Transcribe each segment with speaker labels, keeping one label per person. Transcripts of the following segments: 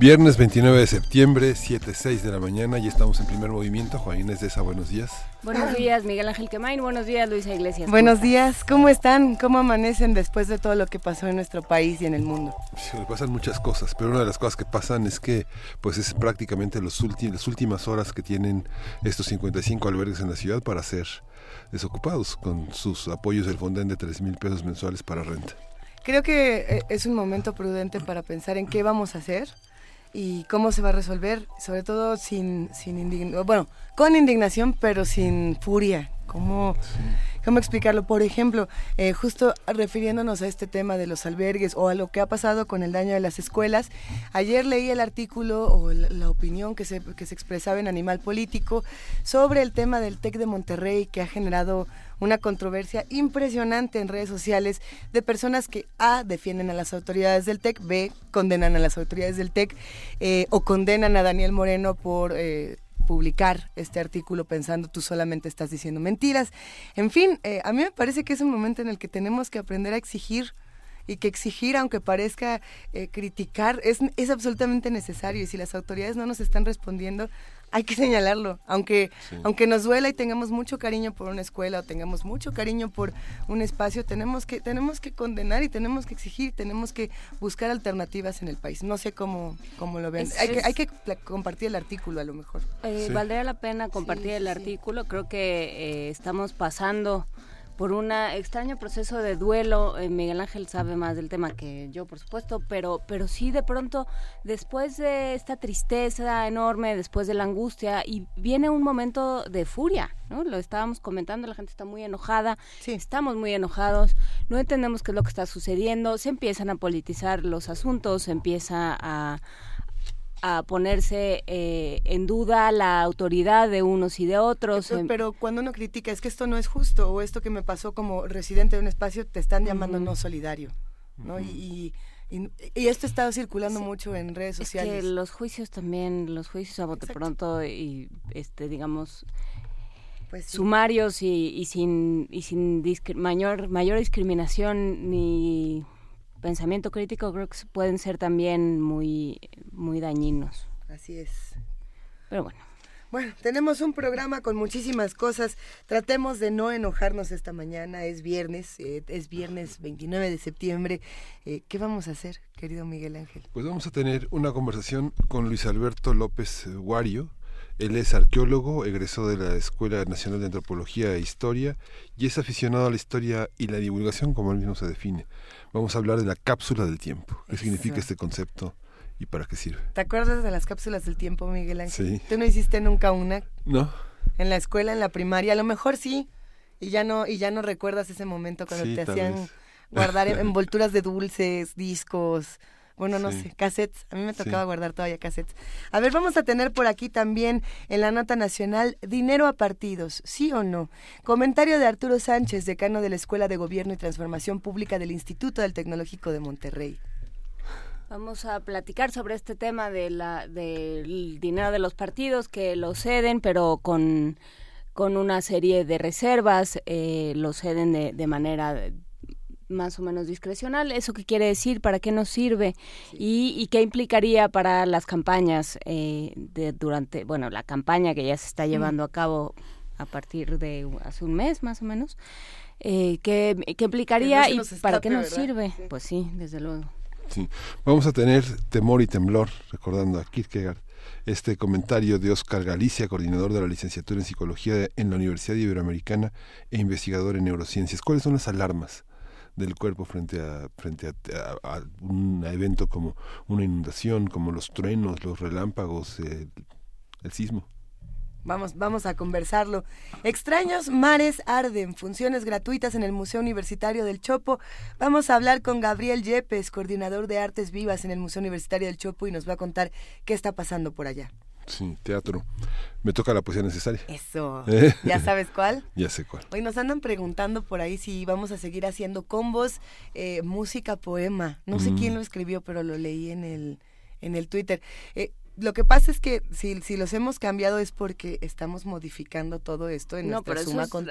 Speaker 1: Viernes 29 de septiembre, 7.06 de la mañana y estamos en primer movimiento. Juan Inés de esa, buenos días.
Speaker 2: Buenos días, Miguel Ángel Quemain. Buenos días, Luisa Iglesias.
Speaker 3: Buenos días, ¿cómo están? ¿Cómo amanecen después de todo lo que pasó en nuestro país y en el mundo?
Speaker 1: Sí, pasan muchas cosas, pero una de las cosas que pasan es que pues es prácticamente los las últimas horas que tienen estos 55 albergues en la ciudad para ser desocupados con sus apoyos del Fonden de 3 mil pesos mensuales para renta.
Speaker 3: Creo que eh, es un momento prudente para pensar en qué vamos a hacer y cómo se va a resolver, sobre todo sin, sin indignación, bueno, con indignación, pero sin furia. ¿Cómo, ¿Cómo explicarlo? Por ejemplo, eh, justo refiriéndonos a este tema de los albergues o a lo que ha pasado con el daño de las escuelas, ayer leí el artículo o la, opinión que se, que se expresaba en Animal Político sobre el tema del TEC de Monterrey que ha generado una controversia impresionante en redes sociales de personas que A, defienden a las autoridades del TEC, B, condenan a las autoridades del TEC eh, o condenan a Daniel Moreno por... Eh, publicar este artículo pensando tú solamente estás diciendo mentiras. En fin, eh, a mí me parece que es un momento en el que tenemos que aprender a exigir y que exigir, aunque parezca eh, criticar, es, es absolutamente necesario. Y si las autoridades no nos están respondiendo, hay que señalarlo, aunque, aunque nos duela y tengamos mucho cariño por una escuela o tengamos mucho cariño por un espacio, tenemos que, tenemos que condenar y tenemos que exigir, tenemos que buscar alternativas en el país. No sé cómo, cómo lo ven. hay, que, hay que compartir el artículo a lo mejor.
Speaker 2: Eh, Valdría la pena compartir el artículo, creo que eh, estamos pasando por un extraño proceso de duelo. Eh, Miguel Ángel sabe más del tema que yo, por supuesto, pero, pero sí de pronto, después de esta tristeza enorme, después de la angustia, y viene un momento de furia, ¿no? Lo estábamos comentando, la gente está muy enojada, estamos muy enojados, no entendemos qué es lo que está sucediendo, se empiezan a politizar los asuntos, se empieza a a ponerse eh, en duda la autoridad de unos y de otros.
Speaker 3: Pero, cuando uno critica es que esto no es justo o esto que me pasó como residente de un espacio te están llamando no solidario, ¿no? y, y, esto ha estado circulando mucho en redes sociales.
Speaker 2: Es que los juicios también, los juicios a bote pronto y este digamos pues sumarios y, y, sin y sin mayor mayor discriminación ni pensamiento crítico creo que pueden ser también muy, muy dañinos.
Speaker 3: Así es.
Speaker 2: Pero bueno.
Speaker 3: Bueno, tenemos un programa con muchísimas cosas. Tratemos de no enojarnos esta mañana. Es viernes, eh, es viernes 29 de septiembre. Eh, ¿Qué vamos a hacer, querido Miguel Ángel?
Speaker 1: Pues vamos a tener una conversación con Luis Alberto López Guario. Él es arqueólogo, egresó de la Escuela Nacional de Antropología e Historia y es aficionado a la historia y la divulgación, como él mismo se define vamos a hablar de la cápsula del tiempo. ¿Qué significa este concepto y para qué sirve?
Speaker 3: ¿Te acuerdas de las cápsulas del tiempo, Miguel Ángel? Sí. ¿Tú no hiciste nunca una?
Speaker 1: No.
Speaker 3: En la escuela, en la primaria, a lo mejor sí, y ya no y ya no recuerdas ese momento cuando te hacían guardar envolturas de dulces, discos, bueno, no sé, cassettes. A mí me tocaba guardar todavía cassettes. A ver, vamos a tener por aquí también en la nota nacional dinero a partidos, ¿sí o no? Comentario de Arturo Sánchez, decano de la Escuela de Gobierno y Transformación Pública del Instituto del Tecnológico de Monterrey.
Speaker 2: Vamos a platicar sobre este tema de la, del dinero de los partidos que lo ceden, pero con, con una serie de reservas, eh, lo ceden de, de manera más o menos discrecional. ¿Eso qué quiere decir? ¿Para qué nos sirve? Y, qué implicaría para las campañas eh, de, durante, bueno, la campaña que ya se está llevando a cabo a partir de hace un mes más o menos? Eh, ¿qué, implicaría y para qué nos sirve? Pues sí, desde luego.
Speaker 1: Sí. Vamos a tener temor y temblor, recordando a Kierkegaard, este comentario de Oscar Galicia, coordinador de la licenciatura en psicología en la Universidad Iberoamericana e investigador en neurociencias. ¿Cuáles son las alarmas del cuerpo frente a frente a, un evento como una inundación, como los truenos, los relámpagos, el, sismo.
Speaker 3: Vamos, vamos a conversarlo. Extraños mares arden, funciones gratuitas en el Museo Universitario del Chopo. Vamos a hablar con Gabriel Yepes, coordinador de Artes Vivas en el Museo Universitario del Chopo, y nos va a contar qué está pasando por allá.
Speaker 1: Sí, teatro. Me toca la poesía necesaria.
Speaker 3: Eso. ¿Ya sabes cuál?
Speaker 1: ya sé cuál.
Speaker 3: Hoy nos andan preguntando por ahí si vamos a seguir haciendo combos, eh, música, poema. No sé quién mm. lo escribió, pero lo leí en el, en el Twitter. Eh, lo que pasa es que si, si los hemos cambiado es porque estamos modificando todo esto en no, nuestra suma con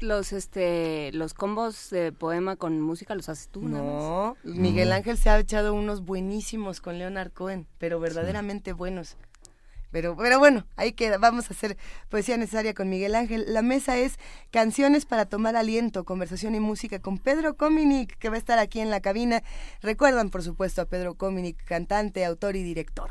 Speaker 2: los este los combos de poema con música los haces tú
Speaker 3: no Miguel Ángel se ha echado unos buenísimos con Leonard Cohen pero verdaderamente buenos pero, pero bueno, ahí queda. Vamos a hacer poesía necesaria con Miguel Ángel. La mesa es Canciones para tomar aliento, conversación y música con Pedro Cominic, que va a estar aquí en la cabina. Recuerdan, por supuesto, a Pedro Cominic, cantante, autor y director.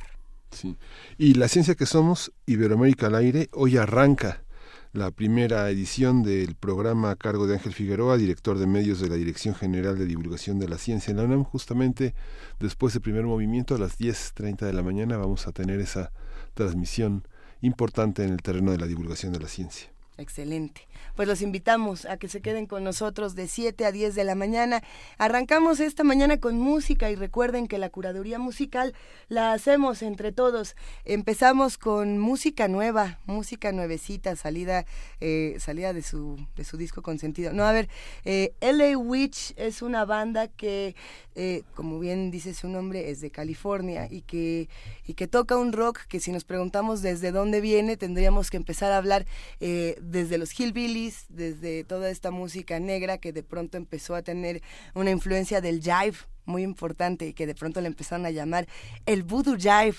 Speaker 1: Sí. Y la ciencia que somos, Iberoamérica al aire, hoy arranca la primera edición del programa a cargo de Ángel Figueroa, director de medios de la Dirección General de Divulgación de la Ciencia en la UNAM. Justamente después del primer movimiento, a las 10.30 de la mañana, vamos a tener esa transmisión importante en el terreno de la divulgación de la ciencia.
Speaker 3: Excelente. Pues los invitamos a que se queden con nosotros de 7 a 10 de la mañana. Arrancamos esta mañana con música y recuerden que la curaduría musical la hacemos entre todos. Empezamos con música nueva, música nuevecita, salida, eh, salida de su, de su disco consentido. No, a ver, eh, LA Witch es una banda que eh, como bien dice su nombre, es de California y que, y que toca un rock que si nos preguntamos desde dónde viene, tendríamos que empezar a hablar eh, desde los hillbillies, desde toda esta música negra que de pronto empezó a tener una influencia del jive muy importante y que de pronto le empezaron a llamar el voodoo jive.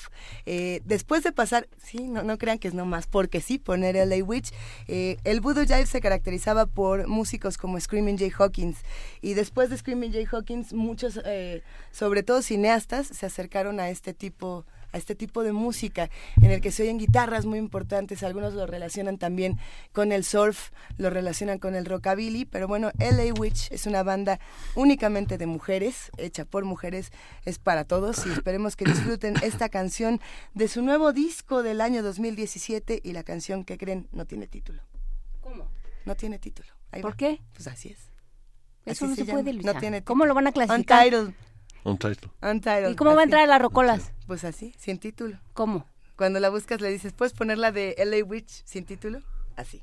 Speaker 3: Eh, después de pasar, sí, no, no crean que es nomás porque sí, poner LA Witch, eh, el voodoo jive se caracterizaba por músicos como Screaming Jay Hawkins y después de Screaming Jay Hawkins muchos, eh, sobre todo cineastas, se acercaron a este tipo a este tipo de música en el que se oyen guitarras muy importantes, algunos lo relacionan también con el surf, lo relacionan con el rockabilly, pero bueno, LA Witch es una banda únicamente de mujeres, hecha por mujeres, es para todos y esperemos que disfruten esta canción de su nuevo disco del año 2017 y la canción que creen no tiene título.
Speaker 2: ¿Cómo?
Speaker 3: No tiene título.
Speaker 2: ¿Por qué?
Speaker 3: Pues así es.
Speaker 2: Eso no se, puede, No tiene ¿Cómo lo van a clasificar?
Speaker 1: Untitled. Untitled.
Speaker 3: Untitled.
Speaker 2: ¿Y cómo va a entrar a las rocolas?
Speaker 3: Pues así, sin título.
Speaker 2: ¿Cómo?
Speaker 3: Cuando la buscas le dices, ¿puedes ponerla de LA Witch sin título? Así.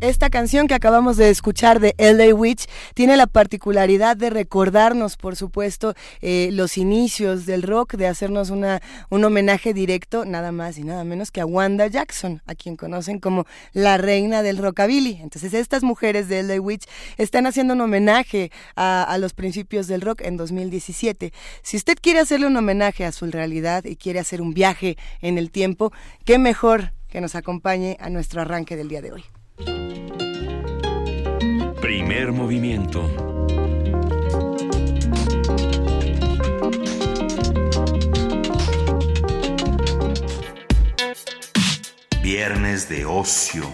Speaker 3: Esta canción que acabamos de escuchar de LA Witch tiene la particularidad de recordarnos, por supuesto, eh, los inicios del rock, de hacernos una, un homenaje directo, nada más y nada menos que a Wanda Jackson, a quien conocen como la reina del rockabilly. Entonces, estas mujeres de LA Witch están haciendo un homenaje a, a los principios del rock en 2017. Si usted quiere hacerle un homenaje a su realidad y quiere hacer un viaje en el tiempo, qué mejor que nos acompañe a nuestro arranque del día de hoy.
Speaker 4: Primer movimiento. Viernes de ocio.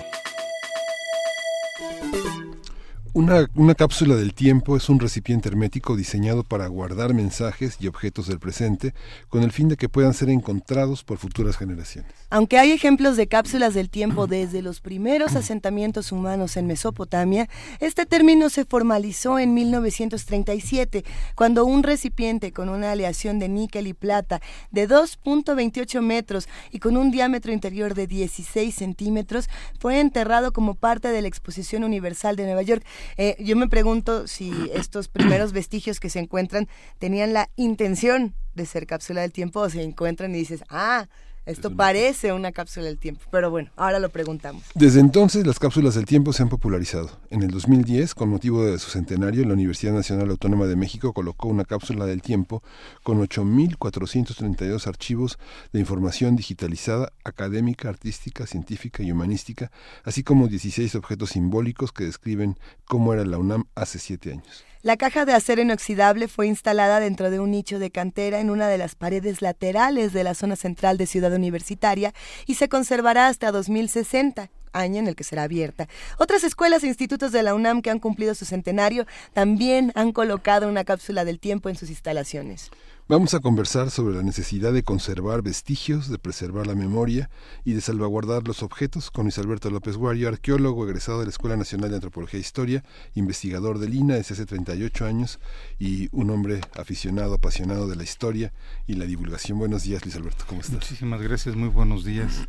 Speaker 1: Una, una, cápsula del tiempo es un recipiente hermético diseñado para guardar mensajes y objetos del presente con el fin de que puedan ser encontrados por futuras generaciones.
Speaker 3: Aunque hay ejemplos de cápsulas del tiempo desde los primeros asentamientos humanos en Mesopotamia, este término se formalizó en 1937, cuando un recipiente con una aleación de níquel y plata de 2.28 metros y con un diámetro interior de 16 centímetros fue enterrado como parte de la Exposición Universal de Nueva York. Eh, yo me pregunto si estos primeros vestigios que se encuentran tenían la intención de ser cápsula del tiempo o se encuentran y dices, ah, esto parece una cápsula del tiempo, pero bueno, ahora lo preguntamos.
Speaker 1: Desde entonces las cápsulas del tiempo se han popularizado. En el 2010, con motivo de su centenario, la Universidad Nacional Autónoma de México colocó una cápsula del tiempo con 8.432 archivos de información digitalizada, académica, artística, científica y humanística, así como 16 objetos simbólicos que describen cómo era la UNAM hace siete años.
Speaker 3: La caja de acero inoxidable fue instalada dentro de un nicho de cantera en una de las paredes laterales de la zona central de Ciudad Universitaria y se conservará hasta 2060 año en el que será abierta. Otras escuelas e institutos de la UNAM que han cumplido su centenario también han colocado una cápsula del tiempo en sus instalaciones.
Speaker 1: Vamos a conversar sobre la necesidad de conservar vestigios, de preservar la memoria y de salvaguardar los objetos con Luis Alberto López Guario, arqueólogo egresado de la Escuela Nacional de Antropología e Historia, investigador del INA desde hace 38 años y un hombre aficionado, apasionado de la historia y la divulgación. Buenos días, Luis Alberto, ¿cómo estás?
Speaker 5: Muchísimas gracias, muy buenos días.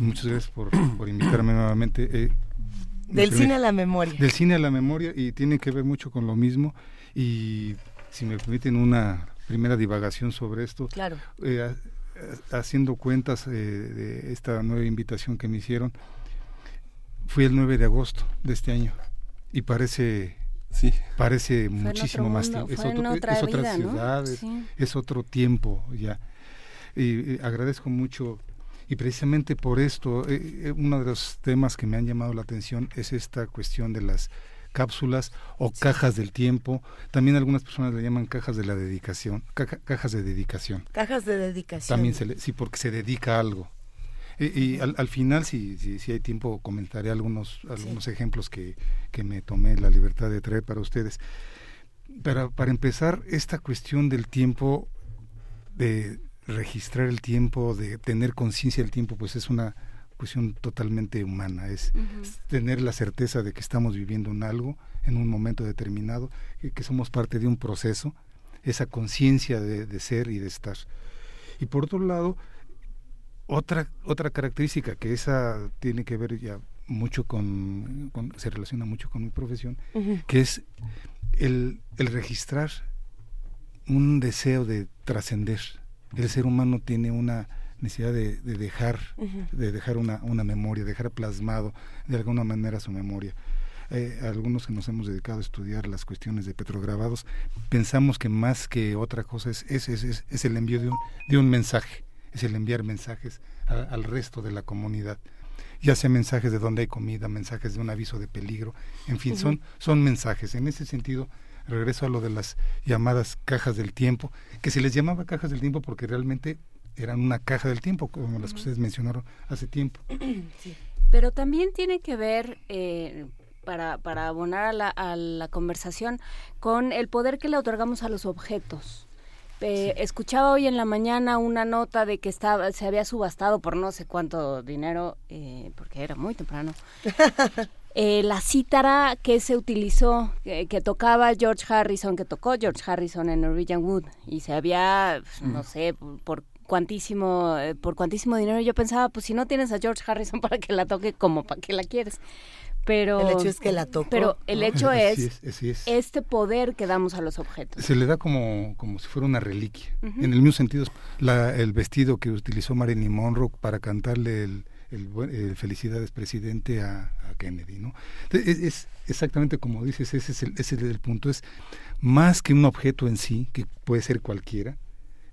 Speaker 5: Muchas gracias por, por invitarme nuevamente. Eh,
Speaker 3: del cine a la memoria.
Speaker 5: Del cine a la memoria y tiene que ver mucho con lo mismo y si me permiten una primera divagación sobre esto.
Speaker 3: Claro.
Speaker 5: Eh, haciendo cuentas eh, de esta nueva invitación que me hicieron, fui el 9 de agosto de este año y parece sí parece muchísimo más tiempo es, otro,
Speaker 2: otra,
Speaker 5: es otra
Speaker 2: vida,
Speaker 5: ciudad
Speaker 2: ¿no?
Speaker 5: es,
Speaker 2: sí.
Speaker 5: es, otro tiempo ya y, y, agradezco mucho y precisamente por esto eh, uno de los temas que me han llamado la atención es esta cuestión de las cápsulas o sí. cajas del tiempo. También algunas personas le llaman cajas de la dedicación, caja, cajas de dedicación.
Speaker 3: Cajas de dedicación.
Speaker 5: También se le, sí, porque se dedica a algo. Y, y al, al, final, si, si, si, hay tiempo, comentaré algunos, algunos sí. ejemplos que, que me tomé la libertad de traer para ustedes. Para, para empezar, esta cuestión del tiempo, de registrar el tiempo, de tener conciencia del tiempo, pues es una cuestión totalmente humana, es, uh -huh. es, tener la certeza de que estamos viviendo en algo, en un momento determinado, y que somos parte de un proceso, esa conciencia de, de, ser y de estar. Y por otro lado, otra, otra característica que esa tiene que ver ya mucho con, con se relaciona mucho con mi profesión, uh -huh. que es el, el registrar un deseo de trascender. El ser humano tiene una necesidad de, de dejar, uh -huh. de dejar una, una, memoria, dejar plasmado de alguna manera su memoria. Eh, algunos que nos hemos dedicado a estudiar las cuestiones de petrograbados, pensamos que más que otra cosa es, es, es, es el envío de un, de un, mensaje, es el enviar mensajes a, al resto de la comunidad ya sea mensajes de dónde hay comida, mensajes de un aviso de peligro, en fin, uh -huh. son, son mensajes. En ese sentido, regreso a lo de las llamadas cajas del tiempo, que se les llamaba cajas del tiempo porque realmente eran una caja del tiempo, como las que ustedes mencionaron hace tiempo.
Speaker 2: Sí. Pero también tiene que ver, eh, para, para abonar a la, a la conversación, con el poder que le otorgamos a los objetos. Eh, sí. Escuchaba hoy en la mañana una nota de que estaba, se había subastado por no sé cuánto dinero, eh, porque era muy temprano. Eh, la cítara que se utilizó, eh, que tocaba George Harrison, que tocó George Harrison en Norwegian Wood, y se había, mm. no sé, por cuantísimo, eh, por cuantísimo dinero. Yo pensaba, pues si no tienes a George Harrison para que la toque, como para que la quieres. Pero,
Speaker 3: el hecho es que la tocó.
Speaker 2: Pero el hecho es,
Speaker 5: es,
Speaker 2: este poder que damos a los objetos.
Speaker 5: Se le da como, como si fuera una reliquia. En el mismo sentido, la, el vestido que utilizó Marilyn Monroe para cantarle el, el, felicidades presidente a, Kennedy, ¿no? Es, exactamente como dices, ese es, el, ese es el punto, es más que un objeto en sí, que puede ser cualquiera,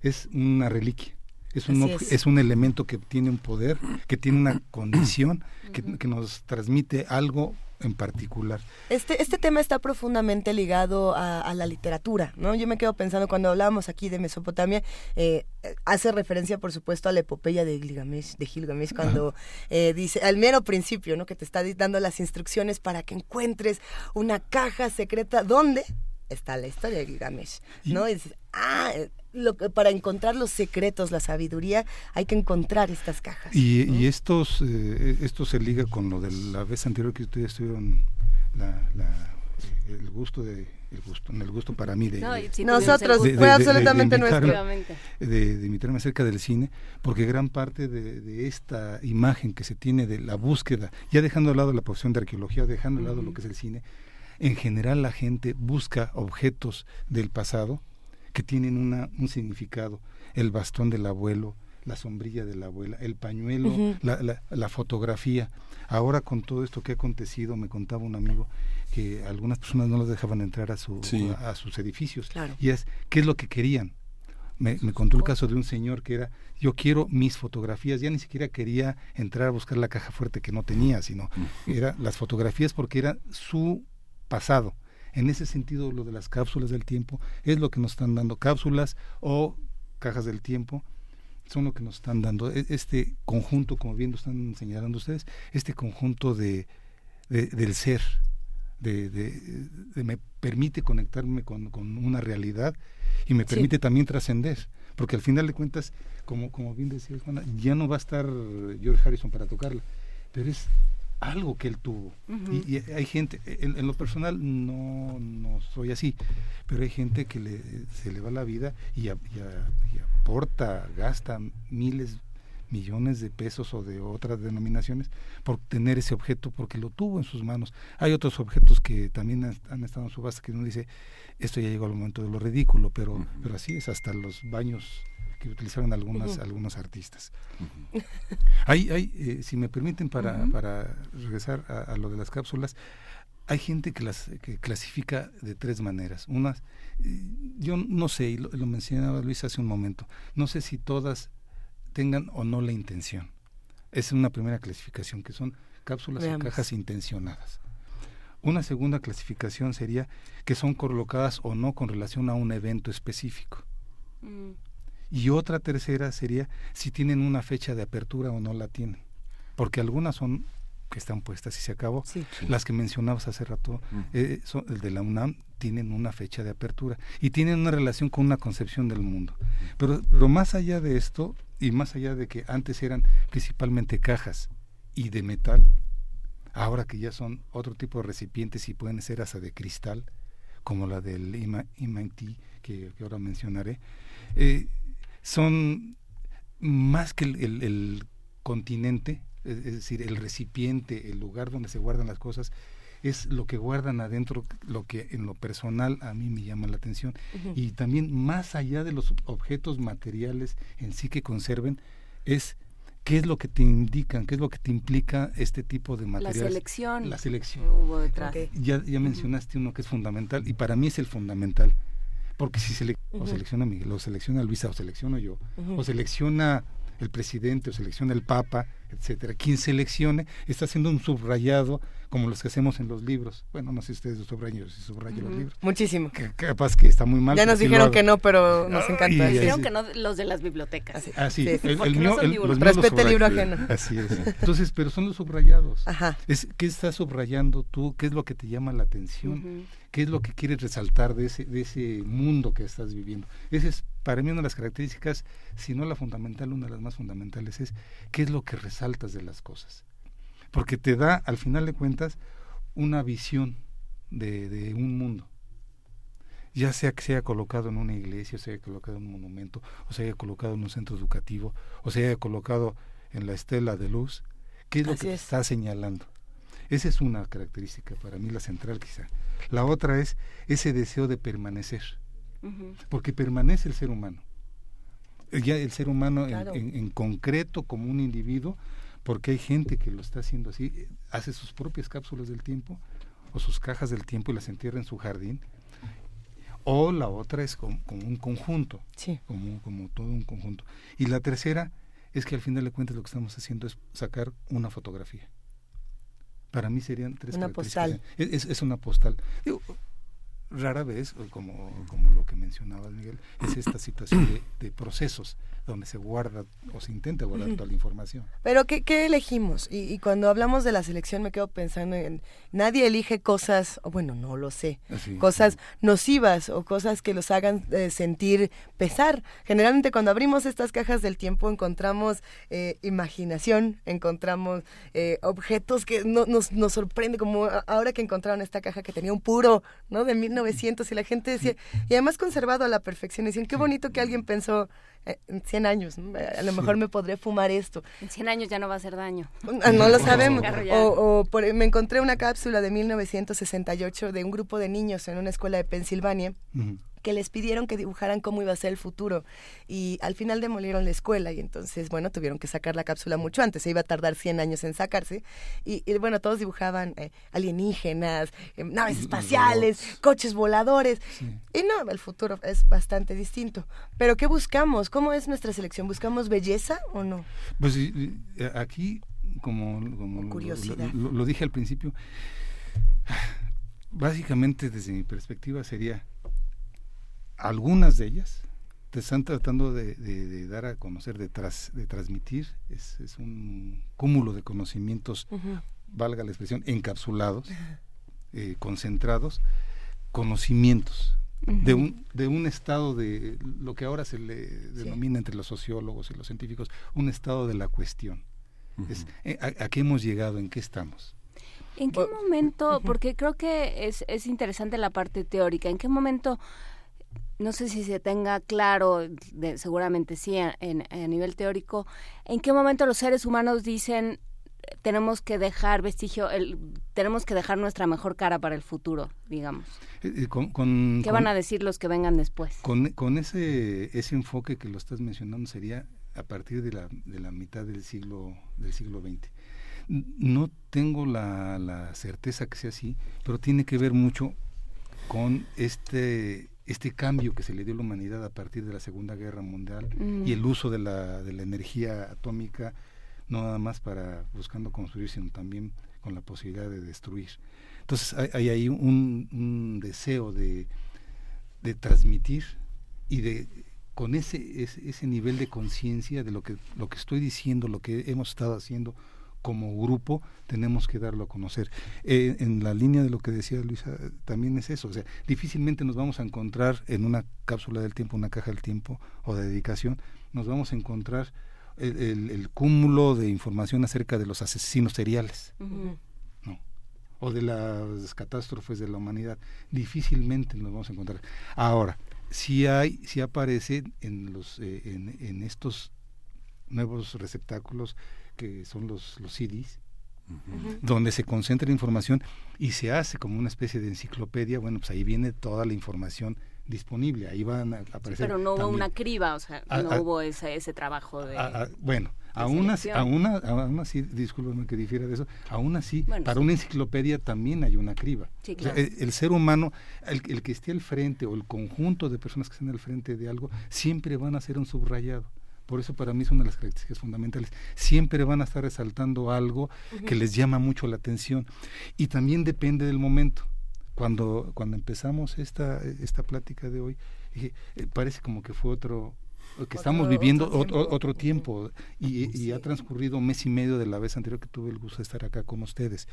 Speaker 5: es una reliquia. Es un, es. un elemento que tiene un poder, que tiene una condición, que, que nos transmite algo en particular.
Speaker 3: Este, este tema está profundamente ligado a, la literatura, ¿no? Yo me quedo pensando, cuando hablábamos aquí de Mesopotamia, eh, hace referencia, por supuesto, a la epopeya de Gilgamesh, de Gilgamesh cuando eh, dice, al mero principio, ¿no? Que te está dando las instrucciones para que encuentres una caja secreta, ¿dónde? está la historia de Gilgamesh, ¿no? Y dices, ah, lo que, para encontrar los secretos, la sabiduría, hay que encontrar estas cajas.
Speaker 5: Y, estos, eh, esto se liga con lo de la vez anterior que ustedes tuvieron el gusto de el gusto, el gusto para mí de,
Speaker 3: nosotros fue absolutamente nuestro.
Speaker 5: De, de, invitarme acerca del cine porque gran parte de, esta imagen que se tiene de la búsqueda ya dejando de lado la profesión de arqueología dejando de lado lo que es el cine en general la gente busca objetos del pasado que tienen una, un significado. El bastón del abuelo, la sombrilla de la abuela, el pañuelo, la, la, fotografía. Ahora con todo esto que ha acontecido, me contaba un amigo que algunas personas no los dejaban entrar a, su, a, sus edificios. Y es, ¿qué es lo que querían? Me, me, contó el caso de un señor que era, yo quiero mis fotografías, ya ni siquiera quería entrar a buscar la caja fuerte que no tenía, sino era las fotografías porque era su pasado. En ese sentido, lo de las cápsulas del tiempo es lo que nos están dando. Cápsulas o cajas del tiempo son lo que nos están dando. E, este conjunto, como bien lo están señalando ustedes, este conjunto de, del ser, de, de, me permite conectarme con, una realidad y me permite también trascender. Porque al final de cuentas, como, como bien decía Juana, ya no va a estar George Harrison para tocarla, pero es algo que él tuvo. y, hay gente, en, lo personal no, no soy así, pero hay gente que le, se le va la vida y, aporta, gasta miles, millones de pesos o de otras denominaciones por tener ese objeto porque lo tuvo en sus manos. Hay otros objetos que también han, estado en su base que uno dice, esto ya llegó al momento de lo ridículo, pero, pero así es, hasta los baños que utilizaron algunas, algunos artistas. hay, hay eh, si me permiten, para, para regresar a, lo de las cápsulas, hay gente que las que clasifica de tres maneras. Una, eh, yo no sé, y lo, mencionaba Luis hace un momento, no sé si todas tengan o no la intención. es una primera clasificación, que son cápsulas o cajas intencionadas. Una segunda clasificación sería que son colocadas o no con relación a un evento específico. Mm. Y otra tercera sería si tienen una fecha de apertura o no la tienen. Porque algunas son que están puestas y se acabó. Las que mencionabas hace rato, eh, son, el de la UNAM, tienen una fecha de apertura y tienen una relación con una concepción del mundo. Pero, pero más allá de esto, y más allá de que antes eran principalmente cajas y de metal, ahora que ya son otro tipo de recipientes y pueden ser hasta de cristal, como la del MIT que, que ahora mencionaré, eh, son más que el, continente, es, decir, el recipiente, el lugar donde se guardan las cosas, es lo que guardan adentro, lo que en lo personal a mí me llama la atención. Y también más allá de los objetos materiales en sí que conserven, es qué es lo que te indican, qué es lo que te implica este tipo de materiales.
Speaker 2: La selección.
Speaker 5: La selección.
Speaker 2: Hubo detrás.
Speaker 5: Ya, ya mencionaste uno que es fundamental y para mí es el fundamental porque si se o selecciona Miguel, o selecciona Luisa, o selecciono yo, o selecciona el presidente, o selecciona el papa, etcétera. Quien seleccione está haciendo un subrayado como los que hacemos en los libros. Bueno, no sé si ustedes subrayan, si subrayan los libros.
Speaker 3: Muchísimo.
Speaker 5: Que, capaz que está muy mal.
Speaker 3: Ya nos dijeron que no, pero nos encanta.
Speaker 2: Dijeron que no los de las bibliotecas.
Speaker 5: Así, ah, el, el, mío,
Speaker 3: Respete el libro ajeno.
Speaker 5: Así es. Entonces, pero son los subrayados. Ajá. Es, ¿Qué estás subrayando tú? ¿Qué es lo que te llama la atención? ¿Qué es lo que quieres resaltar de ese, de ese mundo que estás viviendo? Esa es para mí una de las características, si no la fundamental, una de las más fundamentales es qué es lo que resaltas de las cosas porque te da, al final de cuentas, una visión de, un mundo. ya sea que se haya colocado en una iglesia, o se haya colocado en un monumento, o se haya colocado en un centro educativo, o se haya colocado en la estela de luz, ¿qué es lo que está señalando? Esa es una característica para mí, la central quizá. La otra es ese deseo de permanecer, porque permanece el ser humano. Ya el ser humano en concreto como un individuo, porque hay gente que lo está haciendo así, hace sus propias cápsulas del tiempo o sus cajas del tiempo y las entierra en su jardín o la otra es como, un conjunto, como, como todo un conjunto. Y la tercera es que al final de cuentas lo que estamos haciendo es sacar una fotografía. Para mí serían tres
Speaker 3: Una postal.
Speaker 5: Es, es, una postal. Rara vez, como, como lo que mencionaba Miguel, es esta situación de, de procesos donde se guarda o se intenta guardar toda la información.
Speaker 3: Pero ¿qué, qué elegimos? Y, cuando hablamos de la selección me quedo pensando en, nadie elige cosas, o bueno, no lo sé, cosas nocivas o cosas que los hagan eh, sentir pesar. Generalmente cuando abrimos estas cajas del tiempo encontramos eh, imaginación, encontramos eh, objetos que no, nos, nos sorprende, como ahora que encontraron esta caja que tenía un puro, ¿no? De 1900 y la gente decía, y además conservado a la perfección, decían, qué bonito que alguien pensó eh, en 100 años, a lo mejor me podré fumar esto.
Speaker 2: En 100 años ya no va a ser daño.
Speaker 3: Ah, no, lo sabemos. O, me encontré una cápsula de 1968 de un grupo de niños en una escuela de Pensilvania que les pidieron que dibujaran cómo iba a ser el futuro y al final demolieron la escuela y entonces, bueno, tuvieron que sacar la cápsula mucho antes, se iba a tardar 100 años en sacarse y, bueno, todos dibujaban eh, alienígenas, eh, naves espaciales, coches voladores y no, el futuro es bastante distinto. Pero ¿qué buscamos? ¿Cómo es nuestra selección? ¿Buscamos belleza o no?
Speaker 5: Pues aquí, como, lo, lo dije al principio, básicamente desde mi perspectiva sería algunas de ellas te están tratando de, dar a conocer, de, de transmitir, es, un cúmulo de conocimientos, valga la expresión, encapsulados, eh, concentrados, conocimientos de, un, de un estado de lo que ahora se le denomina entre los sociólogos y los científicos, un estado de la cuestión. es, eh, a, qué hemos llegado? ¿En qué estamos?
Speaker 2: ¿En qué momento? Porque creo que es, es interesante la parte teórica. ¿En qué momento no sé si se tenga claro, seguramente sí, a, nivel teórico, en qué momento los seres humanos dicen tenemos que dejar vestigio, el, tenemos que dejar nuestra mejor cara para el futuro, digamos.
Speaker 5: Eh, con,
Speaker 2: ¿Qué van a decir los que vengan después?
Speaker 5: Con, con ese, ese enfoque que lo estás mencionando sería a partir de la, de la mitad del siglo, del siglo XX. No tengo la, la certeza que sea así, pero tiene que ver mucho con este este cambio que se le dio a la humanidad a partir de la Segunda Guerra Mundial mm. y el uso de la, de la energía atómica, no nada más para buscando construir, sino también con la posibilidad de destruir. Entonces hay, ahí un, un, deseo de, de transmitir y de con ese, ese, ese nivel de conciencia de lo que, lo que estoy diciendo, lo que hemos estado haciendo, como grupo tenemos que darlo a conocer. Eh, en la línea de lo que decía Luisa, también es eso, o sea, difícilmente nos vamos a encontrar en una cápsula del tiempo, una caja del tiempo o de dedicación, nos vamos a encontrar el, cúmulo de información acerca de los asesinos seriales. o de las catástrofes de la humanidad, difícilmente nos vamos a encontrar. Ahora, si hay, si aparece en los, eh, en, en estos nuevos receptáculos que son los, los CDs, donde se concentra información y se hace como una especie de enciclopedia, bueno, pues ahí viene toda la información disponible, ahí van a aparecer.
Speaker 2: pero no hubo una criba, o sea, no hubo ese, ese trabajo de...
Speaker 5: bueno, aún así, aún, así, discúlpeme que difiera de eso, aún así, para una enciclopedia también hay una criba. el, ser humano, el, el que esté al frente o el conjunto de personas que estén al frente de algo, siempre van a ser un subrayado. Por eso para mí es una de las características fundamentales. Siempre van a estar resaltando algo que les llama mucho la atención. Y también depende del momento. Cuando, cuando empezamos esta, esta plática de hoy, dije, eh, parece como que fue otro, que estamos viviendo otro tiempo, y, y, ha transcurrido un mes y medio de la vez anterior que tuve el gusto de estar acá con ustedes.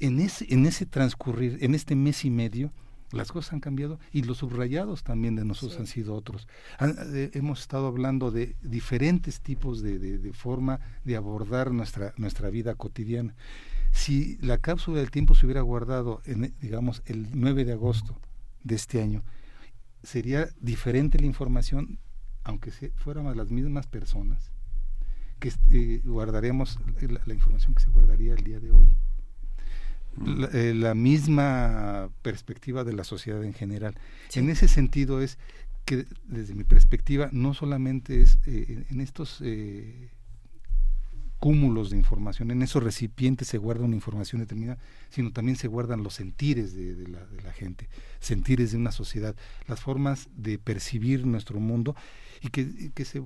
Speaker 5: En ese, en ese transcurrir, en este mes y medio, las cosas han cambiado y los subrayados también de nosotros han sido otros. Eh, hemos estado hablando de diferentes tipos de, de, forma de abordar nuestra, nuestra vida cotidiana. Si la cápsula del tiempo se hubiera guardado, en, digamos, el 9 de agosto de este año, sería diferente la información, aunque fuéramos las mismas personas, que eh, guardaremos la, información que se guardaría el día de hoy. Eh, la, misma perspectiva de la sociedad en general. En ese sentido es que desde mi perspectiva no solamente es eh, en estos cúmulos de información, en esos recipientes se guarda una información determinada, sino también se guardan los sentires de, la, de, la, gente, sentires de una sociedad, las formas de percibir nuestro mundo y que, que se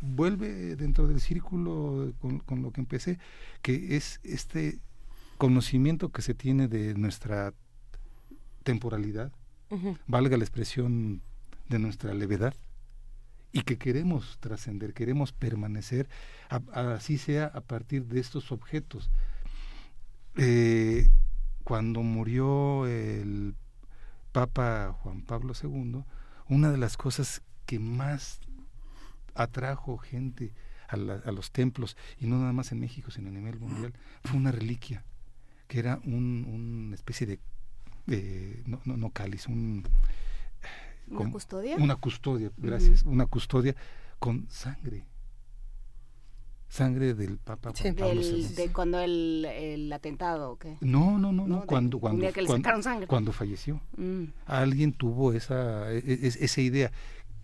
Speaker 5: vuelve dentro del círculo con, con, lo que empecé, que es este conocimiento que se tiene de nuestra temporalidad, valga la expresión de nuestra levedad, y que queremos trascender, queremos permanecer, así sea a partir de estos objetos. Eh, cuando murió el Papa Juan Pablo II, una de las cosas que más atrajo gente a, los templos, y no nada más en México, sino a nivel mundial, fue una reliquia, que era un, una especie de, no, no, no cáliz, un
Speaker 2: ¿Una custodia?
Speaker 5: Una custodia, gracias. Una custodia con sangre. Sangre del Papa
Speaker 2: Juan Pablo ¿De cuando el, el atentado o qué?
Speaker 5: No, no, no, no, cuando, cuando,
Speaker 2: que le sacaron sangre.
Speaker 5: cuando falleció. Mm. Alguien tuvo esa, e, e, esa idea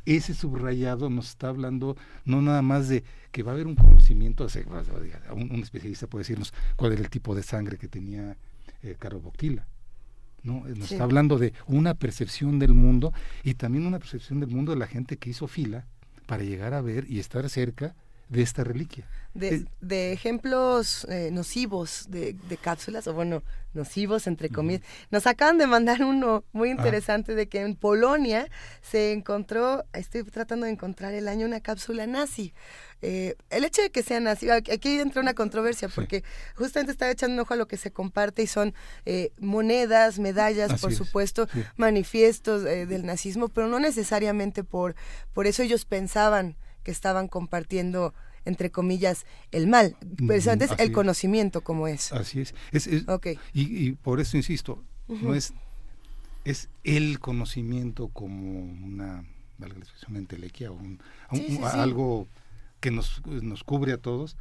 Speaker 5: ese subrayado nos está hablando no nada más de que va a haber un conocimiento, un, un especialista puede decirnos cuál era el tipo de sangre que tenía eh, Caro Boctila, ¿no? Nos está hablando de una percepción del mundo y también una percepción del mundo de la gente que hizo fila para llegar a ver y estar cerca de esta reliquia.
Speaker 3: De, de ejemplos eh, nocivos de, de, cápsulas, o bueno, nocivos entre comillas. Nos acaban de mandar uno muy ah. interesante de que en Polonia se encontró, estoy tratando de encontrar el año, una cápsula nazi. Eh, el hecho de que sea nazi, aquí entra una controversia, porque justamente estaba echando un ojo a lo que se comparte y son eh, monedas, medallas, por supuesto, manifiestos del nazismo, pero no necesariamente por, por eso ellos pensaban que estaban compartiendo entre comillas, el mal, pero antes el conocimiento como es.
Speaker 5: Así es. es, y, por eso insisto, no es, es el conocimiento como una, valga la expresión, entelequia o un, algo que nos, nos cubre a todos,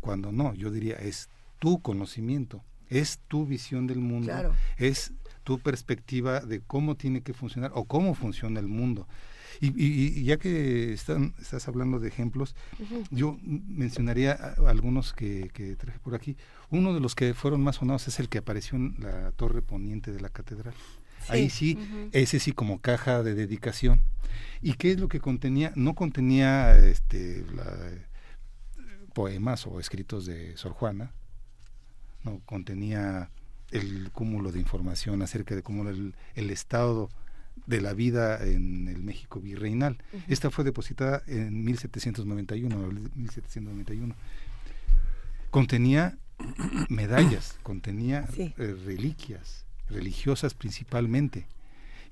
Speaker 5: cuando no, yo diría, es tu conocimiento, es tu visión del mundo, es tu perspectiva de cómo tiene que funcionar o cómo funciona el mundo. Y, ya que están, estás hablando de ejemplos, yo mencionaría algunos que, traje por aquí. Uno de los que fueron más sonados es el que apareció en la torre poniente de la catedral. Ahí sí, ese sí como caja de dedicación. ¿Y qué es lo que contenía? No contenía este, poemas o escritos de Sor Juana, no contenía el cúmulo de información acerca de cómo el, el estado de la vida en el México virreinal. Esta fue depositada en 1791, 1791. Contenía medallas, contenía eh, reliquias religiosas principalmente.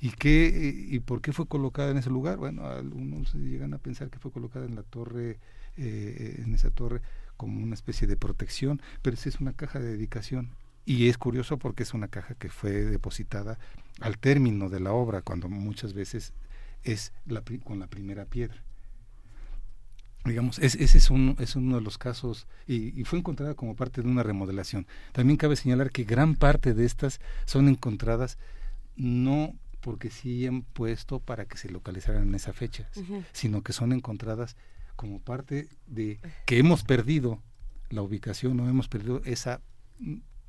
Speaker 5: ¿Y, qué, ¿Y por qué fue colocada en ese lugar? Bueno, algunos llegan a pensar que fue colocada en la torre, eh, en esa torre, como una especie de protección, pero esa es una caja de dedicación y es curioso porque es una caja que fue depositada al término de la obra, cuando muchas veces es la, con la primera piedra. Digamos, ese es, un, es uno de los casos y, fue encontrada como parte de una remodelación. También cabe señalar que gran parte de estas son encontradas no porque sí han puesto para que se localizaran en esa fecha, sino que son encontradas como parte de que hemos perdido la ubicación o hemos perdido esa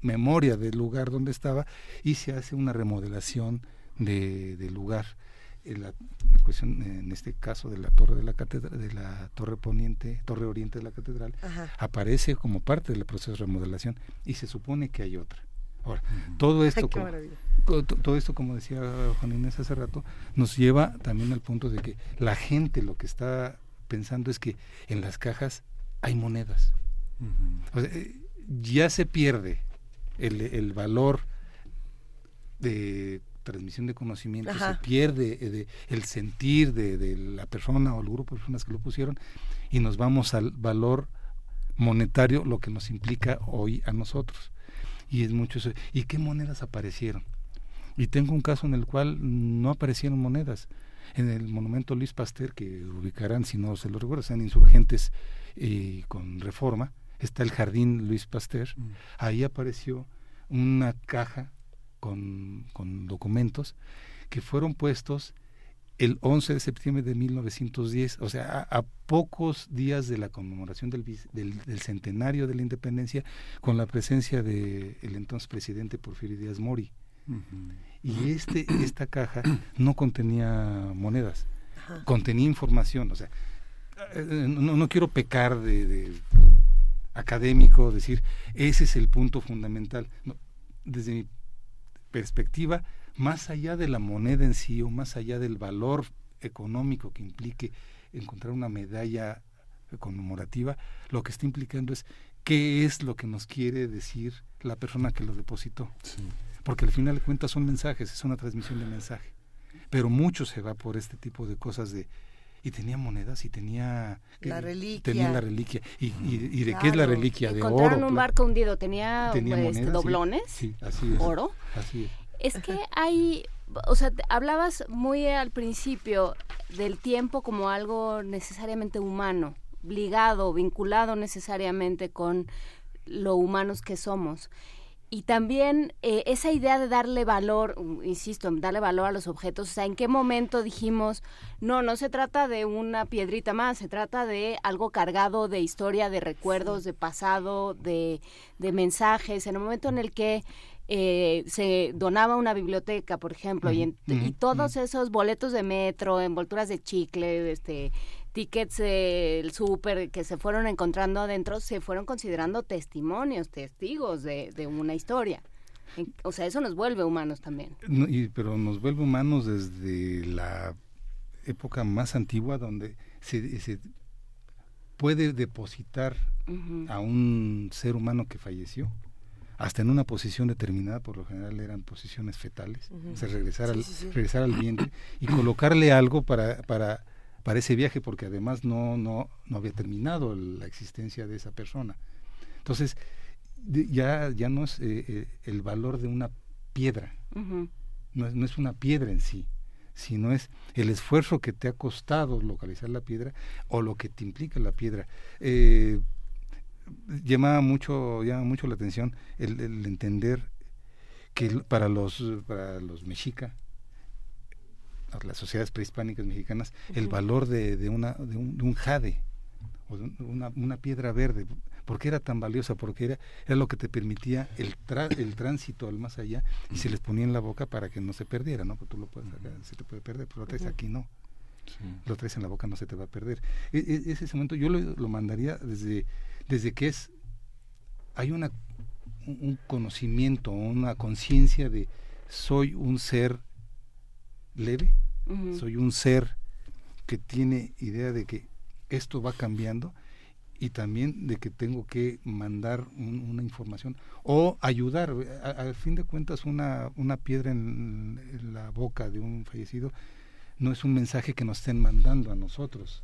Speaker 5: memoria del lugar donde estaba y se hace una remodelación de, del lugar. En, la, cuestión, en este caso de la torre de la catedral, de la torre poniente, torre oriente de la catedral, aparece como parte del proceso de remodelación y se supone que hay otra. Ahora, todo esto, como, todo esto, como decía Juan Inés hace rato, nos lleva también al punto de que la gente lo que está pensando es que en las cajas hay monedas. Eh, ya se pierde el, el valor de transmisión de conocimiento, se pierde eh, el sentir de, de, la persona o el grupo de personas que lo pusieron y nos vamos al valor monetario, lo que nos implica hoy a nosotros. Y es mucho eso. ¿Y qué monedas aparecieron? Y tengo un caso en el cual no aparecieron monedas. En el monumento Luis Pasteur, que ubicarán, si no se lo recuerdo, sean insurgentes y con reforma, está el jardín Luis Pasteur. Mm. Ahí apareció una caja con, con documentos que fueron puestos el 11 de septiembre de 1910, o sea, a, pocos días de la conmemoración del, del, centenario de la independencia, con la presencia del el entonces presidente Porfirio Díaz Mori. Y este, esta caja no contenía monedas, contenía información, o sea, eh, no, no quiero pecar de, académico, decir, ese es el punto fundamental. desde mi perspectiva, más allá de la moneda en sí o más allá del valor económico que implique encontrar una medalla conmemorativa, lo que está implicando es qué es lo que nos quiere decir la persona que lo depositó. Porque al final de cuentas son mensajes, es una transmisión de mensaje. Pero mucho se va por este tipo de cosas de y tenía monedas y tenía
Speaker 3: la reliquia.
Speaker 5: Tenía la reliquia. Y, y, de qué es la reliquia de oro
Speaker 2: un barco hundido. Tenía, pues, doblones
Speaker 5: sí, así es,
Speaker 2: oro.
Speaker 5: Así es.
Speaker 2: Es que hay, o sea, hablabas muy al principio del tiempo como algo necesariamente humano, ligado, vinculado necesariamente con lo humanos que somos. Y también eh, esa idea de darle valor, insisto, darle valor a los objetos, o sea, ¿en qué momento dijimos, no, no se trata de una piedrita más, se trata de algo cargado de historia, de recuerdos, de pasado, de, de mensajes, en el momento en el que eh, se donaba una biblioteca, por ejemplo, y, y, todos esos boletos de metro, envolturas de chicle, este tickets del súper que se fueron encontrando adentro, se fueron considerando testimonios, testigos de, de una historia. O sea, eso nos vuelve humanos también.
Speaker 5: y, pero nos vuelve humanos desde la época más antigua donde se, se puede depositar a un ser humano que falleció hasta en una posición determinada, por lo general eran posiciones fetales, o sea, regresar, al, regresar al vientre y colocarle algo para, para, para ese viaje, porque además no, no, no había terminado la existencia de esa persona. Entonces, ya, ya no es eh, eh, el valor de una piedra, no, es, no es una piedra en sí, sino es el esfuerzo que te ha costado localizar la piedra o lo que te implica la piedra. Eh, llamaba mucho, llama mucho la atención el, entender que para los, para los mexica, las sociedades prehispánicas mexicanas, el valor de, de, una, de, un, jade o de una, una, piedra verde, porque era tan valiosa, porque era, era lo que te permitía el, el tránsito al más allá y se les ponía en la boca para que no se perdiera, ¿no? Porque tú lo puedes sacar, se te puede perder, pero lo traes aquí no. Lo traes en la boca, no se te va a perder. E, e, ese momento yo lo, lo mandaría desde desde que es hay una un conocimiento, una conciencia de soy un ser leve, soy un ser que tiene idea de que esto va cambiando y también de que tengo que mandar una información o ayudar. Al fin de cuentas, una, una piedra en, la boca de un fallecido no es un mensaje que nos estén mandando a nosotros,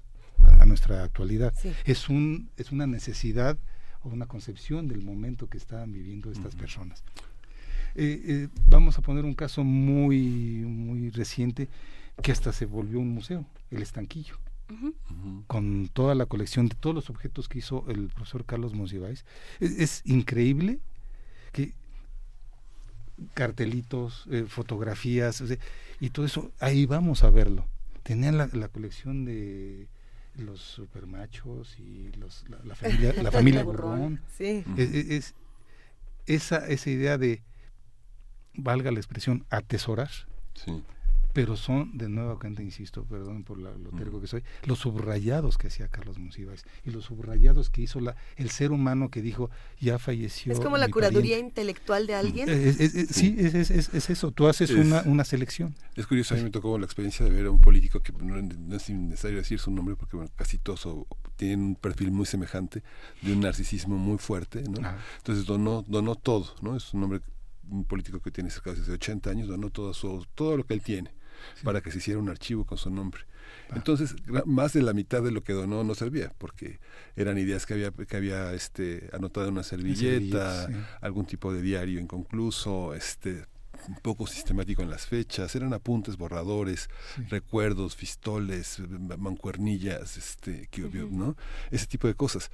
Speaker 5: a nuestra actualidad. Es, un, es una necesidad o una concepción del momento que estaban viviendo estas personas. Eh, eh, vamos a poner un caso muy, muy reciente que hasta se volvió un museo, el estanquillo. con toda la colección de todos los objetos que hizo el profesor Carlos Monsiváis. Es, increíble que cartelitos, eh, fotografías, y todo eso, ahí vamos a verlo. Tenían la colección de los supermachos y los, la, familia, la familia Borrón.
Speaker 3: Sí.
Speaker 5: Es, esa, esa idea de, valga la expresión, atesorar. Sí pero son, de nuevo cuenta, insisto, perdón por lo terco que soy, los subrayados que hacía Carlos Monsiváis y los subrayados que hizo la, el ser humano que dijo, ya falleció.
Speaker 3: Es como la curaduría intelectual de alguien.
Speaker 5: sí, es, es, eso, tú haces una, una selección.
Speaker 1: Es curioso, a mí me tocó la experiencia de ver a un político que no, es necesario decir su nombre porque casi todos tienen un perfil muy semejante, de un narcisismo muy fuerte, ¿no? Ah. Entonces donó, donó todo, ¿no? Es un hombre un político que tiene cerca de 80 años, donó todo, su, todo lo que él tiene para que se hiciera un archivo con su nombre. Ah. Entonces, más de la mitad de lo que donó no servía, porque eran ideas que había, que había este, anotado en una servilleta, algún tipo de diario inconcluso, este, poco sistemático en las fechas, eran apuntes, borradores, recuerdos, fistoles, mancuernillas, este, ¿no? Ese tipo de cosas.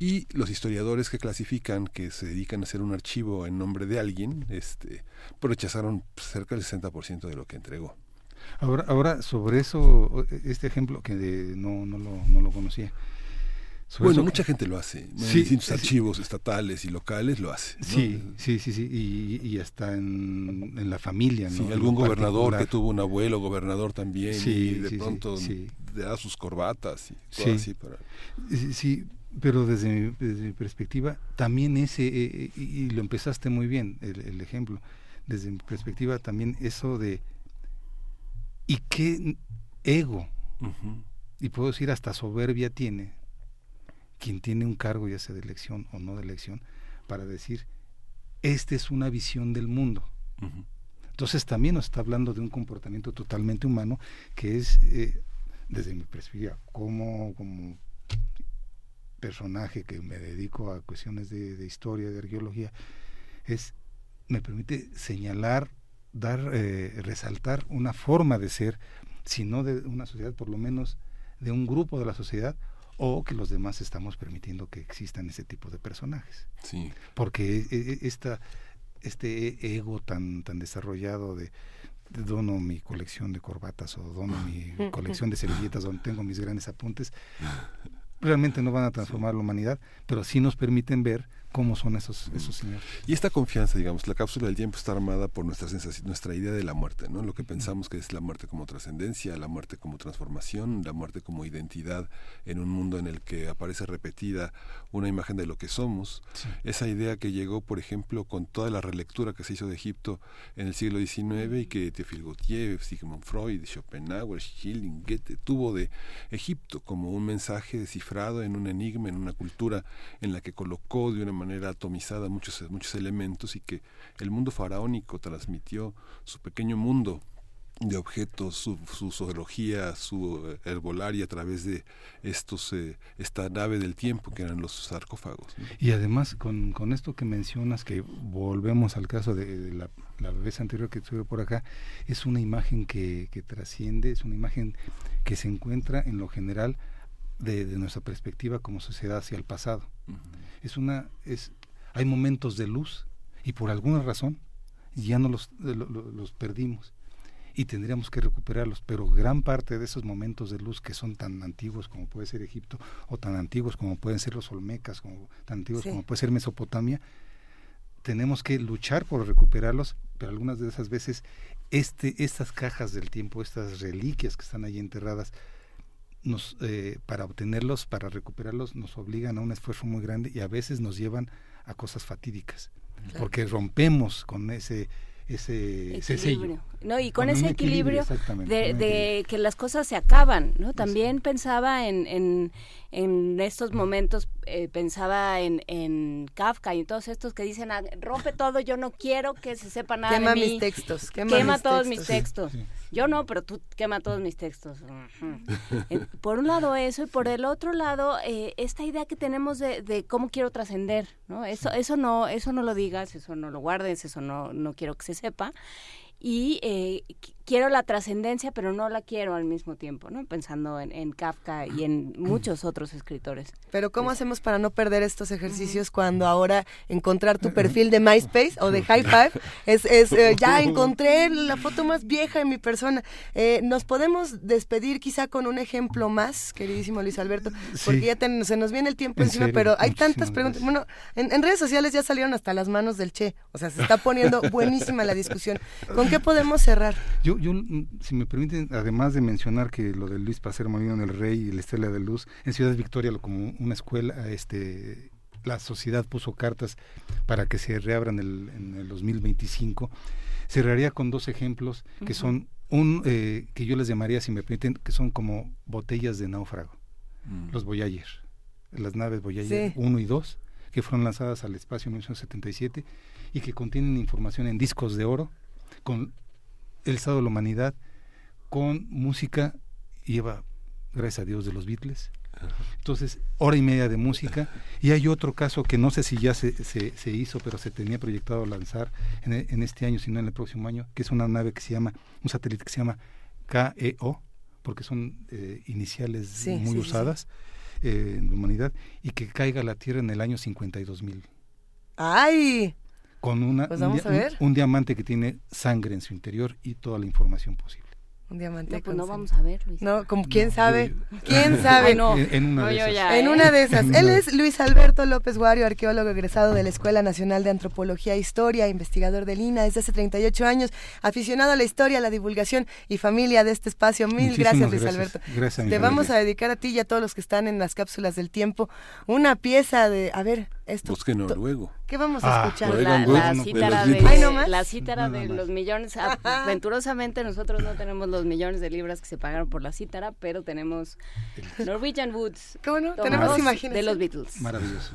Speaker 1: Y los historiadores que clasifican, que se dedican a hacer un archivo en nombre de alguien, este, pues rechazaron cerca del 60% de lo que entregó.
Speaker 5: Ahora, ahora sobre eso, este ejemplo que no, no, lo, no lo conocía.
Speaker 1: bueno, mucha gente lo hace. Sí, distintos archivos estatales y locales lo hace.
Speaker 5: Sí, sí, sí, sí. Y, y hasta en, en, la familia.
Speaker 1: ¿no? algún gobernador que tuvo un abuelo gobernador también y de pronto le da sus corbatas y todo así para...
Speaker 5: Sí, pero desde mi, desde mi, perspectiva, también ese, eh, eh, y lo empezaste muy bien, el, ejemplo, desde mi perspectiva también eso de, ¿y qué ego? Y puedo decir hasta soberbia tiene quien tiene un cargo, ya sea de elección o no de elección, para decir, esta es una visión del mundo. Entonces también nos está hablando de un comportamiento totalmente humano que es, eh, desde mi perspectiva, como, como personaje que me dedico a cuestiones de, historia, de arqueología, es, me permite señalar, dar, eh, resaltar una forma de ser, si no de una sociedad, por lo menos de un grupo de la sociedad, o que los demás estamos permitiendo que existan ese tipo de personajes.
Speaker 1: Sí.
Speaker 5: Porque e, e, esta, este ego tan, tan desarrollado de, dono mi colección de corbatas o dono mi colección de servilletas donde tengo mis grandes apuntes, realmente no van a transformar la humanidad, pero sí nos permiten ver cómo son esos, esos señores.
Speaker 1: Y esta confianza, digamos, la cápsula del tiempo está armada por nuestra sensación, nuestra idea de la muerte, ¿no? Lo que pensamos que es la muerte como trascendencia, la muerte como transformación, la muerte como identidad en un mundo en el que aparece repetida una imagen de lo que somos. Esa idea que llegó, por ejemplo, con toda la relectura que se hizo de Egipto en el siglo XIX y que Théophile Gautier, Sigmund Freud, Schopenhauer, Schilling, Goethe tuvo de Egipto como un mensaje descifrado en un enigma, en una cultura en la que colocó de una manera atomizada muchos, muchos elementos y que el mundo faraónico transmitió su pequeño mundo de objetos, su, su zoología, su eh, herbolaria a través de estos eh, esta nave del tiempo que eran los sarcófagos.
Speaker 5: Y además con, con, esto que mencionas, que volvemos al caso de, la, la, vez anterior que estuve por acá, es una imagen que, que trasciende, es una imagen que se encuentra en lo general de, de nuestra perspectiva como sociedad hacia el pasado es una es hay momentos de luz y por alguna razón ya no los, los perdimos y tendríamos que recuperarlos, pero gran parte de esos momentos de luz que son tan antiguos como puede ser Egipto o tan antiguos como pueden ser los Olmecas, como tan antiguos como puede ser Mesopotamia, tenemos que luchar por recuperarlos, pero algunas de esas veces este estas cajas del tiempo, estas reliquias que están ahí enterradas nos, eh, para obtenerlos, para recuperarlos, nos obligan a un esfuerzo muy grande y a veces nos llevan a cosas fatídicas, porque rompemos con ese ese,
Speaker 2: equilibrio. No, y con, ese equilibrio, de, que las cosas se acaban, ¿no? También pensaba en, en, en, estos momentos, eh, pensaba en, en Kafka y en todos estos que dicen, ah, rompe todo, yo no quiero que se sepa nada
Speaker 3: quema
Speaker 2: de
Speaker 3: mí. mis textos.
Speaker 2: Quema, todos mis textos. Yo no, pero tú quema todos mis textos. por un lado eso y por el otro lado eh, esta idea que tenemos de, de cómo quiero trascender, ¿no? Eso, eso no, eso no lo digas, eso no lo guardes, eso no, no quiero que se sepa y eh, quiero la trascendencia, pero no la quiero al mismo tiempo, ¿no? Pensando en, Kafka y en muchos otros escritores.
Speaker 3: Pero ¿cómo hacemos para no perder estos ejercicios cuando ahora encontrar tu perfil de MySpace o de High Five es, es eh, ya encontré la foto más vieja de mi persona? Eh, Nos podemos despedir quizá con un ejemplo más, queridísimo Luis Alberto, porque ya se nos viene el tiempo encima, pero hay tantas preguntas. Bueno, en, en redes sociales ya salieron hasta las manos del Che, o sea, se está poniendo buenísima la discusión. ¿Con qué podemos cerrar?
Speaker 5: Yo, yo, mm, si me permiten, además de mencionar que lo de Luis Pacer Molino en el Rey y la Estela de Luz, en Ciudad Victoria, como una escuela, este la sociedad puso cartas para que se reabran el, en el 2025. Cerraría con dos ejemplos que son un eh, que yo les llamaría, si me permiten, que son como botellas de náufrago. Mm. Los Voyager, las naves Voyager 1 y 2, que fueron lanzadas al espacio en 1977 y que contienen información en discos de oro con el estado de la humanidad con música lleva, gracias a Dios, de los Beatles
Speaker 6: Entonces, hora y media de música. Y hay otro caso que no sé si ya se, se, hizo, pero se tenía proyectado lanzar en, en, este año, sino en el próximo año, que es una nave que se llama, un satélite que se llama KEO, porque son eh, iniciales muy usadas eh, en la humanidad, y que caiga a la Tierra en el año 52 mil.
Speaker 3: ¡Ay!
Speaker 6: Con una,
Speaker 3: pues
Speaker 6: un diamante que tiene sangre en su interior y toda la información posible.
Speaker 3: Un diamante.
Speaker 2: No, pues no vamos a ver, Luis.
Speaker 3: No, como quién sabe. ¿Quién sabe?
Speaker 2: no.
Speaker 6: En, una de esas.
Speaker 3: en una de esas. Él es Luis Alberto López Guario, arqueólogo egresado de la Escuela Nacional de Antropología e Historia, investigador del INA desde hace 38 años, aficionado a la historia, a la divulgación y familia de este espacio. Mil gracias, Luis Alberto.
Speaker 6: Gracias,
Speaker 3: Te vamos a dedicar a ti y a todos los que están en las cápsulas del tiempo una pieza de, a ver, esto.
Speaker 1: Busque noruego.
Speaker 3: ¿Qué vamos a ah, escuchar?
Speaker 2: La, la, cítara de, la cítara de los millones. Aventurosamente nosotros no tenemos los millones de libras que se pagaron por la cítara, pero tenemos Norwegian Woods.
Speaker 3: ¿Cómo no? Tenemos imágenes.
Speaker 2: De los Beatles.
Speaker 6: Maravilloso.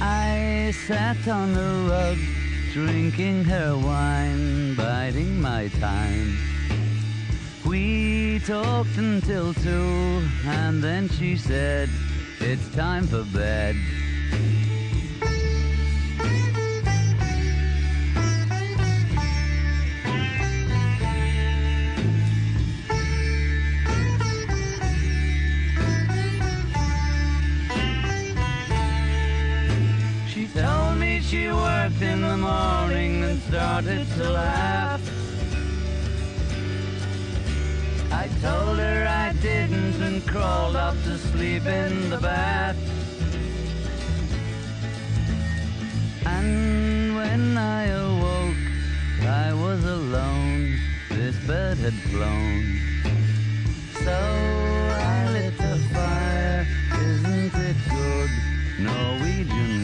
Speaker 6: I sat on the rug, drinking her wine, biding my time. We talked until two, and then she said, It's time for bed. She worked in the morning and started to laugh. I told her I didn't and crawled off to sleep in the bath. And when I awoke, I was alone. This bird had flown. So I lit a fire. Isn't it good? Norwegian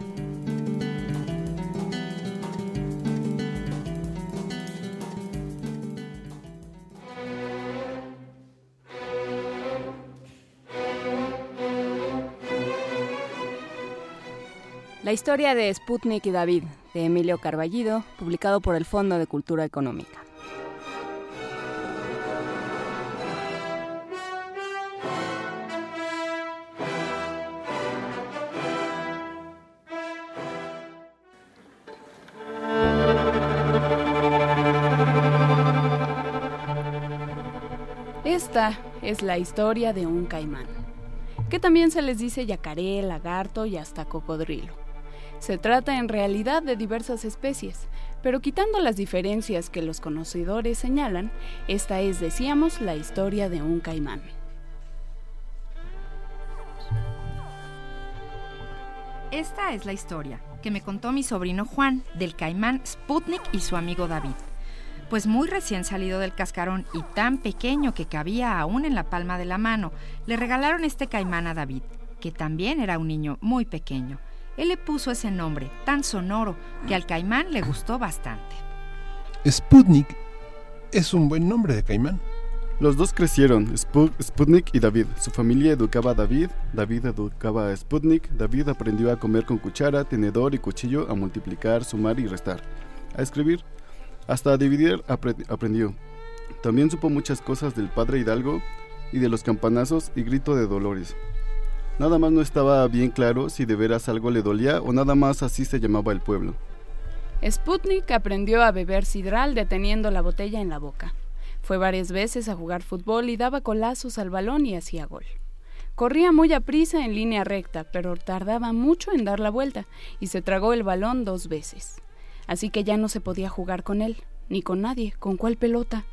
Speaker 2: La historia de Sputnik y David, de Emilio Carballido, publicado por el Fondo de Cultura Económica. Esta es la historia de un caimán, que también se les dice yacaré, lagarto y hasta cocodrilo. Se trata en realidad de diversas especies, pero quitando las diferencias que los conocedores señalan, esta es, decíamos, la historia de un caimán.
Speaker 7: Esta es la historia que me contó mi sobrino Juan del caimán Sputnik y su amigo David. Pues muy recién salido del cascarón y tan pequeño que cabía aún en la palma de la mano, le regalaron este caimán a David, que también era un niño muy pequeño. Él le puso ese nombre tan sonoro que al caimán le gustó bastante.
Speaker 1: Sputnik es un buen nombre de caimán.
Speaker 8: Los dos crecieron, Sputnik y David. Su familia educaba a David, David educaba a Sputnik, David aprendió a comer con cuchara, tenedor y cuchillo, a multiplicar, sumar y restar, a escribir, hasta a dividir aprendió. También supo muchas cosas del padre Hidalgo y de los campanazos y grito de dolores. Nada más no estaba bien claro si de veras algo le dolía o nada más así se llamaba el pueblo.
Speaker 9: Sputnik aprendió a beber sidral deteniendo la botella en la boca. Fue varias veces a jugar fútbol y daba colazos al balón y hacía gol. Corría muy a prisa en línea recta, pero tardaba mucho en dar la vuelta y se tragó el balón dos veces. Así que ya no se podía jugar con él, ni con nadie, con cuál pelota.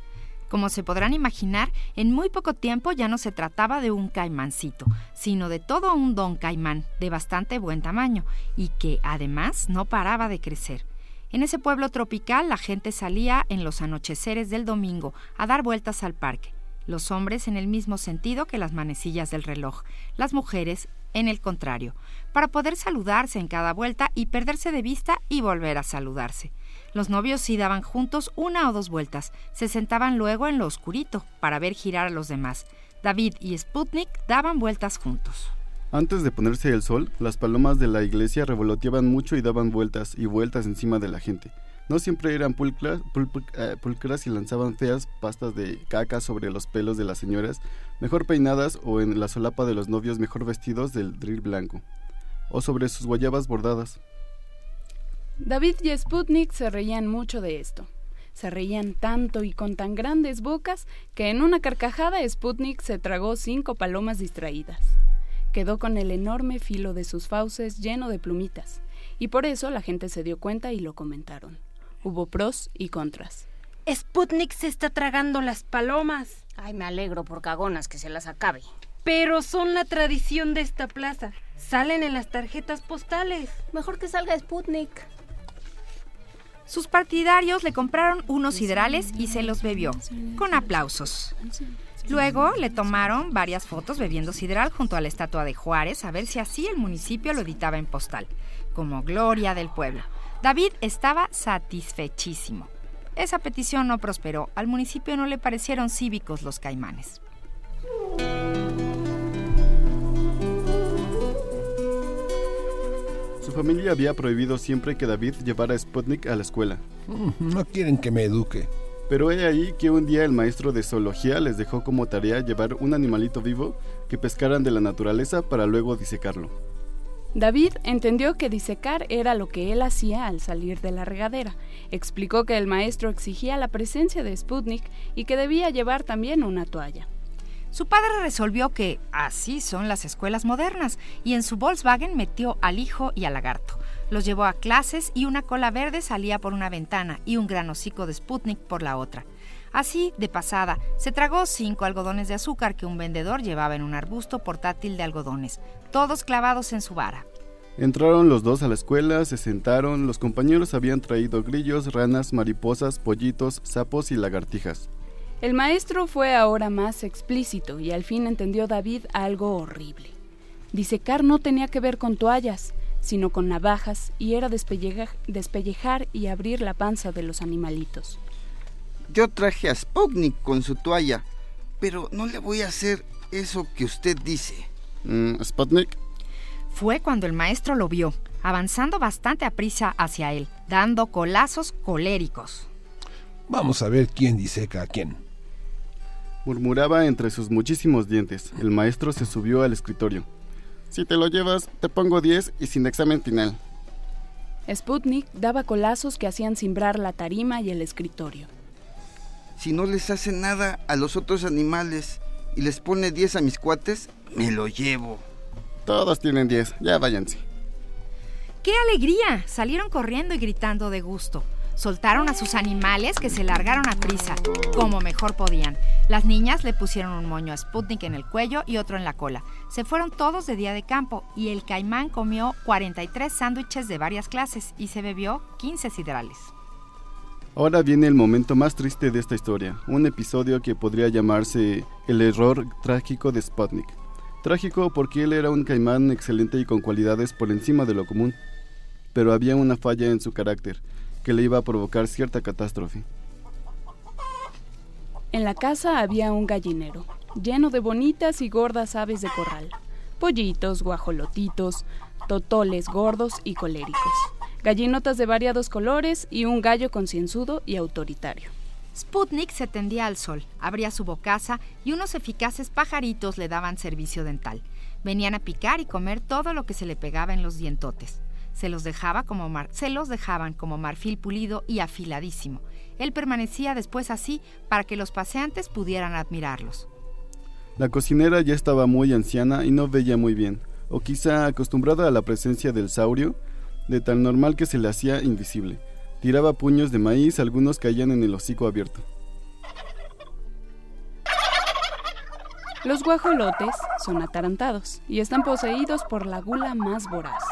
Speaker 7: Como se podrán imaginar, en muy poco tiempo ya no se trataba de un caimancito, sino de todo un don caimán de bastante buen tamaño y que además no paraba de crecer. En ese pueblo tropical la gente salía en los anocheceres del domingo a dar vueltas al parque, los hombres en el mismo sentido que las manecillas del reloj, las mujeres en el contrario, para poder saludarse en cada vuelta y perderse de vista y volver a saludarse. Los novios sí daban juntos una o dos vueltas, se sentaban luego en lo oscurito para ver girar a los demás. David y Sputnik daban vueltas juntos.
Speaker 8: Antes de ponerse el sol, las palomas de la iglesia revoloteaban mucho y daban vueltas y vueltas encima de la gente. No siempre eran eh, pulcras, y lanzaban feas pastas de caca sobre los pelos de las señoras, mejor peinadas o en la solapa de los novios mejor vestidos del drill blanco, o sobre sus guayabas bordadas.
Speaker 9: David y Sputnik se reían mucho de esto. Se reían tanto y con tan grandes bocas que en una carcajada Sputnik se tragó cinco palomas distraídas quedó con el enorme filo de sus fauces lleno de plumitas, y por eso la gente se dio cuenta y lo comentaron. Hubo pros y contras.
Speaker 10: Sputnik se está tragando las palomas.
Speaker 2: Ay, me alegro por cagonas que se las acabe.
Speaker 10: Pero son la tradición de esta plaza. Salen en las tarjetas postales.
Speaker 2: Mejor que salga Sputnik.
Speaker 7: Sus partidarios le compraron unos siderales y se los bebió, con aplausos. Luego le tomaron varias fotos bebiendo sidral junto a la estatua de Juárez a ver si así el municipio lo editaba en postal, como gloria del pueblo. David estaba satisfechísimo. Esa petición no prosperó. Al municipio no le parecieron cívicos los caimanes.
Speaker 8: Su familia había prohibido siempre que David llevara a Sputnik a la escuela.
Speaker 1: Mm, no quieren que me eduque.
Speaker 8: Pero he ahí que un día el maestro de zoología les dejó como tarea llevar un animalito vivo que pescaran de la naturaleza para luego disecarlo.
Speaker 9: David entendió que disecar era lo que él hacía al salir de la regadera. Explicó que el maestro exigía la presencia de Sputnik y que debía llevar también una toalla.
Speaker 7: Su padre resolvió que así son las escuelas modernas y en su Volkswagen metió al hijo y al lagarto. Los llevó a clases y una cola verde salía por una ventana y un gran hocico de Sputnik por la otra. Así, de pasada, se tragó cinco algodones de azúcar que un vendedor llevaba en un arbusto portátil de algodones, todos clavados en su vara.
Speaker 8: Entraron los dos a la escuela, se sentaron, los compañeros habían traído grillos, ranas, mariposas, pollitos, sapos y lagartijas.
Speaker 9: El maestro fue ahora más explícito y al fin entendió David algo horrible. Disecar no tenía que ver con toallas, sino con navajas, y era despellejar, y abrir la panza de los animalitos.
Speaker 11: Yo traje a Sputnik con su toalla, pero no le voy a hacer eso que usted dice.
Speaker 8: Mm, ¿Sputnik?
Speaker 7: Fue cuando el maestro lo vio, avanzando bastante a prisa hacia él, dando colazos coléricos.
Speaker 1: Vamos a ver quién diseca a quién.
Speaker 8: Murmuraba entre sus muchísimos dientes. El maestro se subió al escritorio. Si te lo llevas, te pongo 10 y sin examen final.
Speaker 9: Sputnik daba colazos que hacían cimbrar la tarima y el escritorio.
Speaker 11: Si no les hace nada a los otros animales y les pone 10 a mis cuates, me lo llevo.
Speaker 8: Todos tienen 10, ya váyanse.
Speaker 7: ¡Qué alegría! Salieron corriendo y gritando de gusto. Soltaron a sus animales que se largaron a prisa, como mejor podían. Las niñas le pusieron un moño a Sputnik en el cuello y otro en la cola. Se fueron todos de día de campo y el caimán comió 43 sándwiches de varias clases y se bebió 15 siderales.
Speaker 8: Ahora viene el momento más triste de esta historia, un episodio que podría llamarse el error trágico de Sputnik. Trágico porque él era un caimán excelente y con cualidades por encima de lo común, pero había una falla en su carácter que le iba a provocar cierta catástrofe.
Speaker 9: En la casa había un gallinero, lleno de bonitas y gordas aves de corral, pollitos, guajolotitos, totoles gordos y coléricos, gallinotas de variados colores y un gallo concienzudo y autoritario.
Speaker 7: Sputnik se tendía al sol, abría su bocaza y unos eficaces pajaritos le daban servicio dental. Venían a picar y comer todo lo que se le pegaba en los dientotes. Se los, dejaba como se los dejaban como marfil pulido y afiladísimo. Él permanecía después así para que los paseantes pudieran admirarlos.
Speaker 8: La cocinera ya estaba muy anciana y no veía muy bien, o quizá acostumbrada a la presencia del saurio, de tan normal que se le hacía invisible. Tiraba puños de maíz, algunos caían en el hocico abierto.
Speaker 9: Los guajolotes son atarantados y están poseídos por la gula más voraz.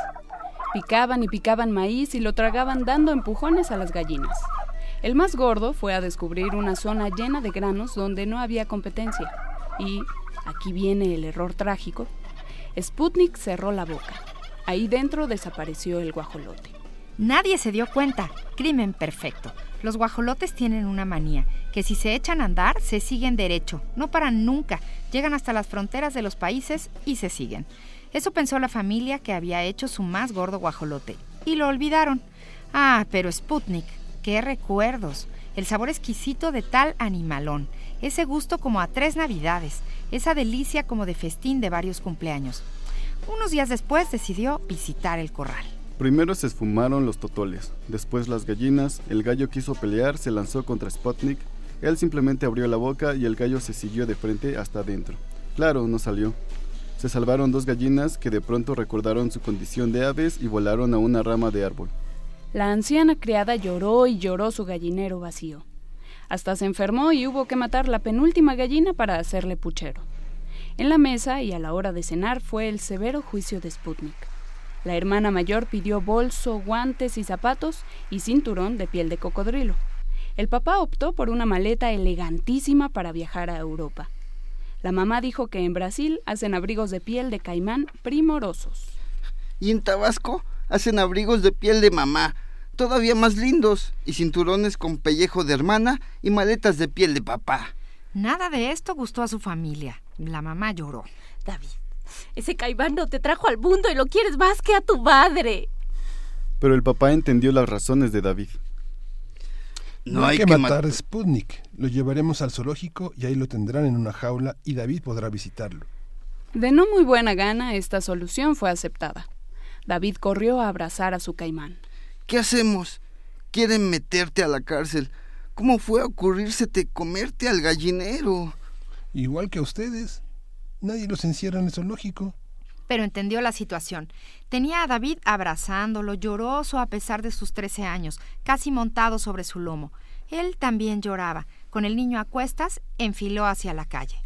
Speaker 9: Picaban y picaban maíz y lo tragaban dando empujones a las gallinas. El más gordo fue a descubrir una zona llena de granos donde no había competencia. Y, aquí viene el error trágico, Sputnik cerró la boca. Ahí dentro desapareció el guajolote.
Speaker 7: Nadie se dio cuenta. Crimen perfecto. Los guajolotes tienen una manía, que si se echan a andar, se siguen derecho, no paran nunca, llegan hasta las fronteras de los países y se siguen. Eso pensó la familia que había hecho su más gordo guajolote, y lo olvidaron. Ah, pero Sputnik, qué recuerdos. El sabor exquisito de tal animalón, ese gusto como a tres navidades, esa delicia como de festín de varios cumpleaños. Unos días después decidió visitar el corral.
Speaker 8: Primero se esfumaron los totoles, después las gallinas, el gallo quiso pelear, se lanzó contra Sputnik, él simplemente abrió la boca y el gallo se siguió de frente hasta adentro. Claro, no salió. Se salvaron dos gallinas que de pronto recordaron su condición de aves y volaron a una rama de árbol.
Speaker 9: La anciana criada lloró y lloró su gallinero vacío. Hasta se enfermó y hubo que matar la penúltima gallina para hacerle puchero. En la mesa y a la hora de cenar fue el severo juicio de Sputnik. La hermana mayor pidió bolso, guantes y zapatos y cinturón de piel de cocodrilo. El papá optó por una maleta elegantísima para viajar a Europa. La mamá dijo que en Brasil hacen abrigos de piel de caimán primorosos.
Speaker 11: ¿Y en Tabasco? Hacen abrigos de piel de mamá, todavía más lindos, y cinturones con pellejo de hermana y maletas de piel de papá.
Speaker 7: Nada de esto gustó a su familia. La mamá lloró.
Speaker 2: David, ese caimán no te trajo al mundo y lo quieres más que a tu madre.
Speaker 8: Pero el papá entendió las razones de David.
Speaker 1: No, hay, que, matar a Sputnik. Lo llevaremos al zoológico y ahí lo tendrán en una jaula y David podrá visitarlo.
Speaker 9: De no muy buena gana, esta solución fue aceptada. David corrió a abrazar a su caimán.
Speaker 11: ¿Qué hacemos? Quieren meterte a la cárcel. ¿Cómo fue a ocurrírsete comerte al gallinero?
Speaker 1: Igual que a ustedes. Nadie los encierra en el zoológico.
Speaker 7: Pero entendió la situación. Tenía a David abrazándolo, lloroso a pesar de sus trece años, casi montado sobre su lomo. Él también lloraba. Con el niño a cuestas, enfiló hacia la calle.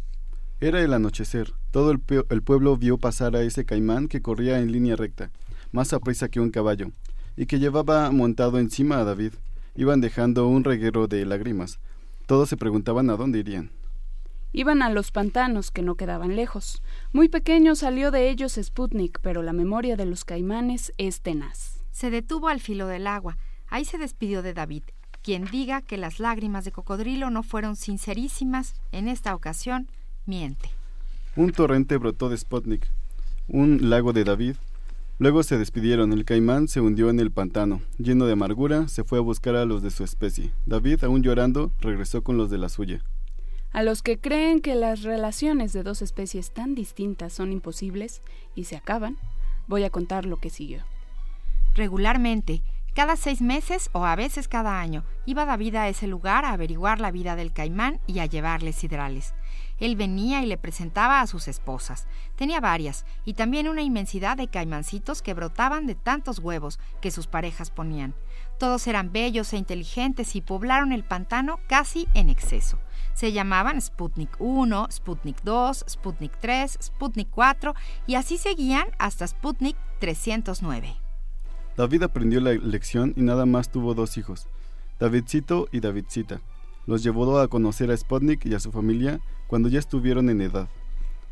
Speaker 8: Era el anochecer. Todo el, pueblo vio pasar a ese caimán que corría en línea recta, más a prisa que un caballo, y que llevaba montado encima a David. Iban dejando un reguero de lágrimas. Todos se preguntaban a dónde irían.
Speaker 9: Iban a los pantanos que no quedaban lejos. Muy pequeño salió de ellos Sputnik, pero la memoria de los caimanes es tenaz.
Speaker 7: Se detuvo al filo del agua. Ahí se despidió de David. Quien diga que las lágrimas de cocodrilo no fueron sincerísimas en esta ocasión, miente.
Speaker 8: Un torrente brotó de Sputnik, un lago de David. Luego se despidieron. El caimán se hundió en el pantano. Lleno de amargura, se fue a buscar a los de su especie. David, aún llorando, regresó con los de la suya.
Speaker 9: A los que creen que las relaciones de dos especies tan distintas son imposibles y se acaban, voy a contar lo que siguió.
Speaker 7: Regularmente, cada seis meses o a veces cada año, iba David a ese lugar a averiguar la vida del caimán y a llevarle sidrales. Él venía y le presentaba a sus esposas. Tenía varias, y también una inmensidad de caimancitos que brotaban de tantos huevos que sus parejas ponían. Todos eran bellos e inteligentes y poblaron el pantano casi en exceso. Se llamaban Sputnik 1, Sputnik 2, Sputnik 3, Sputnik 4 y así seguían hasta Sputnik 309.
Speaker 8: David aprendió la lección y nada más tuvo dos hijos, Davidcito y Davidcita. Los llevó a conocer a Sputnik y a su familia cuando ya estuvieron en edad,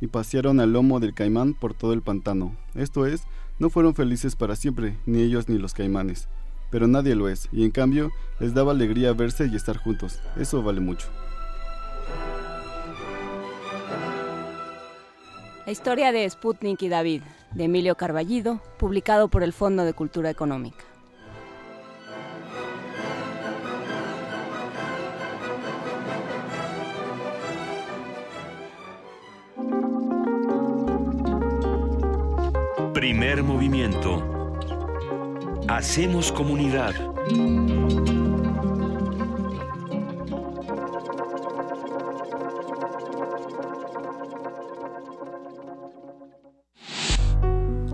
Speaker 8: y pasearon al lomo del caimán por todo el pantano. Esto es, no fueron felices para siempre, ni ellos ni los caimanes, pero nadie lo es, y en cambio les daba alegría verse y estar juntos. Eso vale mucho.
Speaker 2: La historia de Sputnik y David, de Emilio Carballido, publicado por el Fondo de Cultura Económica.
Speaker 12: Primer movimiento. Hacemos comunidad.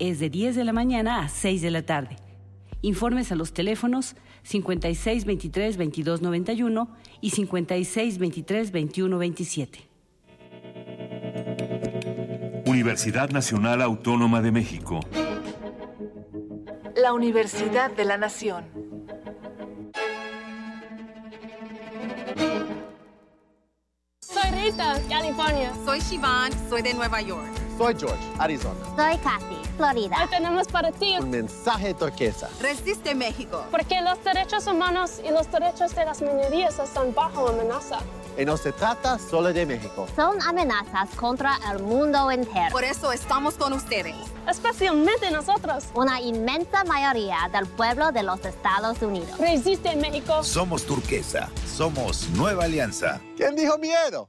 Speaker 13: es de 10 de la mañana a 6 de la tarde. Informes a los teléfonos 5623-2291 y 5623-2127.
Speaker 12: Universidad Nacional Autónoma de México.
Speaker 14: La Universidad de la Nación.
Speaker 15: Soy Rita, California.
Speaker 16: Soy Shivan, soy de Nueva York.
Speaker 17: Soy George, Arizona.
Speaker 18: Soy Kathy, Florida.
Speaker 15: Hoy tenemos para ti
Speaker 17: un mensaje turquesa.
Speaker 16: Resiste México.
Speaker 15: Porque los derechos humanos y los derechos de las minorías están bajo amenaza.
Speaker 17: Y no se trata solo de México.
Speaker 18: Son amenazas contra el mundo entero.
Speaker 16: Por eso estamos con ustedes.
Speaker 15: Especialmente nosotros.
Speaker 18: Una inmensa mayoría del pueblo de los Estados Unidos.
Speaker 15: Resiste México.
Speaker 19: Somos turquesa. Somos Nueva Alianza.
Speaker 17: ¿Quién dijo miedo?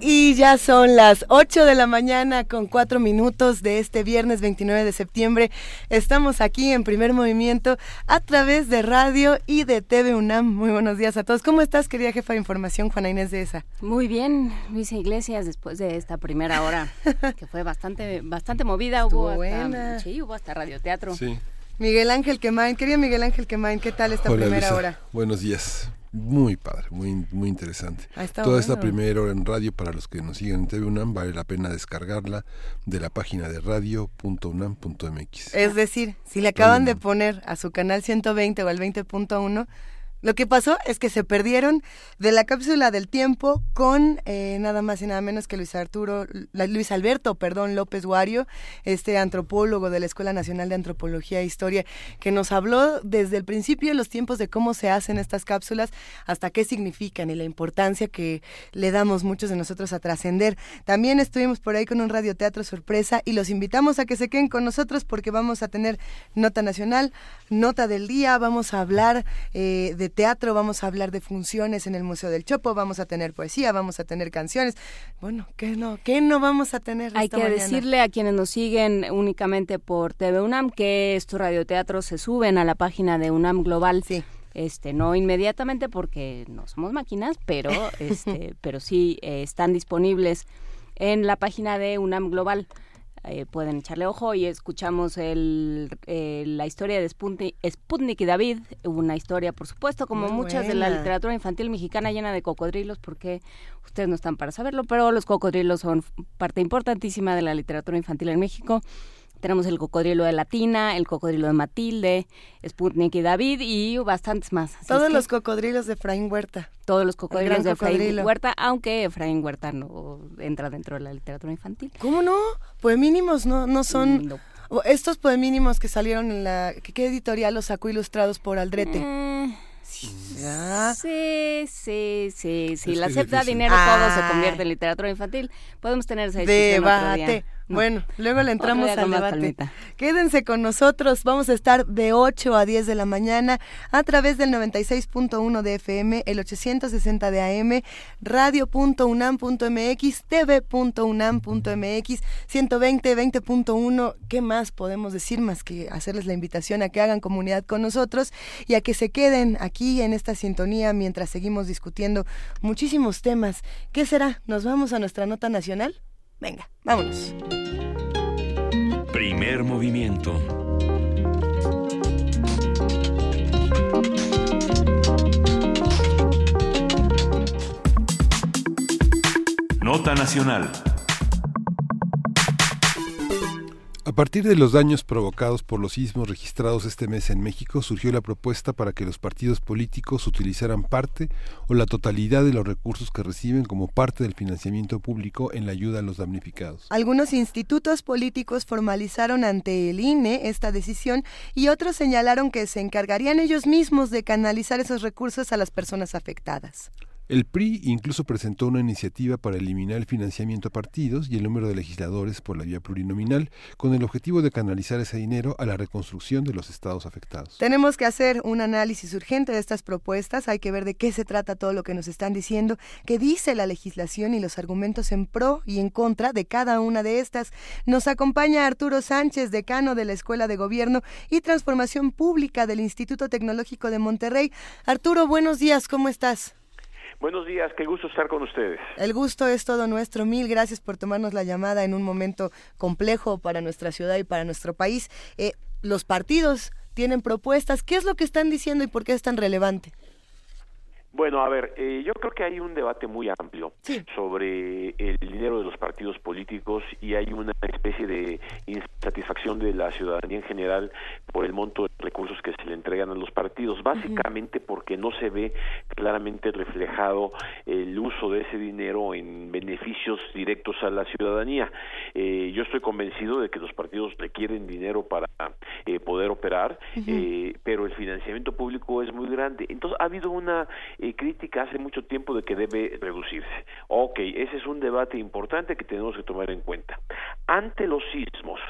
Speaker 3: Y ya son las 8 de la mañana con 4 minutos de este viernes 29 de septiembre. Estamos aquí en primer movimiento a través de radio y de TV UNAM. Muy buenos días a todos. ¿Cómo estás, querida jefa de información, Juana Inés de esa?
Speaker 2: Muy bien, Luisa Iglesias, después de esta primera hora, que fue bastante, bastante movida. hubo hasta, sí, hubo hasta radioteatro.
Speaker 1: Sí.
Speaker 3: Miguel Ángel Quemain, querido Miguel Ángel Quemain, ¿qué tal esta
Speaker 1: Hola,
Speaker 3: primera
Speaker 1: Luisa.
Speaker 3: hora?
Speaker 1: Buenos días. Muy padre, muy, muy interesante.
Speaker 3: Ah,
Speaker 1: Toda esta primera hora en radio, para los que nos siguen en TV UNAM, vale la pena descargarla de la página de radio.unam.mx.
Speaker 3: Es decir, si le acaban de poner a su canal 120 o al 20.1, lo que pasó es que se perdieron de la cápsula del tiempo con eh, nada más y nada menos que Luis Arturo, Luis Alberto, perdón, López Guario, este antropólogo de la Escuela Nacional de Antropología e Historia, que nos habló desde el principio de los tiempos de cómo se hacen estas cápsulas, hasta qué significan y la importancia que le damos muchos de nosotros a trascender. También estuvimos por ahí con un radioteatro sorpresa y los invitamos a que se queden con nosotros porque vamos a tener nota nacional, nota del día, vamos a hablar eh, de teatro, vamos a hablar de funciones en el Museo del Chopo, vamos a tener poesía, vamos a tener canciones. Bueno, ¿qué no, qué no vamos a tener?
Speaker 2: Hay
Speaker 3: esta
Speaker 2: que
Speaker 3: mañana?
Speaker 2: decirle a quienes nos siguen únicamente por TV UNAM que estos radioteatros se suben a la página de UNAM Global. Este, no inmediatamente porque no somos máquinas, pero este, pero sí eh, están disponibles en la página de UNAM Global. Eh, pueden echarle ojo y escuchamos el, eh, la historia de Sputnik, Sputnik y David, una historia, por supuesto, como
Speaker 3: Muy
Speaker 2: muchas de la literatura infantil mexicana llena de cocodrilos, porque ustedes no están para saberlo, pero los cocodrilos son parte importantísima de la literatura infantil en México. Tenemos el cocodrilo de Latina, el cocodrilo de Matilde, Sputnik y David y bastantes más. Así
Speaker 3: Todos
Speaker 2: es que
Speaker 3: los cocodrilos de Efraín Huerta.
Speaker 2: todos los cocodrilos de Efraín
Speaker 3: cocodrilo.
Speaker 2: Huerta, aunque Efraín Huerta no entra dentro de la literatura infantil.
Speaker 3: ¿Cómo no? Poemínimos no, no son... o Estos poemínimos que salieron en la... ¿Qué, editorial los sacó ilustrados por Aldrete?
Speaker 2: Eh, Sí, sí, sí. Si
Speaker 3: Es
Speaker 2: la
Speaker 3: difícil.
Speaker 2: dinero, todo se
Speaker 3: Ay.
Speaker 2: convierte en literatura infantil. Podemos tener esa discusión otro día. No.
Speaker 3: Bueno, luego le entramos al debate.
Speaker 2: calmita.
Speaker 3: Quédense con nosotros. Vamos a estar de 8 a 10 de la mañana a través del 96.1 de FM, el 860 de AM, radio.unam.mx, tv.unam.mx, 120, 20.1. ¿Qué más podemos decir más que hacerles la invitación a que hagan comunidad con nosotros y a que se queden aquí en esta sintonía mientras seguimos discutiendo muchísimos temas? ¿Qué será? ¿Nos vamos a nuestra nota nacional? Venga, vámonos.
Speaker 12: Primer movimiento. Nota nacional.
Speaker 1: Partir de los daños provocados por los sismos registrados este mes en México, surgió la propuesta para que los partidos políticos utilizaran parte o la totalidad de los recursos que reciben como parte del financiamiento público en la ayuda a los damnificados.
Speaker 3: Algunos institutos políticos formalizaron ante el INE esta decisión y otros señalaron que se encargarían ellos mismos de canalizar esos recursos a las personas afectadas.
Speaker 1: El PRI incluso presentó una iniciativa para eliminar el financiamiento a partidos y el número de legisladores por la vía plurinominal, con el objetivo de canalizar ese dinero a la reconstrucción de los estados afectados.
Speaker 3: Tenemos que hacer un análisis urgente de estas propuestas, hay que ver de qué se trata todo lo que nos están diciendo, qué dice la legislación y los argumentos en pro y en contra de cada una de estas. Nos acompaña Arturo Sánchez, decano de la Escuela de Gobierno y Transformación Pública del Instituto Tecnológico de Monterrey. Arturo, buenos días, ¿cómo estás?
Speaker 20: Buenos días, qué gusto estar con ustedes.
Speaker 3: El gusto es todo nuestro. Mil gracias por tomarnos la llamada en un momento complejo para nuestra ciudad y para nuestro país. Eh, los partidos tienen propuestas. ¿Qué es lo que están diciendo y por qué es tan relevante?
Speaker 20: Bueno, a ver, eh, yo creo que hay un debate muy amplio sobre el dinero de los partidos políticos y hay una especie de insatisfacción de la ciudadanía en general por el monto de recursos que se le entregan a los partidos, básicamente porque no se ve claramente reflejado el uso de ese dinero en beneficios directos a la ciudadanía. Eh, yo estoy convencido de que los partidos requieren dinero para eh, poder operar, eh, pero el financiamiento público es muy grande. Entonces ha habido una eh, crítica hace mucho tiempo de que debe reducirse. Ok, ese es un debate importante que tenemos que tomar en cuenta. Ante los sismos,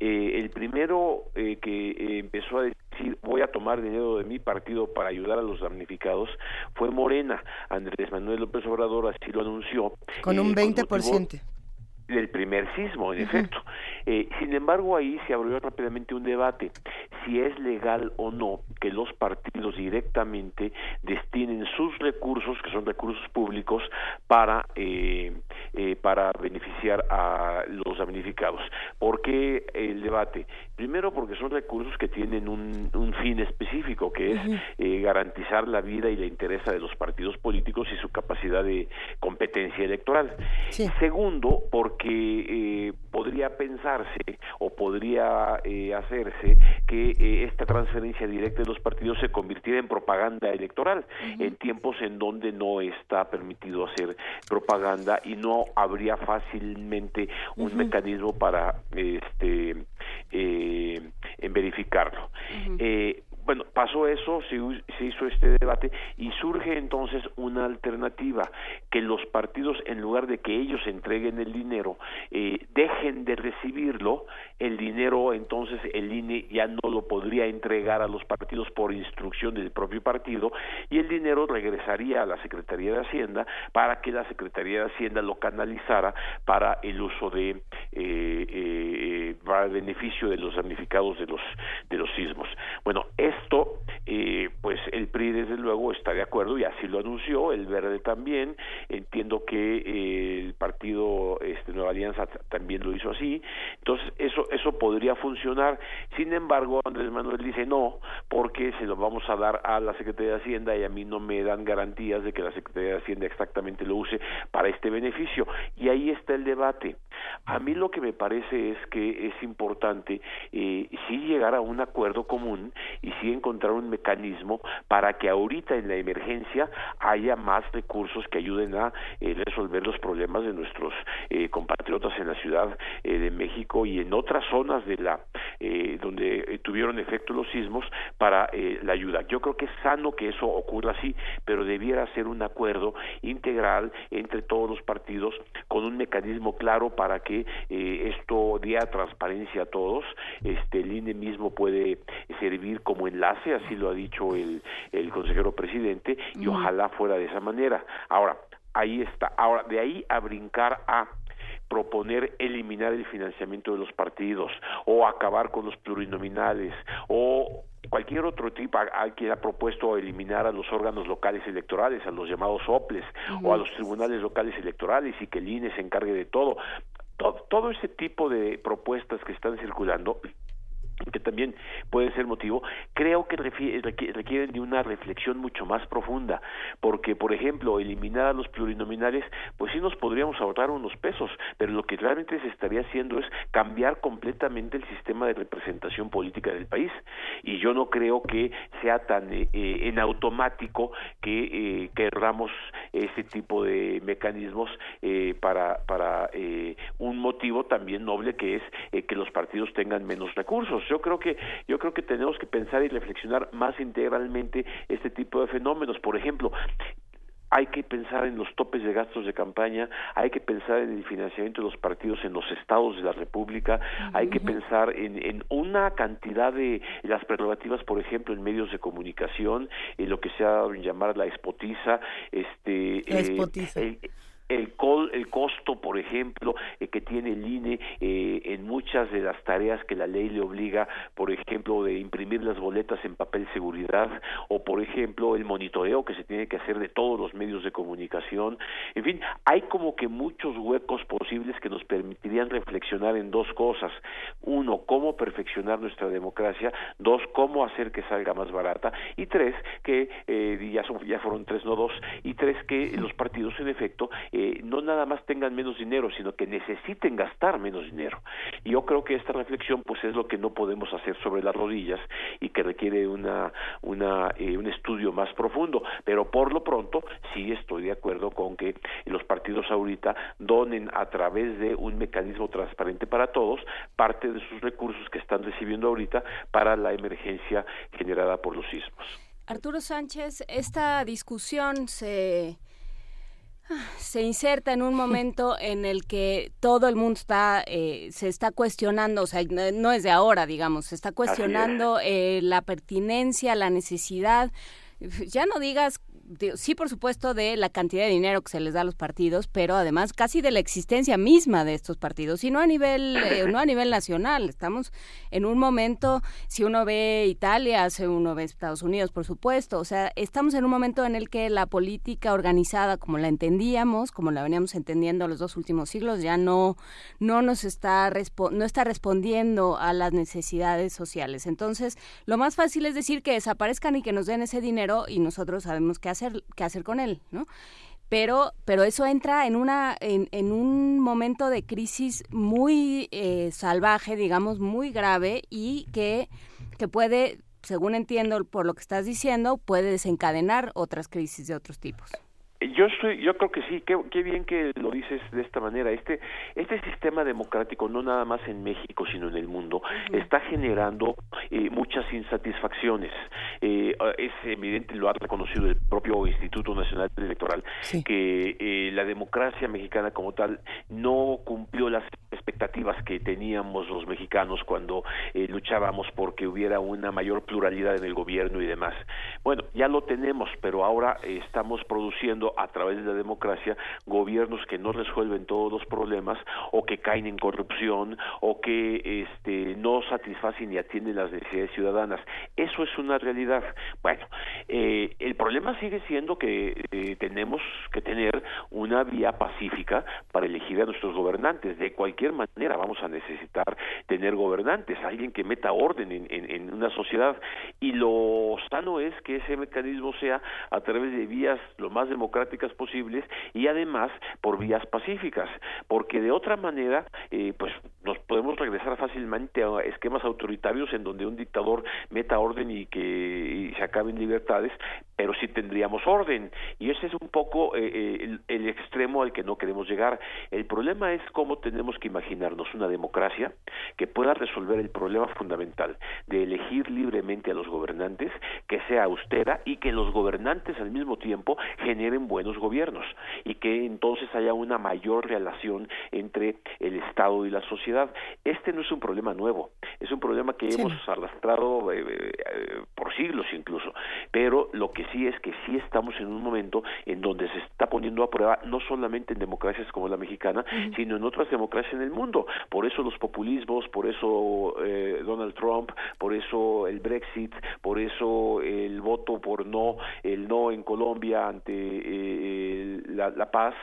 Speaker 20: eh, el primero eh, que eh, empezó a decir voy a tomar dinero de mi partido para ayudar a los damnificados fue Morena. Andrés Manuel López Obrador así lo anunció.
Speaker 3: Con un
Speaker 20: motivo
Speaker 3: 20%.
Speaker 20: Del primer sismo, en efecto. Eh, sin embargo, ahí se abrió rápidamente un debate si es legal o no que los partidos directamente destinen sus recursos, que son recursos públicos, para eh, eh, para beneficiar a los damnificados. ¿Por qué el debate? Primero, porque son recursos que tienen un, un fin específico, que es eh, garantizar la vida y la interés de los partidos políticos y su capacidad de competencia electoral. Segundo, porque eh, podría pensarse o podría eh, hacerse que eh, esta transferencia directa de los partidos se convirtiera en propaganda electoral en tiempos en donde no está permitido hacer propaganda y no habría fácilmente un mecanismo para este eh, en verificarlo. Bueno, pasó eso, se, hizo este debate y surge entonces una alternativa, que los partidos, en lugar de que ellos entreguen el dinero, eh, dejen de recibirlo, el dinero entonces el INE ya no lo podría entregar a los partidos por instrucción del propio partido y el dinero regresaría a la Secretaría de Hacienda para que la Secretaría de Hacienda lo canalizara para el uso de eh, eh, para el beneficio de los damnificados de los de los sismos. Bueno, esto eh, pues el PRI desde luego está de acuerdo y así lo anunció, el Verde también, entiendo que eh, el partido este, Nueva Alianza también lo hizo así, entonces eso eso podría funcionar. Sin embargo, Andrés Manuel dice no, porque se lo vamos a dar a la Secretaría de Hacienda y a mí no me dan garantías de que la Secretaría de Hacienda exactamente lo use para este beneficio. Y ahí está el debate. A mí lo que me parece es que es importante eh, sí llegar a un acuerdo común y si sí encontrar un mecanismo para que ahorita en la emergencia haya más recursos que ayuden a eh, resolver los problemas de nuestros eh, compatriotas en la Ciudad eh, de México y en otras zonas de la donde tuvieron efecto los sismos para la ayuda. Yo creo que es sano que eso ocurra así, pero debiera ser un acuerdo integral entre todos los partidos con un mecanismo claro para que esto dé transparencia a todos. Este, el INE mismo puede servir como enlace, así lo ha dicho el, el consejero presidente, y ojalá fuera de esa manera. Ahora, ahí está. Ahora, de ahí a brincar a proponer eliminar el financiamiento de los partidos o acabar con los plurinominales o cualquier otro tipo, hay quien ha propuesto eliminar a los órganos locales electorales, a los llamados OPLES o a los tribunales locales electorales y que el INE se encargue de todo. Todo, todo ese tipo de propuestas que están circulando que también puede ser motivo, creo que requieren de una reflexión mucho más profunda, porque, por ejemplo, eliminar a los plurinominales, pues sí nos podríamos ahorrar unos pesos, pero lo que realmente se estaría haciendo es cambiar completamente el sistema de representación política del país, y yo no creo que sea tan eh, eh, en automático que eh, querramos ese tipo de mecanismos para, para un motivo también noble que es que los partidos tengan menos recursos yo creo que yo creo que tenemos que pensar y reflexionar más integralmente este tipo de fenómenos. Por ejemplo, hay que pensar en los topes de gastos de campaña, hay que pensar en el financiamiento de los partidos en los estados de la República, hay que pensar en, en, una cantidad de las prerrogativas, por ejemplo, en medios de comunicación, en lo que se ha dado en llamar la espotiza, este,
Speaker 3: la eh,
Speaker 20: el, el costo, por ejemplo, eh, que tiene el INE eh, en muchas de las tareas que la ley le obliga, por ejemplo, de imprimir las boletas en papel seguridad, o por ejemplo, el monitoreo que se tiene que hacer de todos los medios de comunicación. En fin, hay como que muchos huecos posibles que nos permitirían reflexionar en dos cosas. Uno, cómo perfeccionar nuestra democracia. Dos, cómo hacer que salga más barata. Y tres, que eh, ya, ya fueron tres, no dos. Y tres, que los partidos, en efecto, eh, no nada más tengan menos dinero, sino que necesiten gastar menos dinero. Y yo creo que esta reflexión pues es lo que no podemos hacer sobre las rodillas y que requiere una, una eh, un estudio más profundo, pero por lo pronto sí estoy de acuerdo con que los partidos ahorita donen a través de un mecanismo transparente para todos parte de sus recursos que están recibiendo ahorita para la emergencia generada por los sismos.
Speaker 2: Arturo Sánchez, esta discusión se se inserta en un momento en el que todo el mundo está eh, se está cuestionando, o sea, no es de ahora, digamos, se está cuestionando eh, la pertinencia, la necesidad. Ya no digas sí, por supuesto, de la cantidad de dinero que se les da a los partidos, pero además casi de la existencia misma de estos partidos, y no a nivel, eh, no a nivel nacional. Estamos en un momento, si uno ve Italia, si uno ve Estados Unidos, por supuesto, o sea, estamos en un momento en el que la política organizada, como la entendíamos, como la veníamos entendiendo los dos últimos siglos, ya no, no nos está, no está respondiendo a las necesidades sociales. Entonces, lo más fácil es decir que desaparezcan y que nos den ese dinero y nosotros sabemos qué hacer hacer, qué hacer con él, ¿no? Pero, pero eso entra en, una, en, un momento de crisis muy eh, salvaje, digamos, muy grave y que, que puede, según entiendo por lo que estás diciendo, puede desencadenar otras crisis de otros tipos.
Speaker 20: Yo estoy, yo creo que sí, qué, qué bien que lo dices de esta manera. Este, este sistema democrático, no nada más en México, sino en el mundo, está generando eh, muchas insatisfacciones. Eh, es evidente, lo ha reconocido el propio Instituto Nacional Electoral, que eh, la democracia mexicana como tal no cumplió las expectativas que teníamos los mexicanos cuando luchábamos porque hubiera una mayor pluralidad en el gobierno y demás. Bueno, ya lo tenemos, pero ahora estamos produciendo a través de la democracia gobiernos que no resuelven todos los problemas o que caen en corrupción o que este, no satisfacen y atienden las necesidades ciudadanas. Eso es una realidad. Bueno, eh, el problema sigue siendo que eh, tenemos que tener una vía pacífica para elegir a nuestros gobernantes. De cualquier manera vamos a necesitar tener gobernantes, alguien que meta orden en, en una sociedad. Y lo sano es que ese mecanismo sea a través de vías lo más democráticas posibles y además por vías pacíficas, porque de otra manera, eh, pues nos podemos regresar fácilmente a esquemas autoritarios en donde un dictador meta orden y que y se acaben libertades, pero sí tendríamos orden. Y ese es un poco eh, eh, el, el, extremo al que no queremos llegar. El problema es cómo tenemos que imaginarnos una democracia que pueda resolver el problema fundamental de elegir libremente a los gobernantes, que sea austera y que los gobernantes al mismo tiempo generen buenos gobiernos y que entonces haya una mayor relación entre el Estado y la sociedad. Este no es un problema nuevo, es un problema que hemos arrastrado eh, eh, por siglos incluso, pero lo que sí es que sí estamos en un momento en donde se está poniendo a prueba no solamente en democracias como la mexicana, sino en otras democracias en el mundo. Por eso los populismos, por eso eh, Donald Trump, por eso el Brexit, por eso el voto por no, el no en Colombia ante eh, la, la, paz,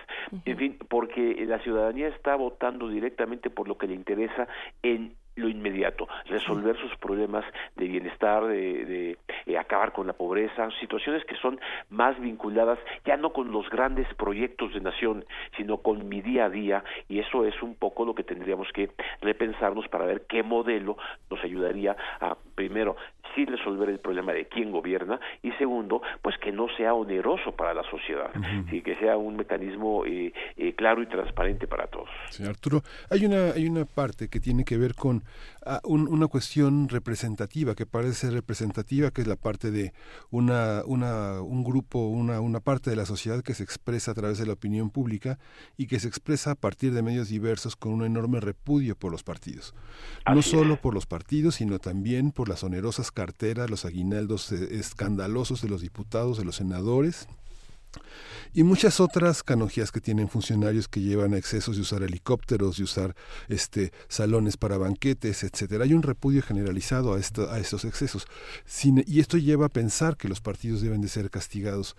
Speaker 20: en fin, porque la ciudadanía está votando directamente por lo que le interesa en lo inmediato, resolver sus problemas de bienestar, de, de eh, acabar con la pobreza, situaciones que son más vinculadas ya no con los grandes proyectos de nación, sino con mi día a día, y eso es un poco lo que tendríamos que repensarnos para ver qué modelo nos ayudaría a, primero, sí resolver el problema de quién gobierna, y segundo, pues que no sea oneroso para la sociedad, y que sea un mecanismo eh, eh, claro y transparente para todos.
Speaker 1: Señor Arturo, hay una, hay una parte que tiene que ver con uh, un, una cuestión representativa, que parece representativa, que es la parte de una, una, un grupo, una, una parte de la sociedad que se expresa a través de la opinión pública y que se expresa a partir de medios diversos con un enorme repudio por los partidos. No solo por los partidos, sino también por las onerosas los aguinaldos eh, escandalosos de los diputados, de los senadores, y muchas otras canonjías que tienen funcionarios que llevan a excesos de usar helicópteros, de usar este salones para banquetes, etcétera. Hay un repudio generalizado a, esto, a estos excesos. Y esto lleva a pensar que los partidos deben de ser castigados.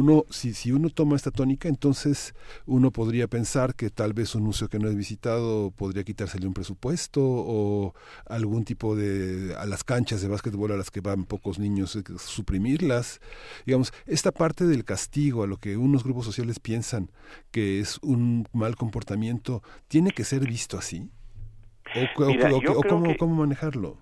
Speaker 1: Uno, si, si uno toma esta tónica, entonces uno podría pensar que tal vez un museo que no es visitado podría quitársele un presupuesto o algún tipo de a las canchas de básquetbol a las que van pocos niños eh, suprimirlas. Digamos, esta parte del castigo a lo que unos grupos sociales piensan que es un mal comportamiento, ¿tiene que ser visto así? ¿O,
Speaker 20: Mira,
Speaker 1: o-
Speaker 20: yo
Speaker 1: o
Speaker 20: creo
Speaker 1: cómo,
Speaker 20: que-
Speaker 1: cómo manejarlo?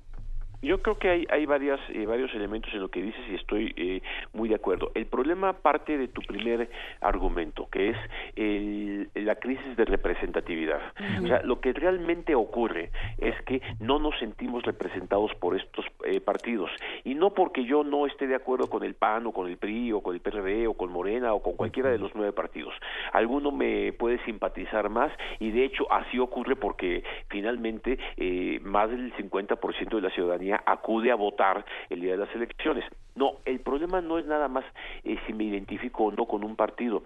Speaker 20: Yo creo que hay, hay varias, eh, varios elementos en lo que dices y estoy eh, muy de acuerdo. El problema parte de tu primer argumento, que es el- la crisis de representatividad. O sea, lo que realmente ocurre es que no nos sentimos representados por estos eh, partidos. Y no porque yo no esté de acuerdo con el PAN o con el PRI o con el PRD o con Morena o con cualquiera de los nueve partidos. Alguno me puede simpatizar más y de hecho así ocurre porque finalmente eh, más del 50% de la ciudadanía acude a votar el día de las elecciones. No, el problema no es nada más eh, si me identifico o no con un partido,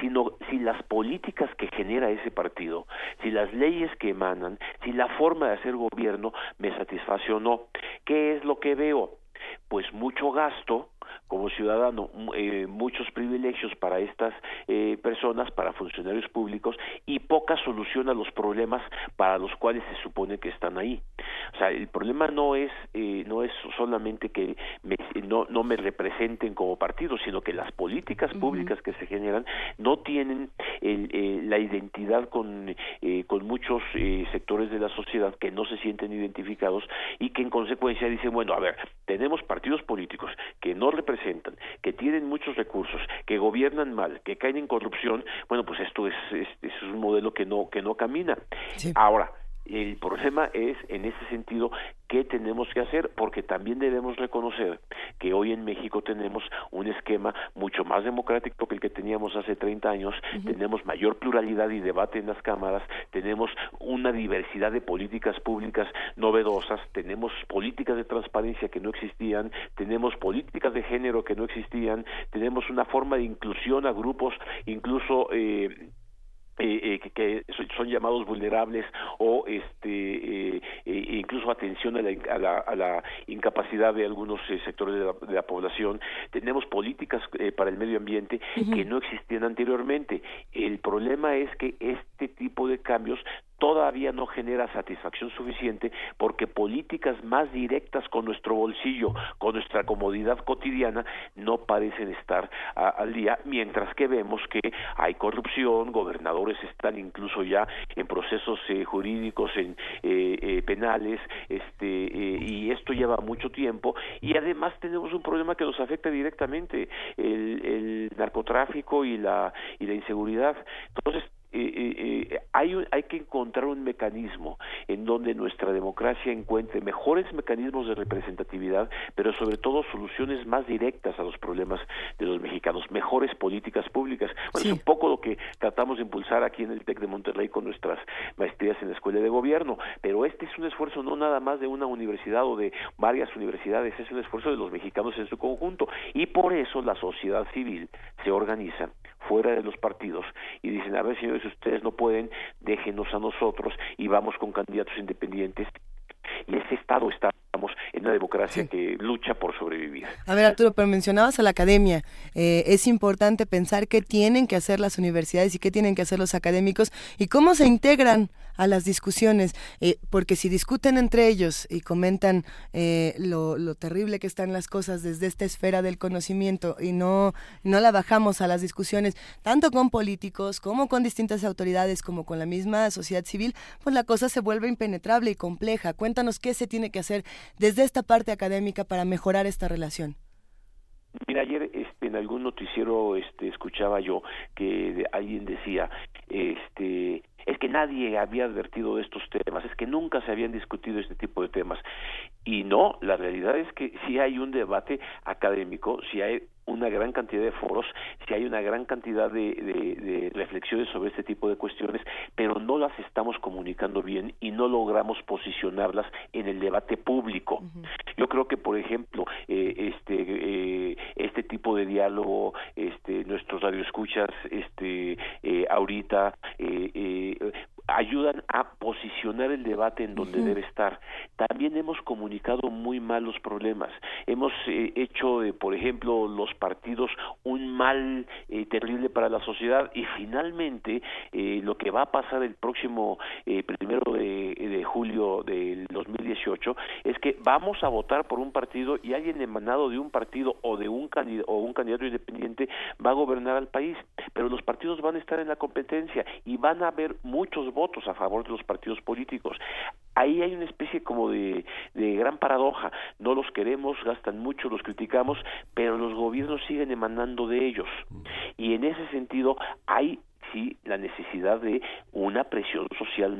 Speaker 20: sino si las políticas que genera ese partido, si las leyes que emanan, si la forma de hacer gobierno me satisface o no. ¿Qué es lo que veo? Pues mucho gasto como ciudadano, eh, muchos privilegios para estas eh, personas, para funcionarios públicos y poca solución a los problemas para los cuales se supone que están ahí. O sea, el problema no es eh, no es solamente que me- no no me representen como partido, sino que las políticas públicas que se generan no tienen el, eh, la identidad con eh, con muchos eh, sectores de la sociedad que no se sienten identificados y que en consecuencia dicen bueno a ver tenemos partidos políticos que no representan, que tienen muchos recursos, que gobiernan mal, que caen en corrupción, bueno pues esto es, es, es un modelo que no que no camina. Ahora el problema es, en ese sentido, qué tenemos que hacer, porque también debemos reconocer que hoy en México tenemos un esquema mucho más democrático que el que teníamos hace 30 años, tenemos mayor pluralidad y debate en las cámaras, tenemos una diversidad de políticas públicas novedosas, tenemos políticas de transparencia que no existían, tenemos políticas de género que no existían, tenemos una forma de inclusión a grupos, incluso eh, eh, eh, que, que son- llamados vulnerables o este eh, eh, incluso atención a la, a la, a la incapacidad de algunos eh, sectores de la, de la población. Tenemos políticas eh, para el medio ambiente que no existían anteriormente. El problema es que este tipo de cambios todavía no genera satisfacción suficiente porque políticas más directas con nuestro bolsillo, con nuestra comodidad cotidiana, no parecen estar al día, mientras que vemos que hay corrupción, gobernadores están incluso ya en procesos eh, jurídicos, en eh, eh, penales, este, y esto lleva mucho tiempo, y además tenemos un problema que nos afecta directamente, el, el narcotráfico y la, y la inseguridad. Entonces, eh, eh, eh, hay, hay que encontrar un mecanismo en donde nuestra democracia encuentre mejores mecanismos de representatividad, pero sobre todo soluciones más directas a los problemas de los mexicanos, mejores políticas públicas. Bueno, es un poco lo que tratamos de impulsar aquí en el TEC de Monterrey con nuestras maestrías en la Escuela de Gobierno, pero este es un esfuerzo no nada más de una universidad o de varias universidades, es un esfuerzo de los mexicanos en su conjunto y por eso la sociedad civil se organiza fuera de los partidos y dicen, a ver señores, ustedes no pueden, déjenos a nosotros y vamos con candidatos independientes. Y ese Estado estamos en una democracia que lucha por sobrevivir.
Speaker 3: A ver, Arturo, pero mencionabas a la academia. Eh, es importante pensar qué tienen que hacer las universidades y qué tienen que hacer los académicos y cómo se integran a las discusiones, eh, porque si discuten entre ellos y comentan eh, lo, terrible que están las cosas desde esta esfera del conocimiento y no, no la bajamos a las discusiones, tanto con políticos como con distintas autoridades, como con la misma sociedad civil, pues la cosa se vuelve impenetrable y compleja. Cuéntanos qué se tiene que hacer desde esta parte académica para mejorar esta relación.
Speaker 20: Mira, ayer este, en algún noticiero este, escuchaba yo que alguien decía, este, es que nadie había advertido de estos temas, es que nunca se habían discutido este tipo de temas. Y no, la realidad es que sí hay un debate académico, sí hay una gran cantidad de foros, si hay una gran cantidad de, de, reflexiones sobre este tipo de cuestiones, pero no las estamos comunicando bien y no logramos posicionarlas en el debate público. Yo creo que, por ejemplo, eh, este eh, este tipo de diálogo, este nuestros radioescuchas, este eh, ahorita eh, ayudan a posicionar el debate en donde debe estar. También hemos comunicado muy mal los problemas. Hemos eh, hecho, eh, por ejemplo, los partidos un mal eh, terrible para la sociedad y finalmente lo que va a pasar el próximo primero de, de, julio del 2018 es que vamos a votar por un partido y alguien emanado de un partido o de un candidato o un candidato independiente va a gobernar al país, pero los partidos van a estar en la competencia y van a haber muchos votos a favor de los partidos políticos. Ahí hay una especie como de, de gran paradoja. No los queremos, gastan mucho, los criticamos, pero los gobiernos siguen emanando de ellos. Y en ese sentido hay la necesidad de una presión social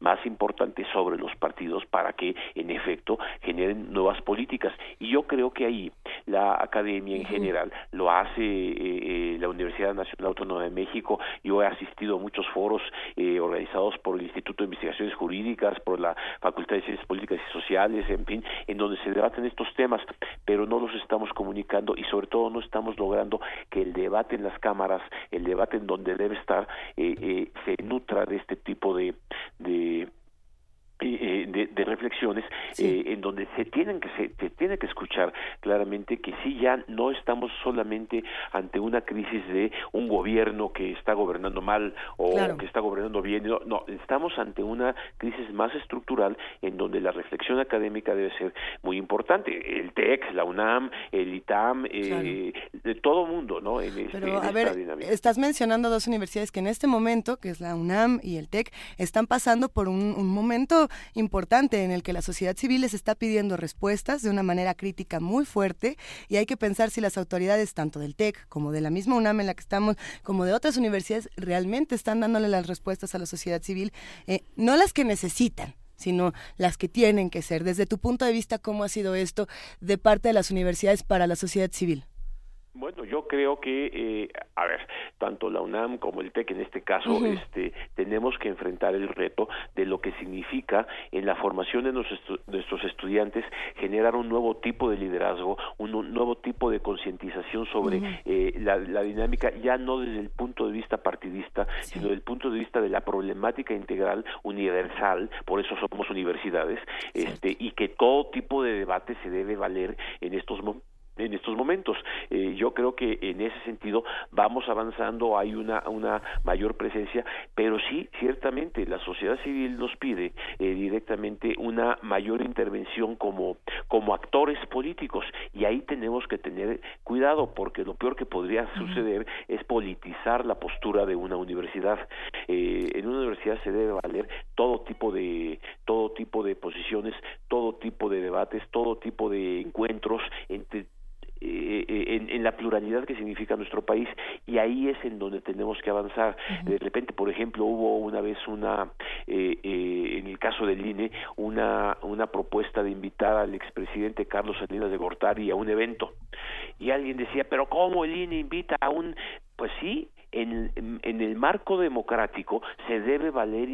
Speaker 20: más importante sobre los partidos para que en efecto generen nuevas políticas. Y yo creo que ahí la academia en general lo hace eh, eh, la Universidad Nacional Autónoma de México. Yo he asistido a muchos foros eh, organizados por el Instituto de Investigaciones Jurídicas por la Facultad de Ciencias Políticas y Sociales en fin en donde se debaten estos temas pero no los estamos comunicando y sobre todo no estamos logrando que el debate en las cámaras el debate en donde debe estar eh, eh, se nutra de este tipo de, de eh, de, de, reflexiones eh, en donde se tienen que se, tiene que escuchar claramente que sí ya no estamos solamente ante una crisis de un gobierno que está gobernando mal o que está gobernando bien no, no estamos ante una crisis más estructural en donde la reflexión académica debe ser muy importante. El TEC la UNAM el ITAM eh, de todo mundo no en, este,
Speaker 3: Pero, a ver, estás mencionando dos universidades que en este momento que es la UNAM y el TEC están pasando por un, un momento importante en el que la sociedad civil les está pidiendo respuestas de una manera crítica muy fuerte y hay que pensar si las autoridades tanto del TEC como de la misma UNAM en la que estamos, como de otras universidades, realmente están dándole las respuestas a la sociedad civil, eh, no las que necesitan, sino las que tienen que ser. Desde tu punto de vista, ¿cómo ha sido esto de parte de las universidades para la sociedad civil?
Speaker 20: Bueno, yo creo que, eh, a ver, tanto la UNAM como el TEC en este caso, este, tenemos que enfrentar el reto de lo que significa en la formación de nuestros, estudiantes generar un nuevo tipo de liderazgo, un, nuevo tipo de concientización sobre eh, la, dinámica, ya no desde el punto de vista partidista, sino desde el punto de vista de la problemática integral, universal, por eso somos universidades, este, y que todo tipo de debate se debe valer en estos momentos en estos momentos. Eh, yo creo que en ese sentido vamos avanzando, hay una, una mayor presencia, pero sí, ciertamente, la sociedad civil nos pide eh, directamente una mayor intervención como, como actores políticos y ahí tenemos que tener cuidado porque lo peor que podría suceder es politizar la postura de una universidad. Eh, en una universidad se debe valer todo tipo de todo tipo de posiciones, todo tipo de debates, todo tipo de encuentros entre eh, eh, en, la pluralidad que significa nuestro país y ahí es en donde tenemos que avanzar. De repente, por ejemplo, hubo una vez una, eh, en el caso del INE, una, una propuesta de invitar al expresidente Carlos Salinas de Gortari a un evento y alguien decía, pero ¿cómo el INE invita a un pues sí, en, en, el marco democrático se debe valer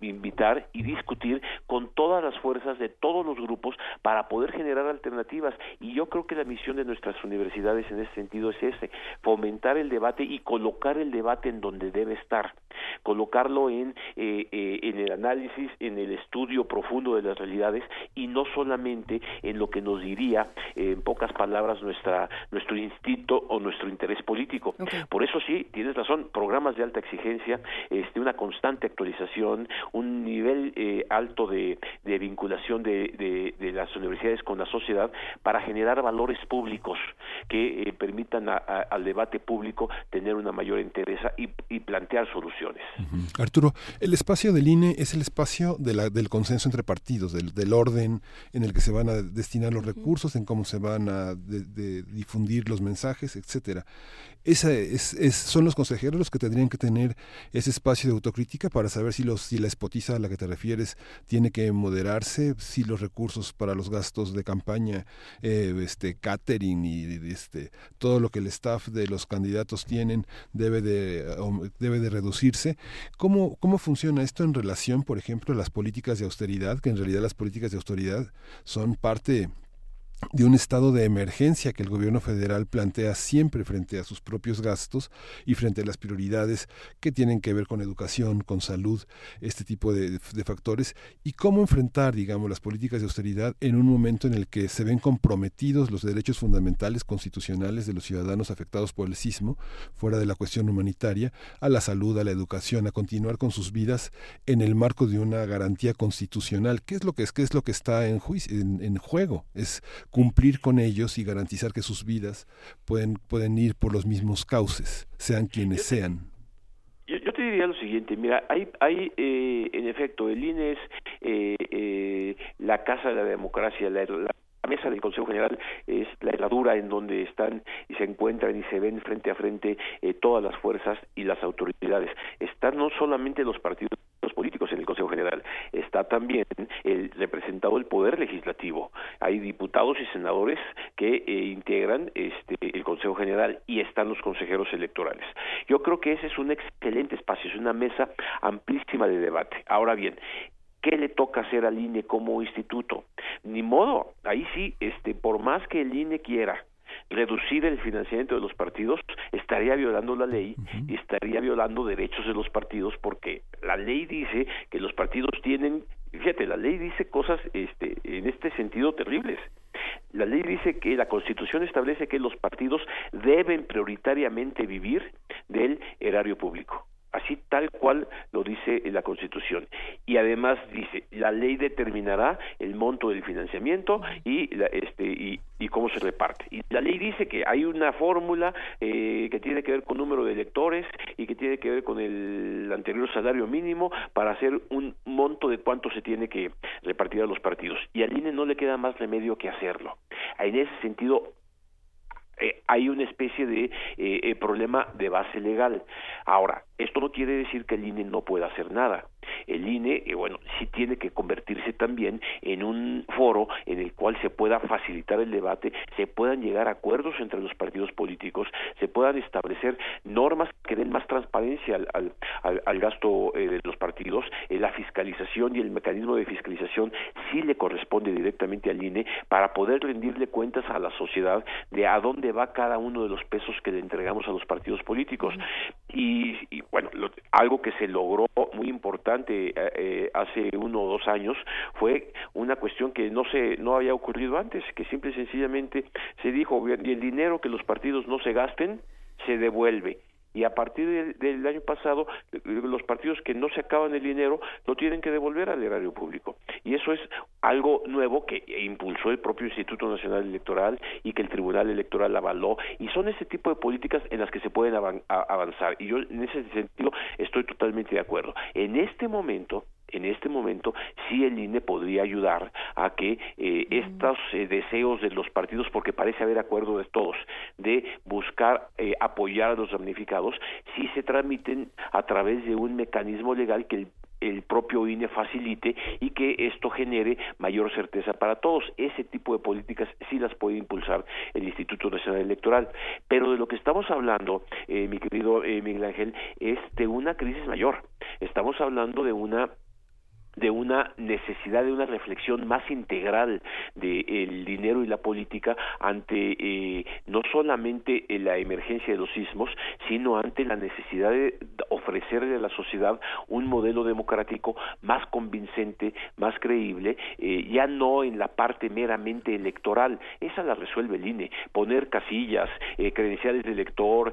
Speaker 20: invitar y discutir con todas las fuerzas de todos los grupos para poder generar alternativas. Y yo creo que la misión de nuestras universidades en ese sentido es ese fomentar el debate y colocar el debate en donde debe estar. Colocarlo en eh, eh, en el análisis en el estudio profundo de las realidades y no solamente en lo que nos diría en pocas palabras nuestra nuestro instinto o nuestro interés político. Por eso sí tienes razón, programas de alta exigencia, este, una constante actualización, un nivel eh, alto de, de vinculación de, de, las universidades con la sociedad para generar valores públicos que eh, permitan al debate público tener una mayor interés y, y plantear soluciones.
Speaker 1: Arturo, el espacio del INE es el espacio de la, del consenso entre partidos, del, del, orden en el que se van a destinar los recursos, en cómo se van a difundir los mensajes, etcétera. Esa es, es, son los consejeros los que tendrían que tener ese espacio de autocrítica para saber si, los, si la espotiza a la que te refieres tiene que moderarse, si los recursos para los gastos de campaña, eh, este catering y este todo lo que el staff de los candidatos tienen debe de, debe de reducirse. ¿Cómo, ¿Cómo funciona esto en relación, por ejemplo, a las políticas de austeridad? Que en realidad las políticas de austeridad son parte de un estado de emergencia que el gobierno federal plantea siempre frente a sus propios gastos y frente a las prioridades que tienen que ver con educación, con salud, este tipo de, factores, y cómo enfrentar, digamos, las políticas de austeridad en un momento en el que se ven comprometidos los derechos fundamentales constitucionales de los ciudadanos afectados por el sismo, fuera de la cuestión humanitaria, a la salud, a la educación, a continuar con sus vidas en el marco de una garantía constitucional. ¿Qué es lo que es? ¿Qué es lo que está en, en, en juego? Es cumplir con ellos y garantizar que sus vidas pueden, pueden ir por los mismos cauces, sean quienes sean.
Speaker 20: Yo, te diría lo siguiente, mira, hay, hay eh, en efecto, el INE es eh, eh, la casa de la democracia, la, mesa del Consejo General es la herradura en donde están y se encuentran y se ven frente a frente todas las fuerzas y las autoridades. Están no solamente los partidos políticos General, está también el representado el poder legislativo. Hay diputados y senadores que eh, integran este el Consejo General y están los consejeros electorales. Yo creo que ese es un excelente espacio, es una mesa amplísima de debate. Ahora bien, ¿Qué le toca hacer al INE como instituto? Ni modo, ahí sí, este, por más que el INE quiera reducir el financiamiento de los partidos estaría violando la ley y estaría violando derechos de los partidos porque la ley dice que los partidos tienen fíjate la ley dice cosas este en este sentido terribles. La ley dice que la Constitución establece que los partidos deben prioritariamente vivir del erario público así tal cual lo dice la Constitución. Y además dice, la ley determinará el monto del financiamiento y, este, y, cómo se reparte. Y la ley dice que hay una fórmula eh, que tiene que ver con número de electores y que tiene que ver con el anterior salario mínimo para hacer un monto de cuánto se tiene que repartir a los partidos. Y al INE no le queda más remedio que hacerlo. En ese sentido, eh, hay una especie de eh, eh, problema de base legal. Ahora, esto no quiere decir que el INE no pueda hacer nada. El INE, eh, bueno, sí tiene que convertirse también en un foro en el cual se pueda facilitar el debate, se puedan llegar a acuerdos entre los partidos políticos, se puedan establecer normas que den más transparencia al, al, al, gasto eh, de los partidos, eh, la fiscalización y el mecanismo de fiscalización sí le corresponde directamente al INE para poder rendirle cuentas a la sociedad de a dónde va cada uno de los pesos que le entregamos a los partidos políticos. Y, bueno, algo que se logró muy importante hace eh, hace uno o dos años fue una cuestión que no se no había ocurrido antes, que simple y sencillamente se dijo el dinero que los partidos no se gasten se devuelve y a partir del, año pasado los partidos que no se acaban el dinero lo tienen que devolver al erario público. Y eso es algo nuevo que impulsó el propio Instituto Nacional Electoral y que el Tribunal Electoral avaló y son ese tipo de políticas en las que se pueden avanzar. Y yo en ese sentido estoy totalmente de acuerdo. En este momento en este momento sí el INE podría ayudar a que eh, estos eh, deseos de los partidos, porque parece haber acuerdo de todos, de buscar eh, apoyar a los damnificados, sí se transmiten a través de un mecanismo legal que el el propio INE facilite y que esto genere mayor certeza para todos. Ese tipo de políticas sí las puede impulsar el Instituto Nacional Electoral. Pero de lo que estamos hablando, mi querido Miguel Ángel, es de una crisis mayor. Estamos hablando de una de una necesidad de una reflexión más integral del dinero y la política ante eh, no solamente la emergencia de los sismos, sino ante la necesidad de ofrecerle a la sociedad un modelo democrático más convincente, más creíble, eh, ya no en la parte meramente electoral, esa la resuelve el INE, poner casillas, eh, credenciales de elector,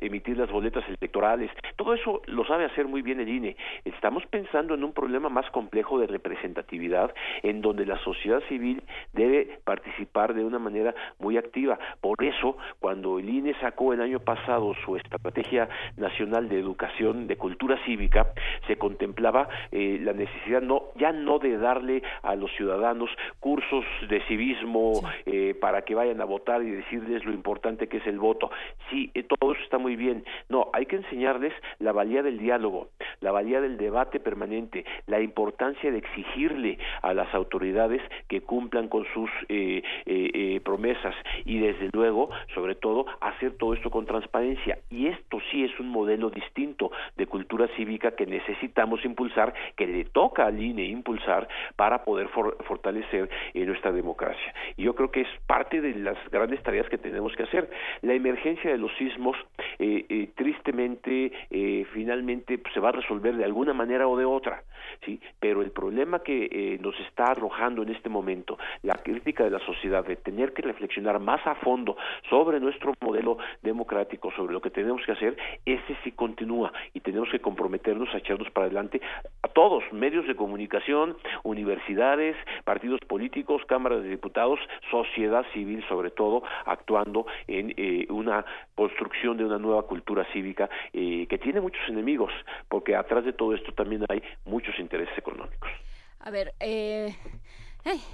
Speaker 20: emitir las boletas electorales, todo eso lo sabe hacer muy bien el INE Estamos pensando en un problema más complejo de representatividad en donde la sociedad civil debe participar de una manera muy activa. Por eso, cuando el INE sacó el año pasado su estrategia nacional de educación, de cultura cívica, se contemplaba eh, la necesidad no ya no de darle a los ciudadanos cursos de civismo eh, para que vayan a votar y decirles lo importante que es el voto. Sí, eh, todo eso está muy bien. No, hay que enseñarles la valía del diálogo, la valía del debate permanente, la importancia de exigirle a las autoridades que cumplan con sus eh, eh, eh, promesas y desde luego, sobre todo, hacer todo esto con transparencia. Y esto sí es un modelo distinto de cultura cívica que necesitamos impulsar, que le toca al INE impulsar para poder fortalecer nuestra democracia. Y yo creo que es parte de las grandes tareas que tenemos que hacer. La emergencia de los sismos, tristemente, finalmente pues, se va a resolver de alguna manera o de otra, sí, pero el problema que eh, nos está arrojando en este momento la crítica de la sociedad de tener que reflexionar más a fondo sobre nuestro modelo democrático, sobre lo que tenemos que hacer, ese sí continúa y tenemos que comprometernos a echarnos para adelante a todos, medios de comunicación, universidades, partidos políticos, cámaras de diputados, sociedad civil sobre todo, actuando en eh, una construcción de una nueva cultura cívica eh, que tiene muchos enemigos, porque atrás de todo esto también hay muchos intereses económicos.
Speaker 2: A ver, eh...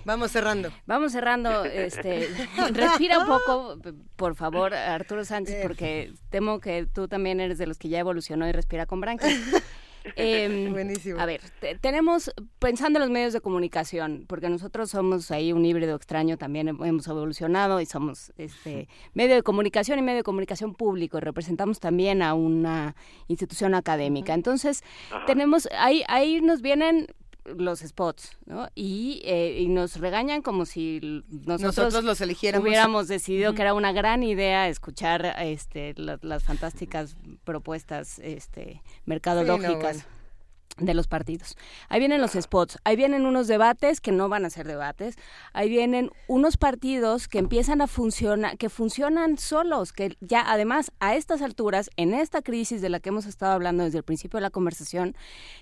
Speaker 3: vamos cerrando.
Speaker 2: Vamos cerrando. Este, respira un poco, por favor, Arturo Sánchez, porque temo que tú también eres de los que ya evolucionó y respira con branquias. Em, Buenísimo. A ver, tenemos, pensando en los medios de comunicación, porque nosotros somos ahí un híbrido extraño, también hemos evolucionado y somos este medio de comunicación y medio de comunicación público, y representamos también a una institución académica. Entonces, tenemos, ahí, ahí nos vienen los spots, ¿no? Y, eh, y, nos regañan como si nosotros,
Speaker 3: los eligiéramos.
Speaker 2: Hubiéramos decidido que era una gran idea escuchar este, las fantásticas propuestas este, mercadológicas de los partidos. Ahí vienen los spots, ahí vienen unos debates que no van a ser debates, ahí vienen unos partidos que empiezan a funcionar, que funcionan solos, que ya además a estas alturas, en esta crisis de la que hemos estado hablando desde el principio de la conversación,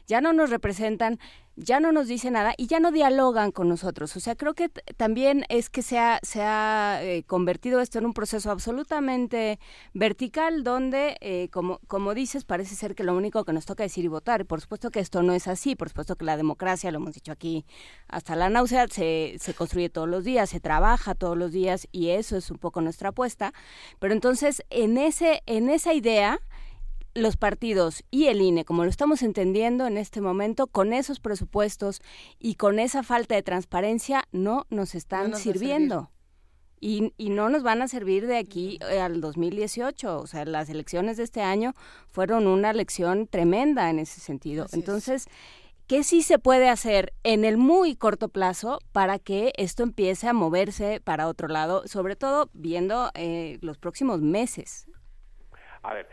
Speaker 2: ya no nos representan ya no nos dice nada y ya no dialogan con nosotros. O sea, creo que también es que se ha, se ha eh, convertido esto en un proceso absolutamente vertical donde, eh, como, como dices, parece ser que lo único que nos toca es ir y votar. Por supuesto que esto no es así, por supuesto que la democracia, lo hemos dicho aquí hasta la náusea, se, se construye todos los días, se trabaja todos los días y eso es un poco nuestra apuesta. Pero entonces, en, ese, en esa idea los partidos y el INE, como lo estamos entendiendo en este momento, con esos presupuestos y con esa falta de transparencia, no nos están sirviendo. Y, y, no nos van a servir de aquí eh, al 2018. O sea, las elecciones de este año fueron una lección tremenda en ese sentido. Entonces, ¿qué sí se puede hacer en el muy corto plazo para que esto empiece a moverse para otro lado, sobre todo viendo eh, los próximos meses?
Speaker 20: A ver,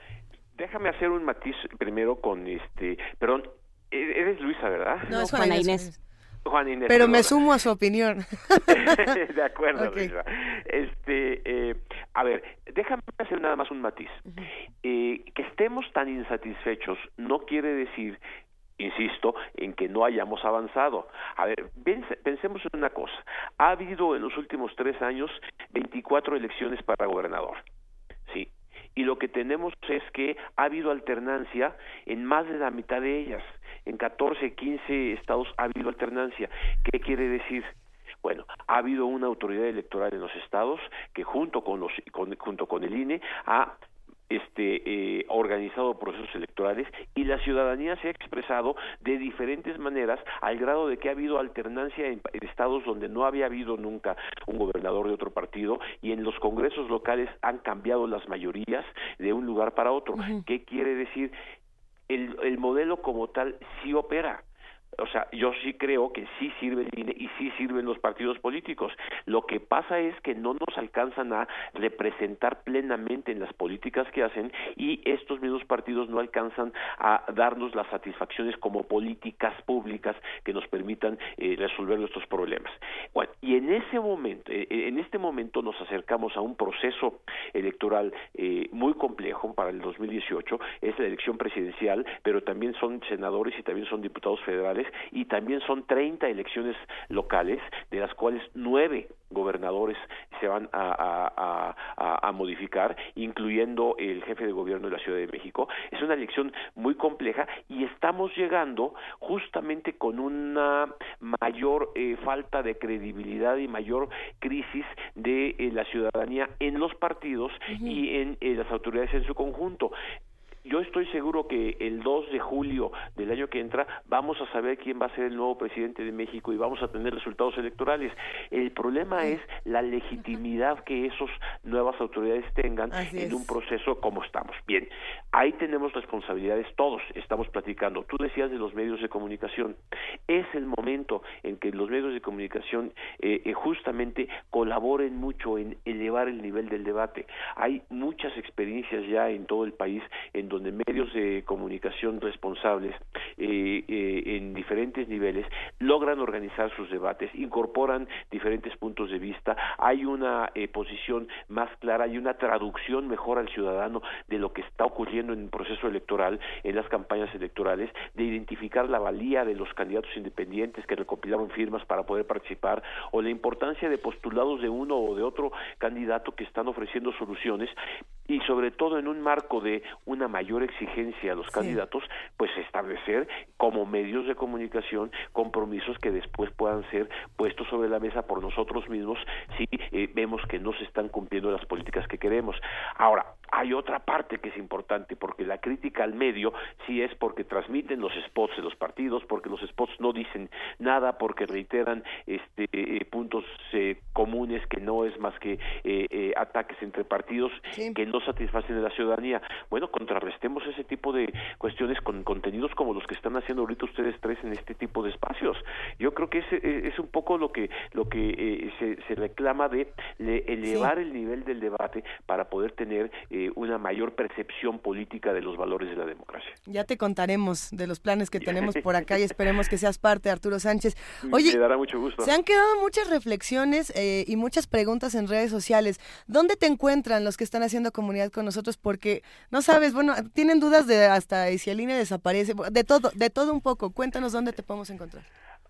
Speaker 20: déjame hacer un matiz primero con este, perdón, e-, eres Luisa, ¿verdad?
Speaker 3: No, es Juana Inés.
Speaker 20: Juan Inés.
Speaker 3: Pero me sumo a su opinión.
Speaker 20: de acuerdo. Luisa. Este, eh, a ver, déjame hacer nada más un matiz. Eh, que estemos tan insatisfechos no quiere decir insisto, en que no hayamos avanzado. A ver, pense- pensemos en una cosa. Ha habido en los últimos tres años 24 elecciones para gobernador. Y lo que tenemos es que ha habido alternancia en más de la mitad de ellas. En 14, 15 estados ha habido alternancia. ¿Qué quiere decir? Bueno, ha habido una autoridad electoral en los estados que junto con los con- junto con el INE ha este eh, organizado procesos electorales y la ciudadanía se ha expresado de diferentes maneras al grado de que ha habido alternancia en, en estados donde no había habido nunca un gobernador de otro partido y en los congresos locales han cambiado las mayorías de un lugar para otro. ¿Qué quiere decir? El, el modelo como tal sí opera. O sea, yo sí creo que sí sirve el INE y sí sirven los partidos políticos. Lo que pasa es que no nos alcanzan a representar plenamente en las políticas que hacen y estos mismos partidos no alcanzan a darnos las satisfacciones como políticas públicas que nos permitan eh, resolver nuestros problemas. Bueno, y en ese momento, eh, en este momento nos acercamos a un proceso electoral eh, muy complejo para el 2018, es la elección presidencial, pero también son senadores y también son diputados federales y también son 30 elecciones locales, de las cuales nueve gobernadores se van a, a- a- a- a modificar, incluyendo el jefe de gobierno de la Ciudad de México. Es una elección muy compleja y estamos llegando justamente con una mayor eh, falta de credibilidad y mayor crisis de eh, la ciudadanía en los partidos y en eh, las autoridades en su conjunto yo estoy seguro que el 2 de julio del año que entra vamos a saber quién va a ser el nuevo presidente de México y vamos a tener resultados electorales. El problema es la legitimidad que esos nuevas autoridades tengan
Speaker 3: Así
Speaker 20: en
Speaker 3: es.
Speaker 20: un proceso como estamos. Bien, ahí tenemos responsabilidades todos, estamos platicando. Tú decías de los medios de comunicación. Es el momento en que los medios de comunicación eh, eh, justamente colaboren mucho en elevar el nivel del debate. Hay muchas experiencias ya en todo el país en donde medios de comunicación responsables eh, eh, en diferentes niveles logran organizar sus debates, incorporan diferentes puntos de vista, hay una eh, posición más clara, hay una traducción mejor al ciudadano de lo que está ocurriendo en el proceso electoral, en las campañas electorales, de identificar la valía de los candidatos independientes que recopilaron firmas para poder participar o la importancia de postulados de uno o de otro candidato que están ofreciendo soluciones y sobre todo en un marco de una mayor exigencia a los candidatos, pues establecer como medios de comunicación compromisos que después puedan ser puestos sobre la mesa por nosotros mismos si eh, vemos que no se están cumpliendo las políticas que queremos. Ahora, hay otra parte que es importante porque la crítica al medio sí es porque transmiten los spots de los partidos, porque los spots no dicen nada, porque reiteran este eh, puntos eh, comunes que no es más que eh, eh, ataques entre partidos que no satisfacen a la ciudadanía. Bueno, contrarrestemos ese tipo de cuestiones con contenidos como los que están haciendo ahorita ustedes tres en este tipo de espacios. Yo creo que ese eh, es un poco lo que lo que eh, se, se reclama de le- elevar el nivel del debate para poder tener eh, una mayor percepción política de los valores de la democracia.
Speaker 3: Ya te contaremos de los planes que tenemos por acá y esperemos que seas parte, Arturo Sánchez. Oye,
Speaker 20: Me dará mucho gusto.
Speaker 3: se han quedado muchas reflexiones eh, y muchas preguntas en redes sociales. ¿Dónde te encuentran los que están haciendo comunidad con nosotros? Porque, no sabes, bueno, tienen dudas de hasta si el INE desaparece, de todo, de todo un poco. Cuéntanos dónde te podemos encontrar.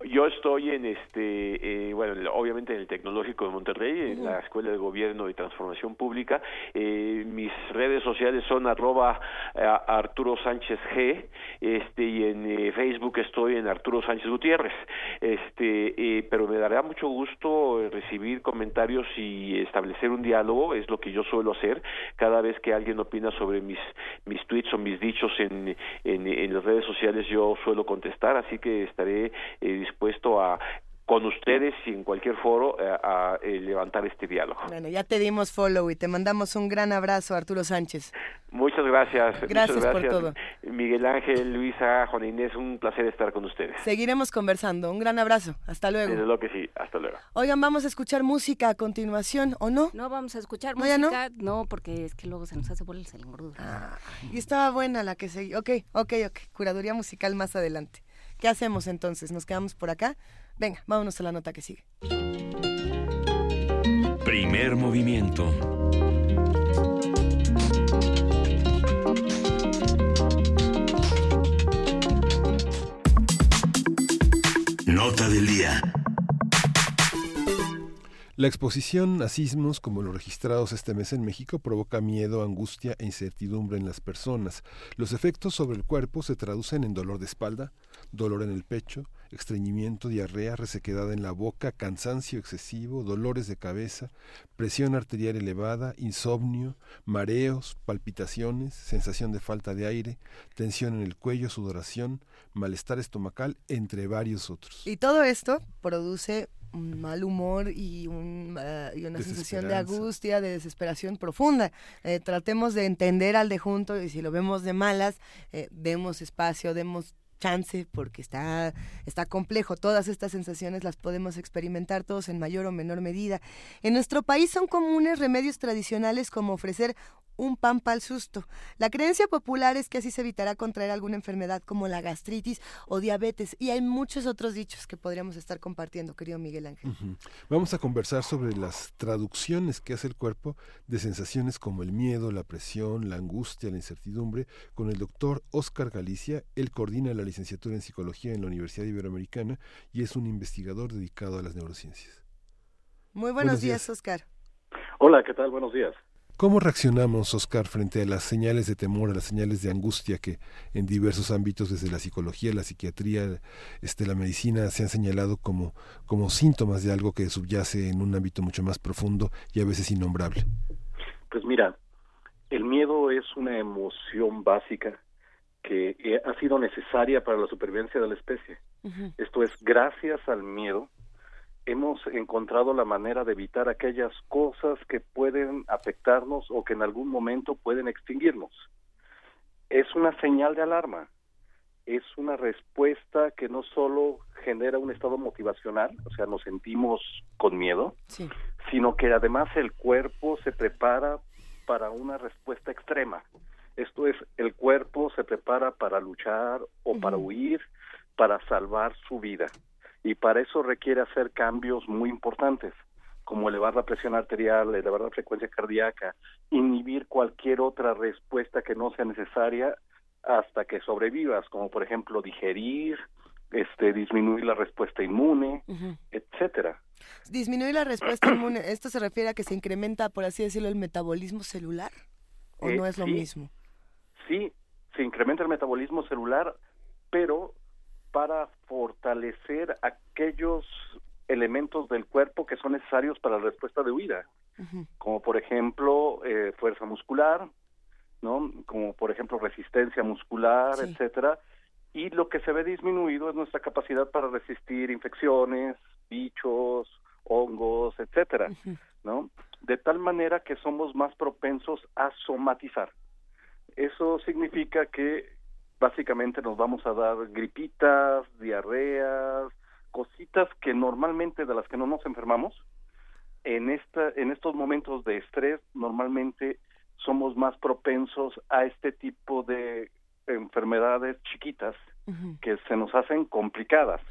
Speaker 20: Yo estoy en este, eh, bueno, en- obviamente en el Tecnológico de Monterrey, en la Escuela de Gobierno y Transformación Pública. Eh, mis redes sociales son arroba eh, Arturo Sánchez G, este, y en eh, Facebook estoy en Arturo Sánchez Gutiérrez. Este, eh, pero me dará mucho gusto recibir comentarios y establecer un diálogo, es lo que yo suelo hacer cada vez que alguien opina sobre mis mis tweets o mis dichos en, en, en las redes sociales yo suelo contestar, así que estaré eh, dispuesto a con ustedes y en cualquier foro eh, a, eh, levantar este diálogo.
Speaker 3: Bueno, ya te dimos follow y te mandamos un gran abrazo, Arturo Sánchez.
Speaker 20: Muchas gracias.
Speaker 3: Gracias,
Speaker 20: muchas
Speaker 3: por todo.
Speaker 20: Miguel Ángel, Luisa, Juan Inés, un placer estar con ustedes.
Speaker 3: Seguiremos conversando. Un gran abrazo. Hasta luego.
Speaker 20: Desde lo que sí. Hasta luego.
Speaker 3: Oigan, vamos a escuchar música a continuación, ¿o no?
Speaker 2: No vamos a escuchar
Speaker 3: ¿No, ya
Speaker 2: música. No? porque es que luego se nos hace bolas el engordo.
Speaker 3: Ah, y estaba buena la que seguí. Ok, ok, ok. Curaduría musical más adelante. ¿Qué hacemos entonces? ¿Nos quedamos por acá? Venga, vámonos a la nota que sigue.
Speaker 12: Primer movimiento. Nota del día.
Speaker 1: La exposición a sismos, como los registrados este mes en México, provoca miedo, angustia e incertidumbre en las personas. Los efectos sobre el cuerpo se traducen en dolor de espalda, dolor en el pecho, estreñimiento, diarrea, resequedad en la boca, cansancio excesivo, dolores de cabeza, presión arterial elevada, insomnio, mareos, palpitaciones, sensación de falta de aire, tensión en el cuello, sudoración, malestar estomacal, entre varios otros.
Speaker 3: Y todo esto produce un mal humor y, un, uh, y una sensación de angustia, de desesperación profunda. Eh, tratemos de entender al de junto y si lo vemos de malas, eh, demos espacio, demos chance porque está, está complejo. Todas estas sensaciones las podemos experimentar todos en mayor o menor medida. En nuestro país son comunes remedios tradicionales como ofrecer un pan para el susto. La creencia popular es que así se evitará contraer alguna enfermedad como la gastritis o diabetes y hay muchos otros dichos que podríamos estar compartiendo, querido Miguel Ángel.
Speaker 1: Uh -huh. Vamos a conversar sobre las traducciones que hace el cuerpo de sensaciones como el miedo, la presión, la angustia, la incertidumbre con el doctor Oscar Galicia. Él coordina la licenciatura en psicología en la Universidad Iberoamericana y es un investigador dedicado a las neurociencias.
Speaker 3: Muy buenos, buenos días, días, Oscar.
Speaker 21: Hola, ¿qué tal? Buenos días.
Speaker 1: ¿Cómo reaccionamos, Oscar, frente a las señales de temor, a las señales de angustia que en diversos ámbitos, desde la psicología, la psiquiatría, este, la medicina, se han señalado como, como síntomas de algo que subyace en un ámbito mucho más profundo y a veces innombrable?
Speaker 21: Pues mira, el miedo es una emoción básica que ha sido necesaria para la supervivencia de la especie. Uh -huh. Esto es, gracias al miedo, hemos encontrado la manera de evitar aquellas cosas que pueden afectarnos o que en algún momento pueden extinguirnos. Es una señal de alarma, es una respuesta que no solo genera un estado motivacional, o sea, nos sentimos con miedo,
Speaker 3: sí.
Speaker 21: sino que además el cuerpo se prepara para una respuesta extrema. Esto es, el cuerpo se prepara para luchar o uh -huh. para huir, para salvar su vida y para eso requiere hacer cambios muy importantes, como elevar la presión arterial, elevar la frecuencia cardíaca, inhibir cualquier otra respuesta que no sea necesaria hasta que sobrevivas, como por ejemplo digerir, este, disminuir la respuesta inmune, uh -huh. etcétera.
Speaker 3: Disminuir la respuesta inmune, ¿esto se refiere a que se incrementa, por así decirlo, el metabolismo celular? ¿O eh, no es lo
Speaker 21: sí,
Speaker 3: mismo?
Speaker 21: Sí, se incrementa el metabolismo celular, pero para fortalecer aquellos elementos del cuerpo que son necesarios para la respuesta de huida, uh -huh. como por ejemplo eh, fuerza muscular, no, como por ejemplo resistencia muscular, sí. etcétera, y lo que se ve disminuido es nuestra capacidad para resistir infecciones, bichos, hongos, etcétera, uh -huh. ¿no? De tal manera que somos más propensos a somatizar. Eso significa que básicamente nos vamos a dar gripitas, diarreas, cositas que normalmente de las que no nos enfermamos. En esta en estos momentos de estrés normalmente somos más propensos a este tipo de enfermedades chiquitas uh -huh. que se nos hacen complicadas,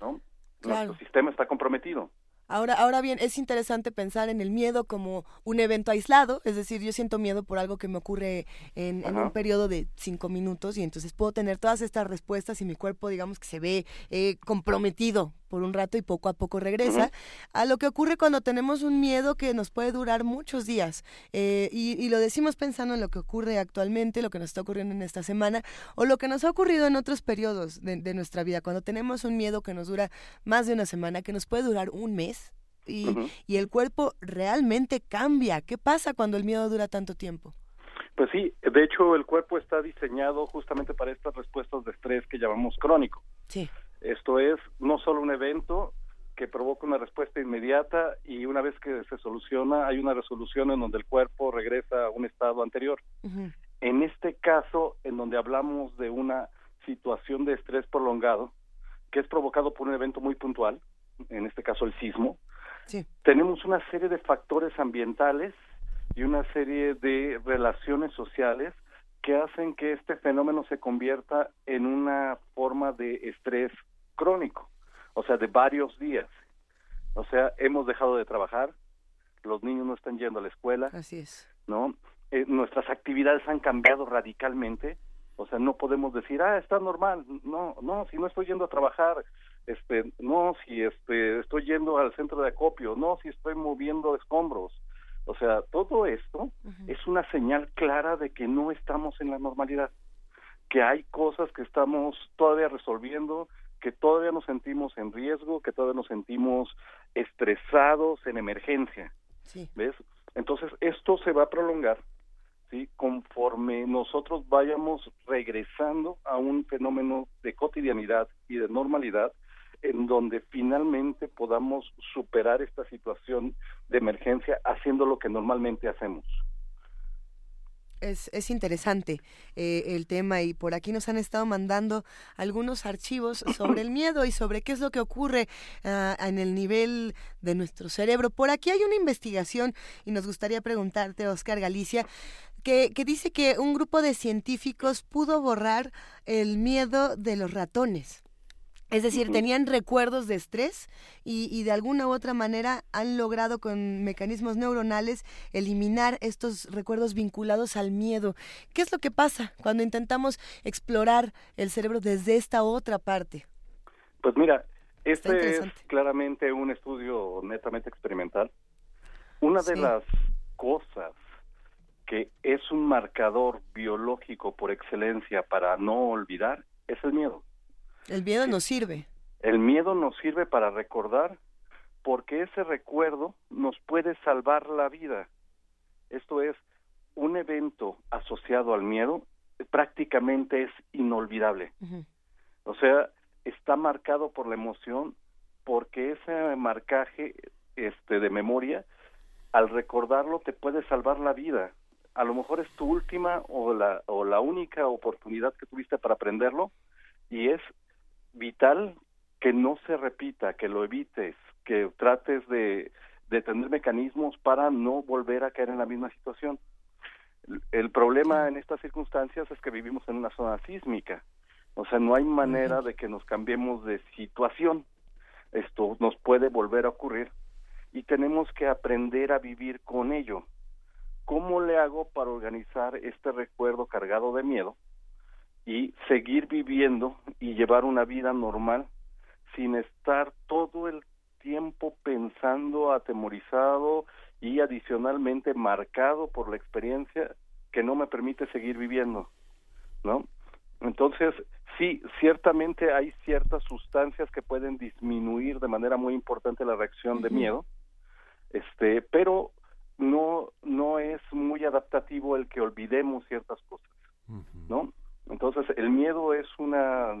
Speaker 21: ¿no?
Speaker 3: Claro.
Speaker 21: Nuestro sistema está comprometido.
Speaker 3: Ahora, ahora bien, es interesante pensar en el miedo como un evento aislado, es decir, yo siento miedo por algo que me ocurre en, en un periodo de cinco minutos y entonces puedo tener todas estas respuestas y mi cuerpo, digamos, que se ve eh, comprometido por un rato y poco a poco regresa, uh -huh. a lo que ocurre cuando tenemos un miedo que nos puede durar muchos días. Eh, y, y, lo decimos pensando en lo que ocurre actualmente, lo que nos está ocurriendo en esta semana, o lo que nos ha ocurrido en otros periodos de, de nuestra vida, cuando tenemos un miedo que nos dura más de una semana, que nos puede durar un mes. Y, uh -huh. y el cuerpo realmente cambia. ¿Qué pasa cuando el miedo dura tanto tiempo?
Speaker 21: Pues sí, de hecho el cuerpo está diseñado justamente para estas respuestas de estrés que llamamos crónico.
Speaker 3: Sí.
Speaker 21: Esto es no solo un evento, que provoca una respuesta inmediata y una vez que se soluciona hay una resolución en donde el cuerpo regresa a un estado anterior. En este caso, en donde hablamos de una situación de estrés prolongado, que es provocado por un evento muy puntual, en este caso el sismo, tenemos una serie de factores ambientales y una serie de relaciones sociales que hacen que este fenómeno se convierta en una forma de estrés crónico, o sea, de varios días. O sea, hemos dejado de trabajar, los niños no están yendo a la escuela.
Speaker 3: Así es.
Speaker 21: ¿No? Eh, nuestras actividades han cambiado radicalmente. O sea, no podemos decir, ah, está normal. No, no, si no estoy yendo a trabajar, este, no, si este, estoy yendo al centro de acopio, no, si estoy moviendo escombros. O sea, todo esto es una señal clara de que no estamos en la normalidad, que hay cosas que estamos todavía resolviendo, que todavía nos sentimos en riesgo, que todavía nos sentimos estresados en emergencia. ¿Ves? Entonces, esto se va a prolongar ¿sí? conforme nosotros vayamos regresando a un fenómeno de cotidianidad y de normalidad en donde finalmente podamos superar esta situación de emergencia haciendo lo que normalmente hacemos.
Speaker 3: Es, es, interesante eh, el tema y por aquí nos han estado mandando algunos archivos sobre el miedo y sobre qué es lo que ocurre ah, en el nivel de nuestro cerebro. Por aquí hay una investigación y nos gustaría preguntarte, Oscar Galicia, que, que dice que un grupo de científicos pudo borrar el miedo de los ratones. Es decir, tenían recuerdos de estrés y, de alguna u otra manera han logrado con mecanismos neuronales eliminar estos recuerdos vinculados al miedo. ¿Qué es lo que pasa cuando intentamos explorar el cerebro desde esta otra parte?
Speaker 21: Pues mira, este es claramente un estudio netamente experimental. Una de las cosas que es un marcador biológico por excelencia para no olvidar es el miedo.
Speaker 3: El miedo nos sirve.
Speaker 21: El miedo nos sirve para recordar porque ese recuerdo nos puede salvar la vida. Esto es, un evento asociado al miedo prácticamente es inolvidable. O sea, está marcado por la emoción porque ese marcaje este de memoria al recordarlo te puede salvar la vida. A lo mejor es tu última o la o la única oportunidad que tuviste para aprenderlo y es vital que no se repita, que lo evites, que trates de, tener mecanismos para no volver a caer en la misma situación. El problema en estas circunstancias es que vivimos en una zona sísmica, o sea, no hay manera de que nos cambiemos de situación. Esto nos puede volver a ocurrir y tenemos que aprender a vivir con ello. ¿Cómo le hago para organizar este recuerdo cargado de miedo y seguir viviendo y llevar una vida normal sin estar todo el tiempo pensando atemorizado y adicionalmente marcado por la experiencia que no me permite seguir viviendo, ¿no? Entonces, sí, ciertamente hay ciertas sustancias que pueden disminuir de manera muy importante la reacción de miedo, este, pero no no es muy adaptativo el que olvidemos ciertas cosas, ¿no? Entonces, el miedo es una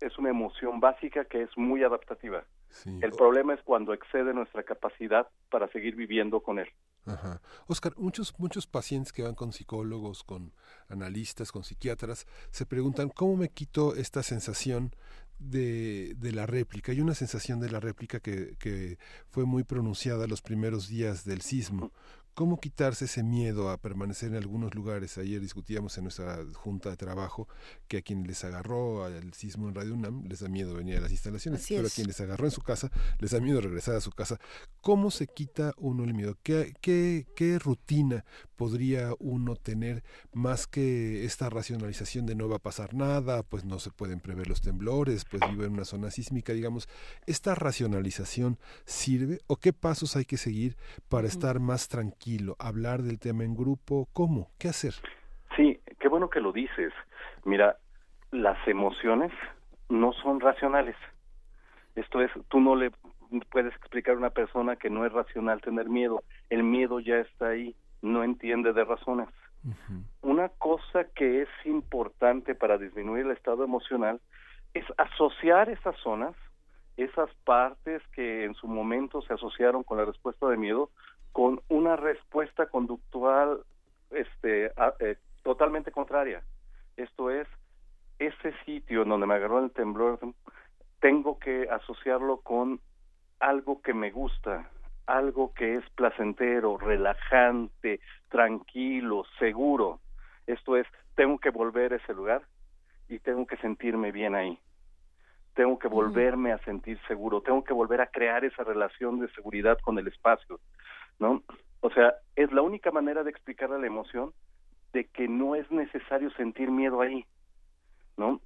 Speaker 21: es una emoción básica que es muy adaptativa. El problema es cuando excede nuestra capacidad para seguir viviendo con él.
Speaker 1: Ajá. Oscar, muchos, muchos pacientes que van con psicólogos, con analistas, con psiquiatras, se preguntan cómo me quito esta sensación de, de, la réplica. Hay una sensación de la réplica que, que fue muy pronunciada los primeros días del sismo, ¿Cómo quitarse ese miedo a permanecer en algunos lugares? Ayer discutíamos en nuestra junta de trabajo que a quien les agarró al sismo en Radio UNAM les da miedo venir a las instalaciones, pero a quien les agarró en su casa les da miedo regresar a su casa. ¿Cómo se quita uno el miedo? ¿Qué, qué, qué rutina podría uno tener más que esta racionalización de no va a pasar nada, pues no se pueden prever los temblores, pues vivo en una zona sísmica, digamos? ¿Esta racionalización sirve o qué pasos hay que seguir para estar más tranquilos? hablar del tema en grupo, ¿cómo? ¿Qué hacer?
Speaker 21: Sí, qué bueno que lo dices. Mira, las emociones no son racionales. Esto es, tú no le puedes explicar a una persona que no es racional tener miedo. El miedo ya está ahí, no entiende de razones. Una cosa que es importante para disminuir el estado emocional es asociar esas zonas esas partes que en su momento se asociaron con la respuesta de miedo con una respuesta conductual este eh, totalmente contraria. Esto es ese sitio donde me agarró el temblor tengo que asociarlo con algo que me gusta, algo que es placentero, relajante, tranquilo, seguro. Esto es, tengo que volver a ese lugar y tengo que sentirme bien ahí. Tengo que volverme a sentir seguro, tengo que volver a crear esa relación de seguridad con el espacio, ¿no? O sea, es la única manera de explicar la emoción de que no es necesario sentir miedo ahí, ¿no?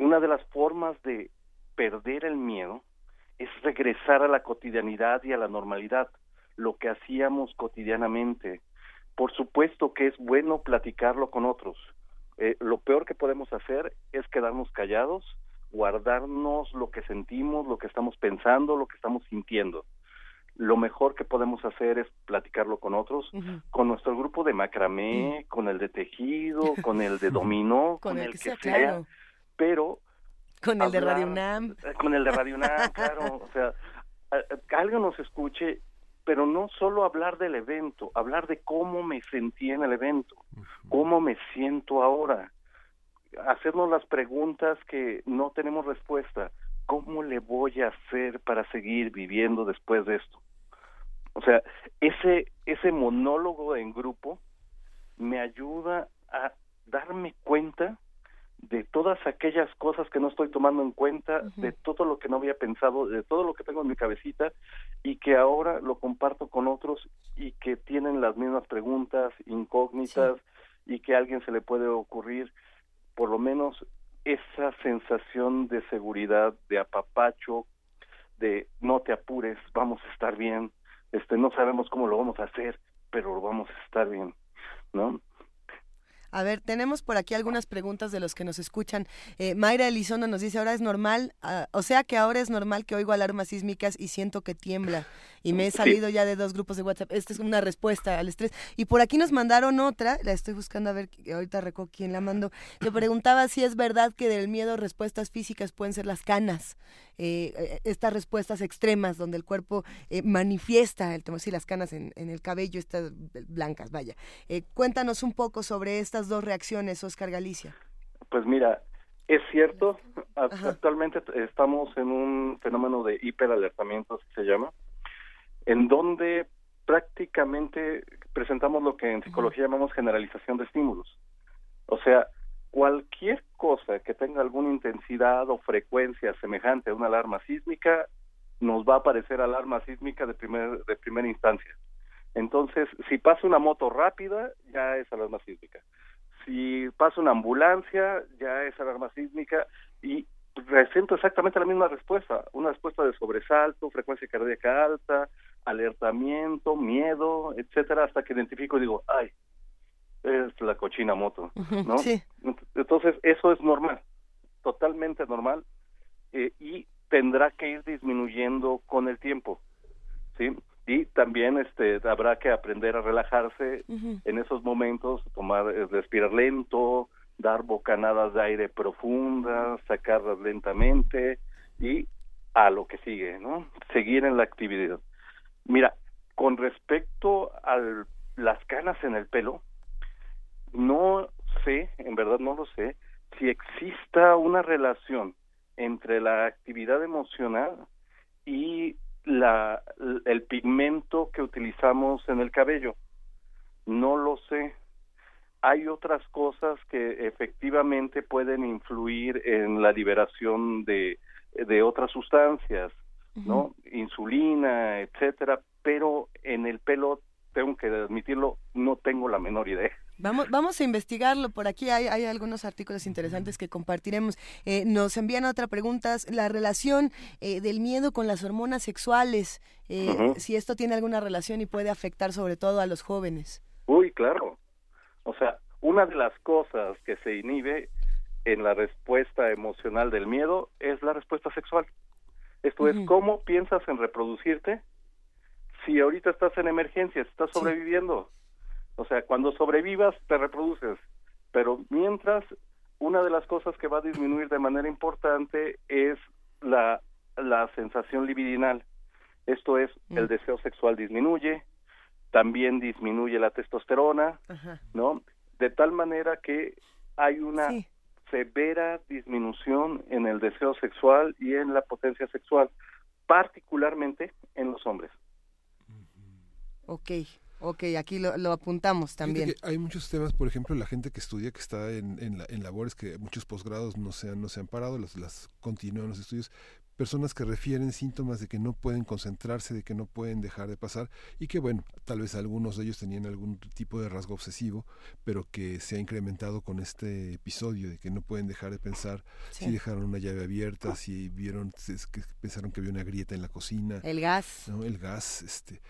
Speaker 21: Una de las formas de perder el miedo es regresar a la cotidianidad y a la normalidad, lo que hacíamos cotidianamente. Por supuesto que es bueno platicarlo con otros. Eh, lo peor que podemos hacer es quedarnos callados, guardarnos lo que sentimos, lo que estamos pensando, lo que estamos sintiendo. Lo mejor que podemos hacer es platicarlo con otros, con nuestro grupo de macramé, con el de tejido, con el de dominó, con, el, que, sea, pero
Speaker 3: con el de Radio UNAM.
Speaker 21: Eh, con el de Radio UNAM, claro. O sea, que alguien nos escuche, pero no solo hablar del evento, hablar de cómo me sentí en el evento, cómo me siento ahora, hacernos las preguntas que no tenemos respuesta. ¿Cómo le voy a hacer para seguir viviendo después de esto? O sea, ese, ese monólogo en grupo me ayuda a darme cuenta de todas aquellas cosas que no estoy tomando en cuenta, de todo lo que no había pensado, de todo lo que tengo en mi cabecita y que ahora lo comparto con otros y que tienen las mismas preguntas incógnitas y que a alguien se le puede ocurrir por lo menos esa sensación de seguridad, de apapacho, de no te apures, vamos a estar bien, este no sabemos cómo lo vamos a hacer, pero lo vamos a estar bien, ¿no?
Speaker 3: A ver, tenemos por aquí algunas preguntas de los que nos escuchan. Eh, Mayra Elizondo nos dice, ahora es normal, ah, o sea que ahora es normal que oigo alarmas sísmicas y siento que tiembla. Y me he salido ya de dos grupos de WhatsApp. Esta es una respuesta al estrés. Y por aquí nos mandaron otra, la estoy buscando a ver, ahorita recuerdo quién la mandó, que preguntaba si es verdad que del miedo respuestas físicas pueden ser las canas. Eh, eh, estas respuestas extremas donde el cuerpo manifiesta el tema, sí, las canas en, en, el cabello, estas blancas, vaya. cuéntanos un poco sobre estas dos reacciones, Oscar Galicia?
Speaker 21: Pues mira, es cierto, actualmente estamos en un fenómeno de hiperalertamiento, así se llama, en donde prácticamente presentamos lo que en psicología llamamos generalización de estímulos. O sea, cualquier cosa que tenga alguna intensidad o frecuencia semejante a una alarma sísmica, nos va a aparecer alarma sísmica de, primer, de primera instancia. Entonces, si pasa una moto rápida, ya es alarma sísmica si pasa una ambulancia, ya es alarma sísmica y presento exactamente la misma respuesta, una respuesta de sobresalto, frecuencia cardíaca alta, alertamiento, miedo, etcétera, hasta que identifico y digo, ay, es la cochina moto, ¿no? Sí. Entonces, eso es normal, totalmente normal, eh, y tendrá que ir disminuyendo con el tiempo, ¿sí? Y también este habrá que aprender a relajarse en esos momentos, tomar eh, respirar lento, dar bocanadas de aire profundas, sacarlas lentamente y a lo que sigue, ¿no? Seguir en la actividad. Mira, con respecto a las canas en el pelo, no sé, en verdad no lo sé, si exista una relación entre la actividad emocional y la, el pigmento que utilizamos en el cabello. No lo sé. Hay otras cosas que efectivamente pueden influir en la liberación de, de otras sustancias, ¿no? Insulina, etcétera, pero en el pelo tengo que admitirlo, no tengo la menor idea.
Speaker 3: Vamos, vamos a investigarlo. Por aquí hay, hay algunos artículos interesantes que compartiremos. Eh, nos envían otra pregunta, la relación eh, del miedo con las hormonas sexuales, eh, si esto tiene alguna relación y puede afectar sobre todo a los jóvenes.
Speaker 21: Uy, claro. O sea, una de las cosas que se inhibe en la respuesta emocional del miedo es la respuesta sexual. Esto es, ¿cómo piensas en reproducirte si ahorita estás en emergencia, estás sobreviviendo? O sea, cuando sobrevivas te reproduces, pero mientras una de las cosas que va a disminuir de manera importante es la la sensación libidinal. Esto es, el deseo sexual disminuye, también disminuye la testosterona, ¿no? De tal manera que hay una severa disminución en el deseo sexual y en la potencia sexual, particularmente en los hombres.
Speaker 3: Ok, ok, aquí lo, lo apuntamos también.
Speaker 1: hay muchos temas, por ejemplo, la gente que estudia, que está en, en, en labores que muchos posgrados no se han, no se han parado, las, las continúan los estudios, personas que refieren síntomas de que no pueden concentrarse, de que no pueden dejar de pasar y que bueno, tal vez algunos de ellos tenían algún tipo de rasgo obsesivo, pero que se ha incrementado con este episodio de que no pueden dejar de pensar si dejaron una llave abierta, si vieron que pensaron que había una grieta en la cocina,
Speaker 3: el gas,
Speaker 1: ¿no? el gas, este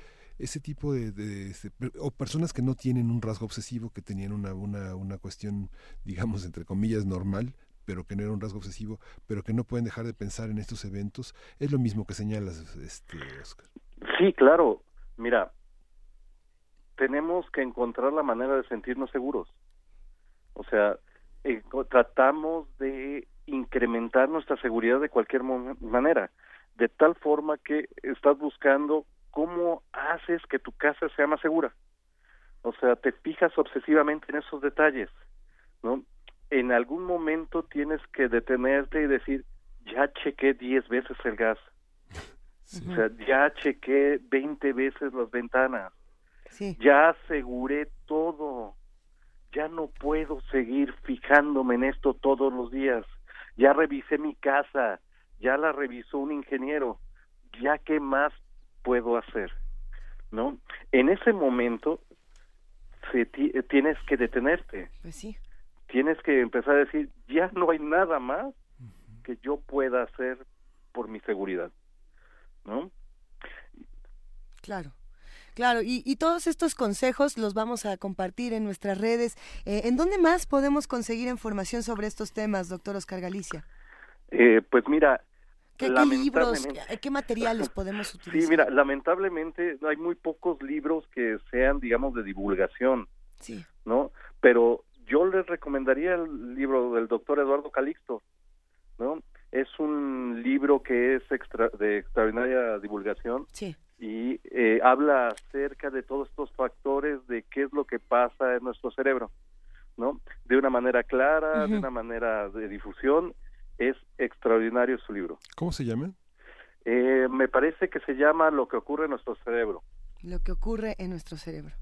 Speaker 1: ese tipo de, de, este, o personas que no tienen un rasgo obsesivo, que tenían una, una, una cuestión, digamos, entre comillas, normal, pero que no era un rasgo obsesivo, pero que no pueden dejar de pensar en estos eventos, es lo mismo que señalas, este, Oscar.
Speaker 21: Sí, claro. Mira, tenemos que encontrar la manera de sentirnos seguros. O sea, tratamos de incrementar nuestra seguridad de cualquier manera, de tal forma que estás buscando cómo haces que tu casa sea más segura. O sea, te fijas obsesivamente en esos detalles, ¿no? en algún momento tienes que detenerte y decir, ya chequé 10 veces el gas. O sea, ya chequé 20 veces las ventanas. Ya aseguré todo. Ya no puedo seguir fijándome en esto todos los días. Ya revisé mi casa. Ya la revisó un ingeniero. Ya qué más puedo hacer. ¿No? En ese momento se tienes que detenerte.
Speaker 3: Pues sí
Speaker 21: tienes que empezar a decir, ya no hay nada más que yo pueda hacer por mi seguridad, ¿no?
Speaker 3: Claro. Claro, y, todos estos consejos los vamos a compartir en nuestras redes. Eh, ¿En dónde más podemos conseguir información sobre estos temas, doctor Oscar Galicia?
Speaker 21: Eh, pues mira,
Speaker 3: ¿Qué, libros, qué materiales podemos utilizar?
Speaker 21: Sí, mira, lamentablemente hay muy pocos libros que sean, digamos, de divulgación.
Speaker 3: Sí.
Speaker 21: ¿No? Pero yo les recomendaría el libro del doctor Eduardo Calixto, ¿no? Es un libro que es extra, de extraordinaria divulgación y eh, habla acerca de todos estos factores de qué es lo que pasa en nuestro cerebro, ¿no? De una manera clara, de una manera de difusión, es extraordinario su libro.
Speaker 1: ¿Cómo se llama?
Speaker 21: Eh, me parece que se llama Lo que ocurre en nuestro cerebro.
Speaker 3: Lo que ocurre en nuestro cerebro.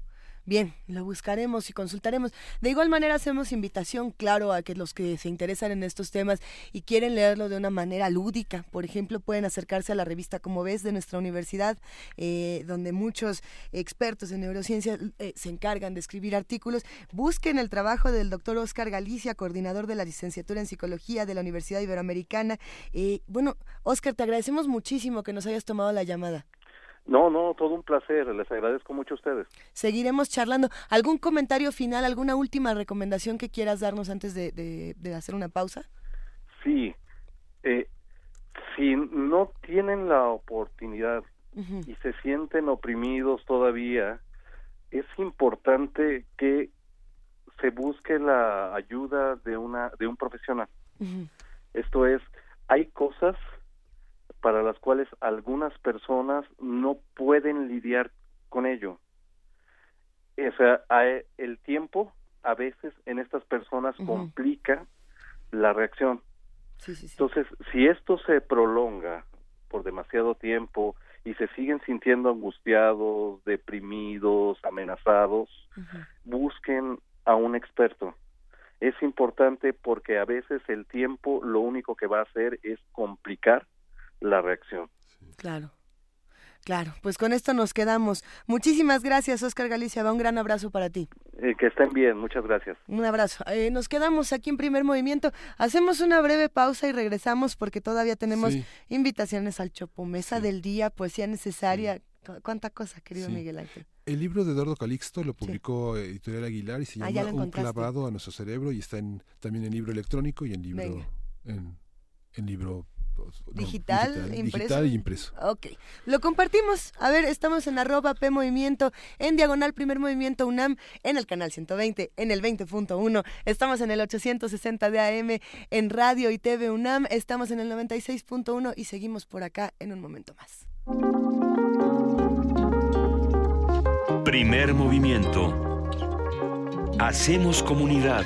Speaker 3: Bien, lo buscaremos y consultaremos. De igual manera hacemos invitación, claro, a que los que se interesan en estos temas y quieren leerlo de una manera lúdica, por ejemplo, pueden acercarse a la revista Como ves de nuestra universidad, eh, donde muchos expertos en neurociencia eh, se encargan de escribir artículos. Busquen el trabajo del doctor Oscar Galicia, coordinador de la licenciatura en psicología de la Universidad Iberoamericana. Eh, bueno, Oscar, te agradecemos muchísimo que nos hayas tomado la llamada.
Speaker 21: No, no, todo un placer, les agradezco mucho a ustedes.
Speaker 3: Seguiremos charlando. ¿Algún comentario final, alguna última recomendación que quieras darnos antes de, hacer una pausa?
Speaker 21: Sí, eh, si no tienen la oportunidad y se sienten oprimidos todavía, es importante que se busque la ayuda de una de un profesional. Esto es, hay cosas para las cuales algunas personas no pueden lidiar con ello. O sea, el tiempo a veces en estas personas complica la reacción. Entonces, si esto se prolonga por demasiado tiempo y se siguen sintiendo angustiados, deprimidos, amenazados, busquen a un experto. Es importante porque a veces el tiempo lo único que va a hacer es complicar la reacción.
Speaker 3: Claro. Claro, pues con esto nos quedamos. Muchísimas gracias, Oscar Galicia. Va un gran abrazo para ti.
Speaker 21: Eh, que estén bien, muchas gracias.
Speaker 3: Un abrazo. Eh, nos quedamos aquí en primer movimiento. Hacemos una breve pausa y regresamos porque todavía tenemos invitaciones al Chopo, mesa del día, poesía necesaria. Cuánta cosa, querido Miguel Ángel.
Speaker 1: El libro de Eduardo Calixto lo publicó Editorial Aguilar y se ah, llama Un clavado a nuestro cerebro y está en, también en libro electrónico y en libro en, en libro
Speaker 3: digital, impreso.
Speaker 1: Digital y impreso.
Speaker 3: Ok. Lo compartimos. A ver, estamos en arroba P Movimiento, en diagonal Primer Movimiento UNAM, en el canal 120, en el 20.1. Estamos en el 860 de AM, en Radio y TV UNAM. Estamos en el 96.1 y seguimos por acá en un momento más.
Speaker 12: Primer movimiento. Hacemos comunidad.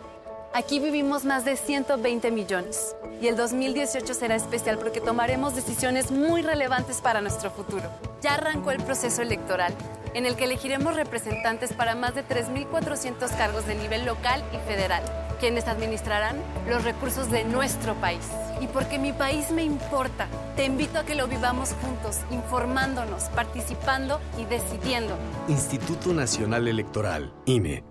Speaker 22: Aquí vivimos más de 120 millones y el 2018 será especial porque tomaremos decisiones muy relevantes para nuestro futuro. Ya arrancó el proceso electoral en el que elegiremos representantes para más de 3.400 cargos de nivel local y federal, quienes administrarán los recursos de nuestro país. Y porque mi país me importa, te invito a que lo vivamos juntos, informándonos, participando y decidiendo.
Speaker 23: Instituto Nacional Electoral, INE.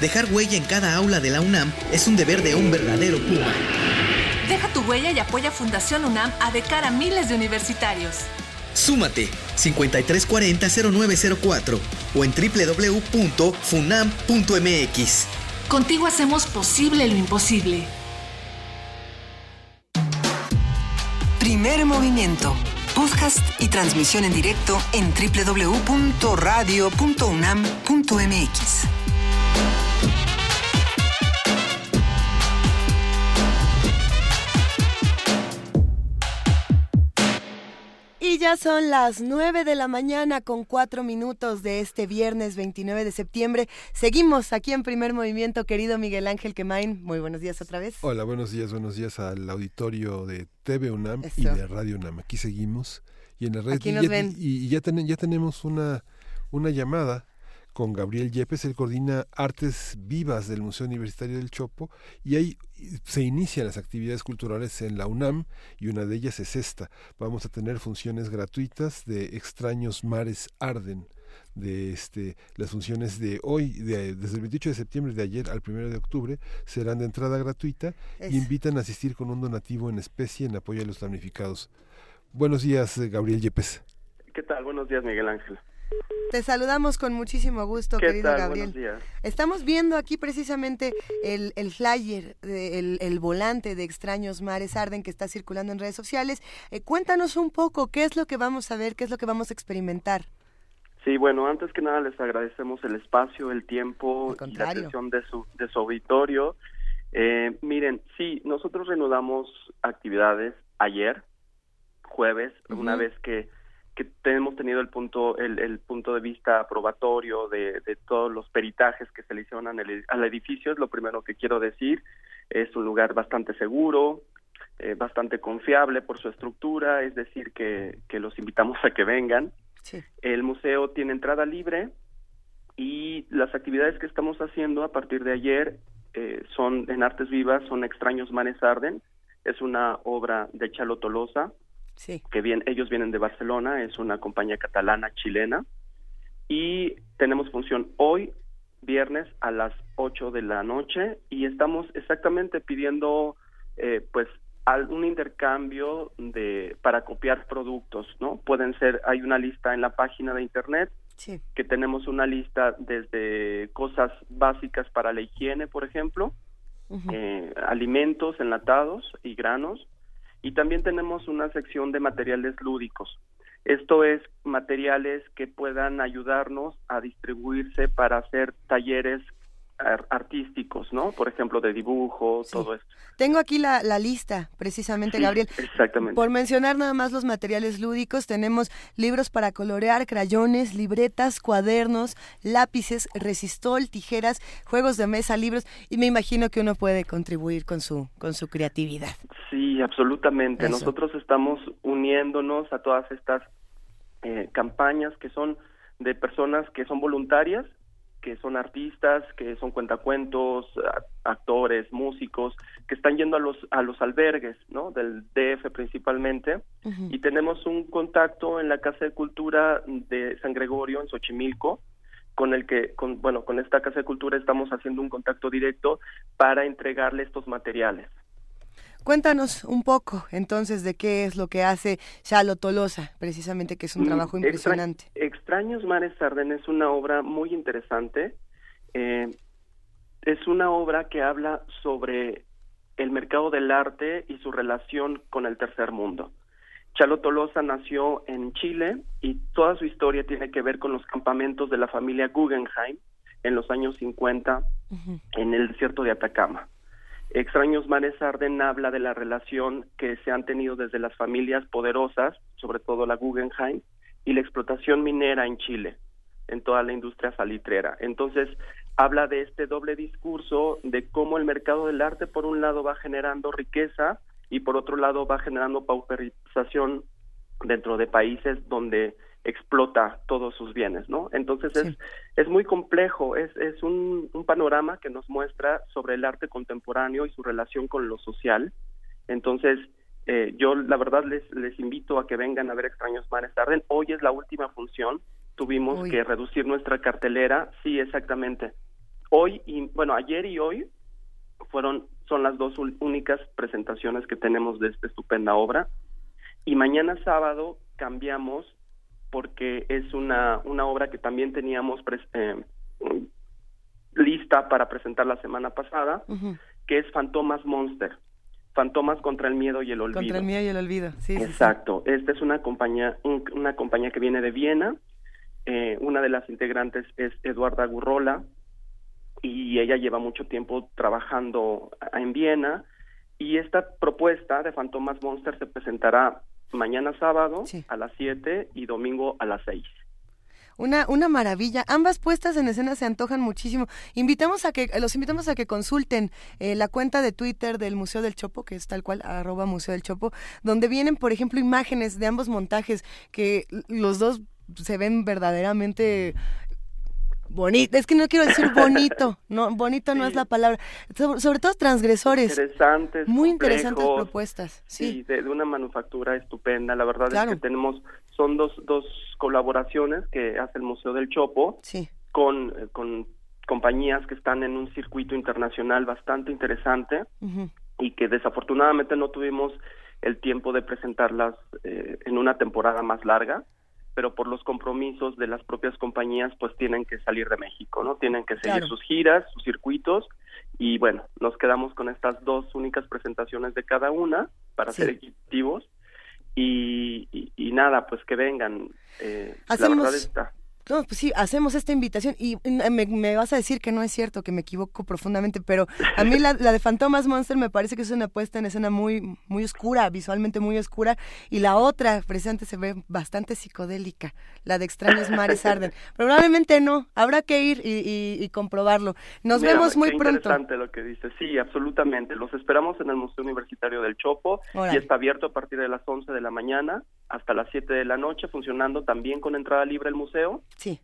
Speaker 24: Dejar huella en cada aula de la UNAM es un deber de un verdadero Puma.
Speaker 14: Deja tu huella y apoya Fundación UNAM a de cara a miles de universitarios.
Speaker 24: Súmate 5340-0904 o en www.funam.mx.
Speaker 14: Contigo hacemos posible lo imposible.
Speaker 25: Primer movimiento. Podcast y transmisión en directo en www.radio.unam.mx.
Speaker 3: Y ya son las 9 de la mañana con 4 minutos de este viernes 29 de septiembre. Seguimos aquí en primer movimiento, querido Miguel Ángel Quemain. Muy buenos días otra vez.
Speaker 1: Hola, buenos días, buenos días al auditorio de TV UNAM y de Radio UNAM. Aquí seguimos y en la red.
Speaker 3: Aquí
Speaker 1: y
Speaker 3: nos
Speaker 1: ya,
Speaker 3: ven.
Speaker 1: Y, y ya, ten- ya tenemos una, una llamada con Gabriel Yepes, él coordina Artes Vivas del Museo Universitario del Chopo y ahí se inician las actividades culturales en la UNAM y una de ellas es esta. Vamos a tener funciones gratuitas de Extraños Mares Arden de este las funciones de hoy de, desde el 28 de septiembre de ayer al 1 de octubre serán de entrada gratuita y invitan a asistir con un donativo en especie en apoyo a los damnificados. Buenos días, Gabriel Yepes.
Speaker 26: ¿Qué tal? Buenos días, Miguel Ángel.
Speaker 3: Te saludamos con muchísimo gusto,
Speaker 26: ¿Qué
Speaker 3: querido
Speaker 26: tal?
Speaker 3: Gabriel.
Speaker 26: Buenos días.
Speaker 3: Estamos viendo aquí precisamente el, el flyer, el, el volante de Extraños Mares Arden que está circulando en redes sociales. Eh, cuéntanos un poco qué es lo que vamos a ver, qué es lo que vamos a experimentar.
Speaker 26: Sí, bueno, antes que nada les agradecemos el espacio, el tiempo y la atención de su, de su auditorio. Eh, mi Miren, sí, nosotros reanudamos actividades ayer, jueves, una vez que, que hemos tenido el punto el, el punto de vista probatorio de, de todos los peritajes que se le hicieron al, al edificio, es lo primero que quiero decir. Es un lugar bastante seguro, eh, bastante confiable por su estructura, es decir, que, que los invitamos a que vengan. El museo tiene entrada libre y las actividades que estamos haciendo a partir de ayer eh, son en Artes Vivas, son Extraños Manes Arden, es una obra de Chalo Tolosa,
Speaker 3: Sí.
Speaker 26: que bien, ellos vienen de Barcelona, es una compañía catalana chilena y tenemos función hoy viernes a las 8 de la noche y estamos exactamente pidiendo eh, pues un intercambio de para copiar productos, ¿no? Pueden ser hay una lista en la página de internet
Speaker 3: Sí.
Speaker 26: que tenemos una lista desde cosas básicas para la higiene, por ejemplo, eh, alimentos enlatados y granos, y también tenemos una sección de materiales lúdicos. Esto es materiales que puedan ayudarnos a distribuirse para hacer talleres artísticos, ¿no? Por ejemplo, de dibujo, todo esto.
Speaker 3: Tengo aquí la, la lista, precisamente,
Speaker 26: Sí,
Speaker 3: Gabriel.
Speaker 26: Exactamente.
Speaker 3: Por mencionar nada más los materiales lúdicos, tenemos libros para colorear, crayones, libretas, cuadernos, lápices, resistol, tijeras, juegos de mesa, libros, y me imagino que uno puede contribuir con su, con su creatividad.
Speaker 26: Sí, absolutamente.
Speaker 3: Eso.
Speaker 26: Nosotros estamos uniéndonos a todas estas eh, campañas que son de personas que son voluntarias, que son artistas, que son cuentacuentos, actores, músicos, que están yendo a los a los albergues, ¿no? Del DF principalmente. Y tenemos un contacto en la Casa de Cultura de San Gregorio en Xochimilco con el que con bueno, con esta Casa de Cultura estamos haciendo un contacto directo para entregarle estos materiales.
Speaker 3: Cuéntanos un poco entonces de qué es lo que hace Chalo Tolosa, precisamente que es un
Speaker 26: Mm,
Speaker 3: trabajo
Speaker 26: extra-
Speaker 3: impresionante.
Speaker 26: Extraños Mares Arden es una obra muy interesante. Eh, es una obra que habla sobre el mercado del arte y su relación con el tercer mundo. Chalo Tolosa nació en Chile y toda su historia tiene que ver con los campamentos de la familia Guggenheim en los años 50 en el desierto de Atacama. Extraños Mares Arden habla de la relación que se han tenido desde las familias poderosas, sobre todo la Guggenheim, y la explotación minera en Chile, en toda la industria salitrera. Entonces, habla de este doble discurso de cómo el mercado del arte, por un lado, va generando riqueza y por otro lado, va generando pauperización dentro de países donde explota todos sus bienes, ¿no? Entonces es, es muy complejo, es, es un, un panorama que nos muestra sobre el arte contemporáneo y su relación con lo social. Entonces, eh, yo la verdad les, les invito a que vengan a ver Extraños Mares Arden. Hoy es la última función, tuvimos
Speaker 3: Uy.
Speaker 26: que reducir nuestra cartelera, sí, exactamente. Hoy y, bueno, ayer y hoy fueron, son las dos únicas presentaciones que tenemos de esta estupenda obra. Y mañana sábado cambiamos porque es una, una obra que también teníamos eh, lista para presentar la semana pasada, que es Fantomas Monster. Fantomas contra el miedo y el olvido.
Speaker 3: Contra el miedo y el olvido. Sí, sí, sí.
Speaker 26: Exacto. Esta es una compañía, un- una compañía que viene de Viena. Eh, una de las integrantes es Eduarda Gurrola y ella lleva mucho tiempo trabajando en Viena. Y esta propuesta de Fantomas Monster se presentará mañana sábado a las 7 y domingo a las 6.
Speaker 3: Una, una maravilla. Ambas puestas en escena se antojan muchísimo. Invitamos a que, los invitamos a que consulten eh, la cuenta de Twitter del Museo del Chopo, que es tal cual, arroba Museo del Chopo, donde vienen, por ejemplo, imágenes de ambos montajes que los dos se ven verdaderamente bonito. Es que no quiero decir bonito, no, bonito no es la palabra. Sobre, sobre todo transgresores.
Speaker 26: Interesantes,
Speaker 3: Muy interesantes propuestas.
Speaker 26: Sí, de, de una manufactura estupenda. La verdad
Speaker 3: Claro.
Speaker 26: es que tenemos, son dos, dos colaboraciones que hace el Museo del Chopo
Speaker 3: Sí.
Speaker 26: con, eh, con compañías que están en un circuito internacional bastante interesante y que desafortunadamente no tuvimos el tiempo de presentarlas eh, en una temporada más larga, pero por los compromisos de las propias compañías pues tienen que salir de México, ¿no? Tienen que seguir
Speaker 3: Claro.
Speaker 26: sus giras, sus circuitos y bueno, nos quedamos con estas dos únicas presentaciones de cada una para
Speaker 3: Sí.
Speaker 26: ser equitativos y, y, y nada, pues que vengan. eh, la
Speaker 3: Hacemos-
Speaker 26: verdad está.
Speaker 27: No, pues sí, hacemos esta invitación y me, vas a decir que no es cierto, que me equivoco profundamente, pero a mí la, de Fantomas Monster me parece que es una puesta en escena muy, muy oscura, visualmente muy oscura, y la otra, presente, se ve bastante psicodélica, la de Extraños Mares Arden. Probablemente no, habrá que ir y, comprobarlo. Nos vemos muy pronto.
Speaker 26: interesante lo que dice, sí, absolutamente. Los esperamos en el Museo Universitario del Chopo y está abierto a partir de las 11 de la mañana hasta las 7 de la noche, funcionando también con entrada libre el museo.
Speaker 27: Sí.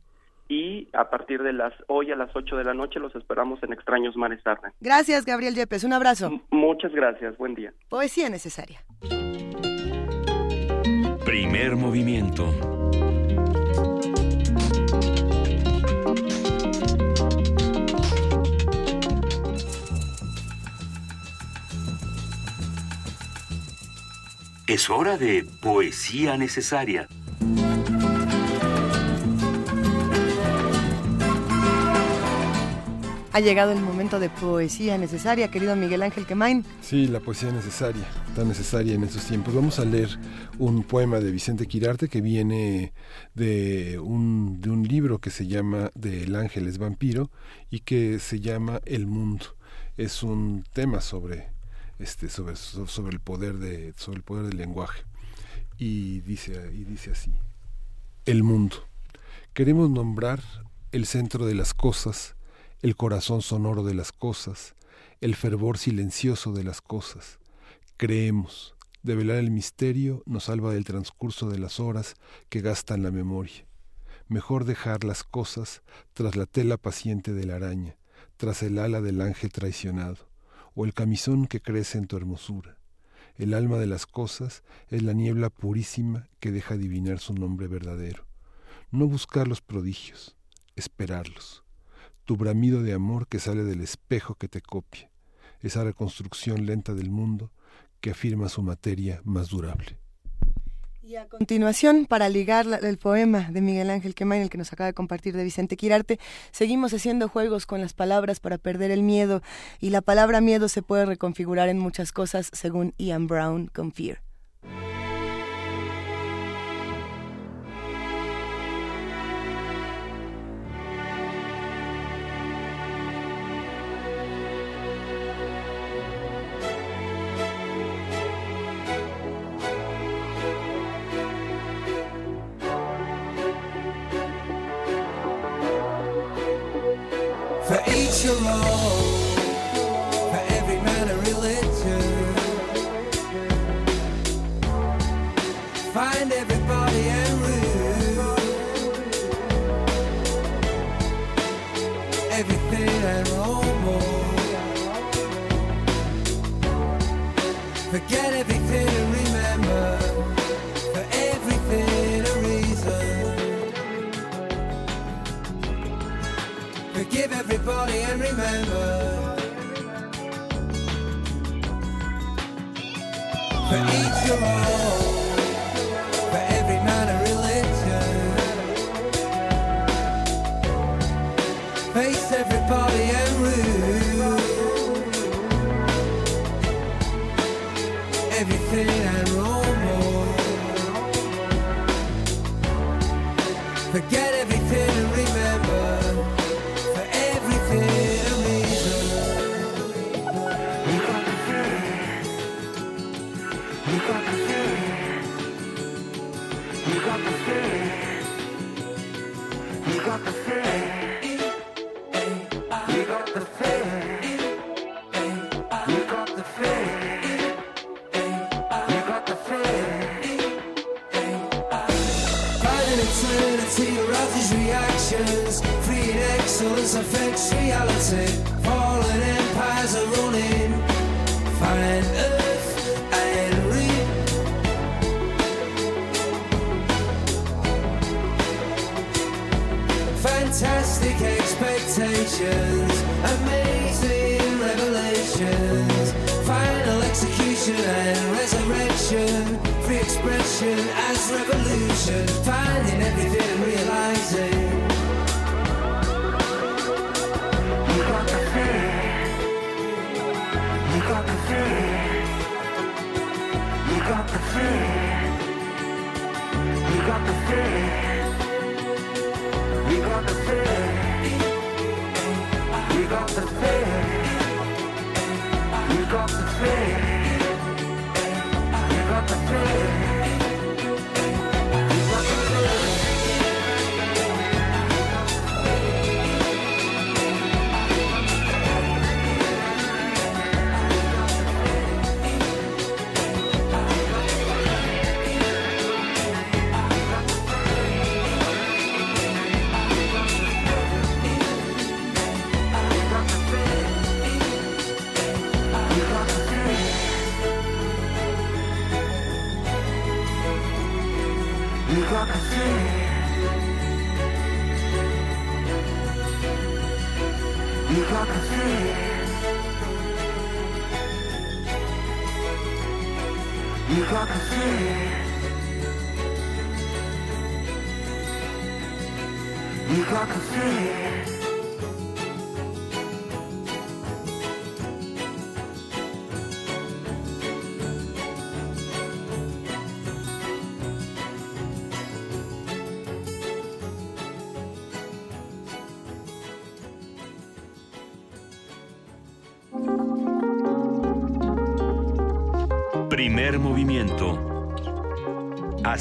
Speaker 26: Y a partir de las hoy a las 8 de la noche los esperamos en Extraños Mares Arden.
Speaker 27: Gracias, Gabriel Yepes. Un abrazo.
Speaker 26: muchas gracias. Buen día.
Speaker 27: Poesía necesaria.
Speaker 12: Primer movimiento. Es hora de poesía necesaria.
Speaker 27: Ha llegado el momento de poesía necesaria, querido Miguel Ángel Quemain.
Speaker 1: Sí, la poesía necesaria, tan necesaria en estos tiempos. Vamos a leer un poema de Vicente Quirarte que viene de un, de un libro que se llama De El Ángel es Vampiro y que se llama El Mundo. Es un tema sobre este, sobre, sobre, el poder de, sobre el poder del lenguaje. Y dice, y dice así, el mundo. Queremos nombrar el centro de las cosas, el corazón sonoro de las cosas, el fervor silencioso de las cosas. Creemos, develar el misterio nos salva del transcurso de las horas que gastan la memoria. Mejor dejar las cosas tras la tela paciente de la araña, tras el ala del ángel traicionado o el camisón que crece en tu hermosura. El alma de las cosas es la niebla purísima que deja adivinar su nombre verdadero. No buscar los prodigios, esperarlos. Tu bramido de amor que sale del espejo que te copia, esa reconstrucción lenta del mundo que afirma su materia más durable.
Speaker 27: Y a continuación, para ligar el poema de Miguel Ángel Quemain, el que nos acaba de compartir de Vicente Quirarte, seguimos haciendo juegos con las palabras para perder el miedo. Y la palabra miedo se puede reconfigurar en muchas cosas, según Ian Brown con Fear.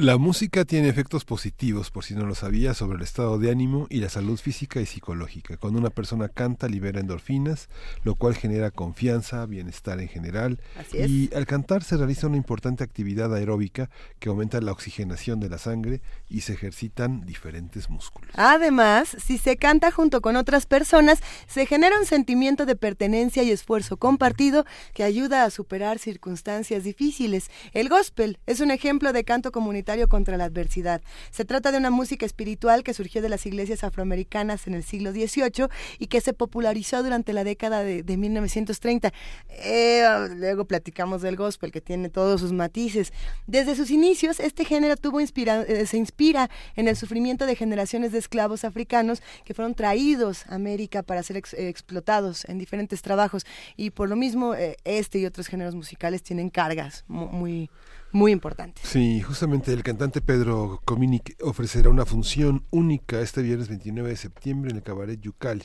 Speaker 1: La música tiene efectos positivos, por si no lo sabía, sobre el estado de ánimo y la salud física y psicológica. Cuando una persona canta, libera endorfinas, lo cual genera confianza, bienestar en general.
Speaker 3: Así es.
Speaker 1: Y al cantar se realiza una importante actividad aeróbica que aumenta la oxigenación de la sangre y se ejercitan diferentes músculos.
Speaker 3: Además, si se canta junto con otras personas, se genera un sentimiento de pertenencia y esfuerzo compartido que ayuda a superar circunstancias difíciles. El gospel es un ejemplo de canto comunitario contra la adversidad. Se trata de una música espiritual que surgió de las iglesias afroamericanas en el siglo XVIII y que se popularizó durante la década de, de 1930. Eh, luego platicamos del gospel, que tiene todos sus matices. Desde sus inicios, este género tuvo inspira, eh, se inspira en el sufrimiento de generaciones de esclavos africanos que fueron traídos a América para ser ex, eh, explotados en diferentes trabajos. Y por lo mismo, eh, este y otros géneros musicales tienen cargas mu- muy, muy importantes.
Speaker 1: Sí, justamente el cantante Pedro Cominic ofrecerá una función única este viernes 29 de septiembre en el Cabaret Yucali.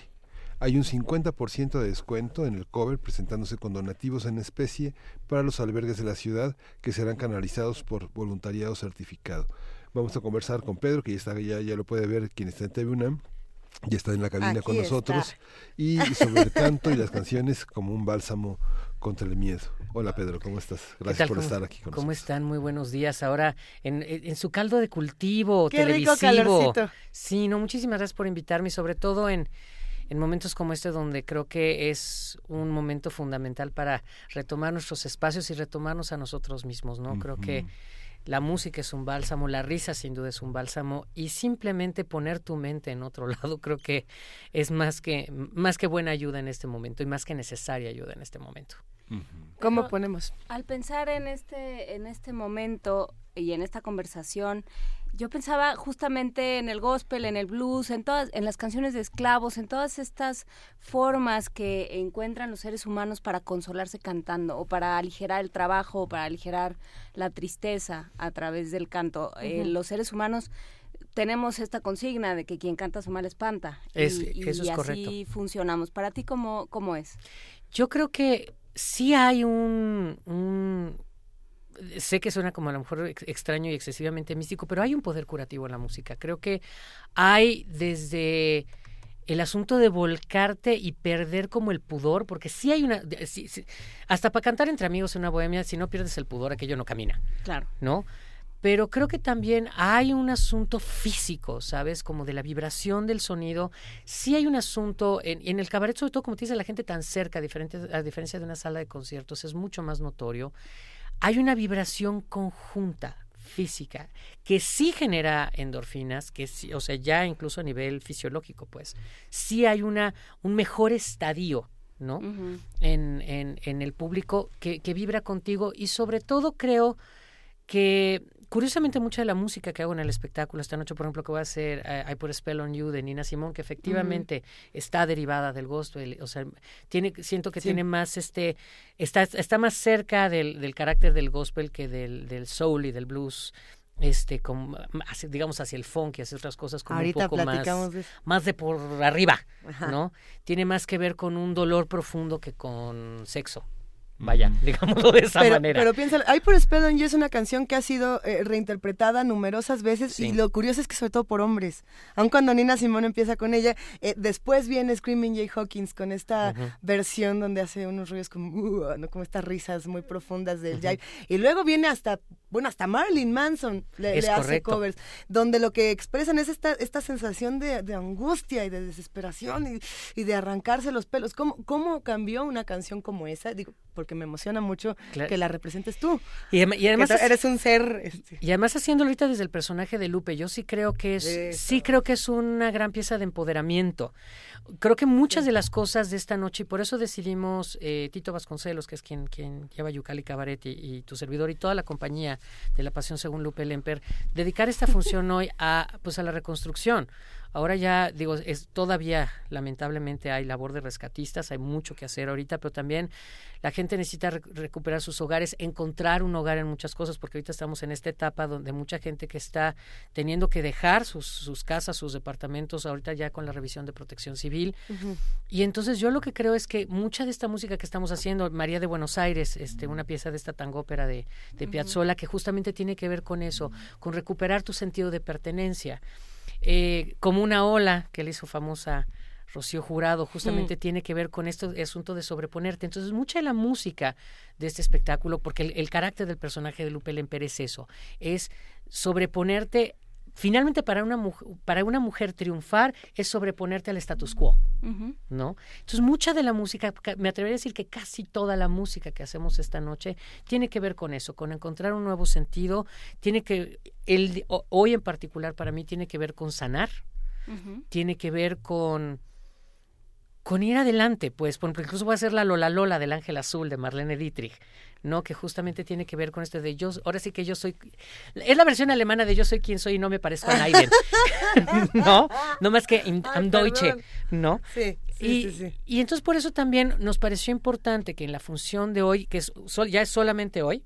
Speaker 1: Hay un 50% de descuento en el cover presentándose con donativos en especie para los albergues de la ciudad que serán canalizados por voluntariado certificado. Vamos a conversar con Pedro, que ya, está, ya, ya lo puede ver quien está en TV UNAM. Ya está en la cabina
Speaker 3: Aquí
Speaker 1: con nosotros.
Speaker 3: está.
Speaker 1: Y sobre el canto y las canciones como un bálsamo contra el miedo. Hola Pedro, ¿cómo estás?
Speaker 28: ¿Qué
Speaker 1: Gracias
Speaker 28: tal?
Speaker 1: por
Speaker 28: ¿Cómo-
Speaker 1: estar aquí con
Speaker 28: ¿Cómo
Speaker 1: nosotros.
Speaker 28: están? Muy buenos días. Ahora, en, en su caldo de cultivo
Speaker 3: Qué rico
Speaker 28: televisivo.
Speaker 3: calorcito.
Speaker 28: Sí, no, muchísimas gracias por invitarme, y sobre todo en, en momentos como este donde creo que es un momento fundamental para retomar nuestros espacios y retomarnos a nosotros mismos, ¿no? Creo que la música es un bálsamo, la risa sin duda es un bálsamo y simplemente poner tu mente en otro lado creo que es más que más que buena ayuda en este momento y más que necesaria ayuda en este momento.
Speaker 3: ¿Cómo
Speaker 2: Pero
Speaker 3: ponemos?
Speaker 2: Al pensar en este, en este momento y en esta conversación, yo pensaba justamente en el gospel, en el blues, en todas, en las canciones de esclavos, en todas estas formas que encuentran los seres humanos para consolarse cantando, o para aligerar el trabajo, o para aligerar la tristeza a través del canto. Eh, los seres humanos tenemos esta consigna de que quien canta su mal espanta.
Speaker 28: Es-
Speaker 2: y, y
Speaker 28: eso es
Speaker 2: así
Speaker 28: correcto.
Speaker 2: funcionamos. ¿Para ti cómo, cómo es?
Speaker 28: Yo creo que sí hay un, un- sé que suena como a lo mejor ex- extraño y excesivamente místico, pero hay un poder curativo en la música. Creo que hay desde el asunto de volcarte y perder como el pudor, porque sí hay una, de- sí- sí- hasta para cantar entre amigos en una bohemia, si no pierdes el pudor, aquello no camina.
Speaker 2: Claro.
Speaker 28: ¿no? Pero creo que también hay un asunto físico, ¿sabes? Como de la vibración del sonido. Sí hay un asunto, en, en el cabaret, sobre todo como te dice la gente tan cerca, a diferencia de una sala de conciertos, es mucho más notorio. Hay una vibración conjunta física que sí genera endorfinas, que sí, o sea, ya incluso a nivel fisiológico, pues, sí hay una, un mejor estadio, ¿no? en, en, en el público que, que vibra contigo y sobre todo creo que, curiosamente mucha de la música que hago en el espectáculo esta noche, por ejemplo, que voy a hacer eh, I Put a Spell on You de Nina Simón, que efectivamente está derivada del gospel, o sea, tiene, siento que tiene más este, está, está más cerca del, del carácter del gospel que del, del soul y del blues este digamos hacia el funk y hacia otras cosas como
Speaker 3: Ahorita
Speaker 28: un poco más
Speaker 3: de
Speaker 28: más de por arriba
Speaker 3: Ajá.
Speaker 28: no tiene más que ver con un dolor profundo que con sexo vaya digámoslo de esa
Speaker 3: pero,
Speaker 28: manera
Speaker 3: Pero piénsalo, I Put a Spell on You es una canción que ha sido eh, reinterpretada numerosas veces
Speaker 28: Sí.
Speaker 3: y lo curioso es que sobre todo por hombres. Aun cuando Nina Simón empieza con ella, eh, después viene Screaming Jay Hawkins con esta versión donde hace unos ruidos como, "Uh", ¿no? como estas risas muy profundas del jive. Y luego viene hasta, bueno, hasta Marilyn Manson le, hace
Speaker 28: correcto.
Speaker 3: covers, donde lo que expresan es esta, esta sensación de, de angustia y de desesperación y, y de arrancarse los pelos. ¿Cómo, ¿Cómo cambió una canción como esa? Digo, porque me emociona mucho
Speaker 28: Claro.
Speaker 3: que la representes tú.
Speaker 28: Y, adem- y además
Speaker 3: Que eres un ser este,
Speaker 28: Y además haciéndolo ahorita desde el personaje de Lupe, yo sí creo que es, sí creo que es una gran pieza de empoderamiento. Creo que muchas de las cosas de esta noche, y por eso decidimos, eh, Tito Vasconcelos, que es quien, quien lleva Yucali Cabaret y, y tu servidor y toda la compañía de La Pasión según Lupe Lemper, dedicar esta función hoy a, pues a la reconstrucción. Ahora ya, digo, es todavía, lamentablemente, hay labor de rescatistas, hay mucho que hacer ahorita, pero también la gente necesita re- recuperar sus hogares, encontrar un hogar en muchas cosas, porque ahorita estamos en esta etapa donde mucha gente que está teniendo que dejar sus, sus casas, sus departamentos, ahorita ya con la revisión de protección civil. Y entonces yo lo que creo es que mucha de esta música que estamos haciendo, María de Buenos Aires, este, una pieza de esta tangópera de, de Piazzolla, que justamente tiene que ver con eso, con recuperar tu sentido de pertenencia. Eh, como una ola que le hizo famosa Rocío Jurado, justamente
Speaker 29: Mm.
Speaker 28: tiene que ver con este asunto de sobreponerte. Entonces, mucha de la música de este espectáculo, porque el, el carácter del personaje de Lupe Lemper es eso, es sobreponerte. Finalmente, para una, muj- para una mujer triunfar es sobreponerte al status quo. ¿no? Entonces, mucha de la música, ca- me atrevería a decir que casi toda la música que hacemos esta noche tiene que ver con eso, con encontrar un nuevo sentido, tiene que, el, hoy en particular para mí tiene que ver con sanar, tiene que ver con con ir adelante, pues, por ejemplo, incluso voy a hacer la Lola Lola del Ángel Azul de Marlene Dietrich, ¿no? Que justamente tiene que ver con este de yo, ahora sí que yo soy, es la versión alemana de yo soy quien soy y no me parezco a nadie, ¿no? No más que am Deutsche. ¿no?
Speaker 3: Sí, sí,
Speaker 28: y,
Speaker 3: sí, sí.
Speaker 28: y entonces por eso también nos pareció importante que en la función de hoy, que es, sol- ya es solamente hoy,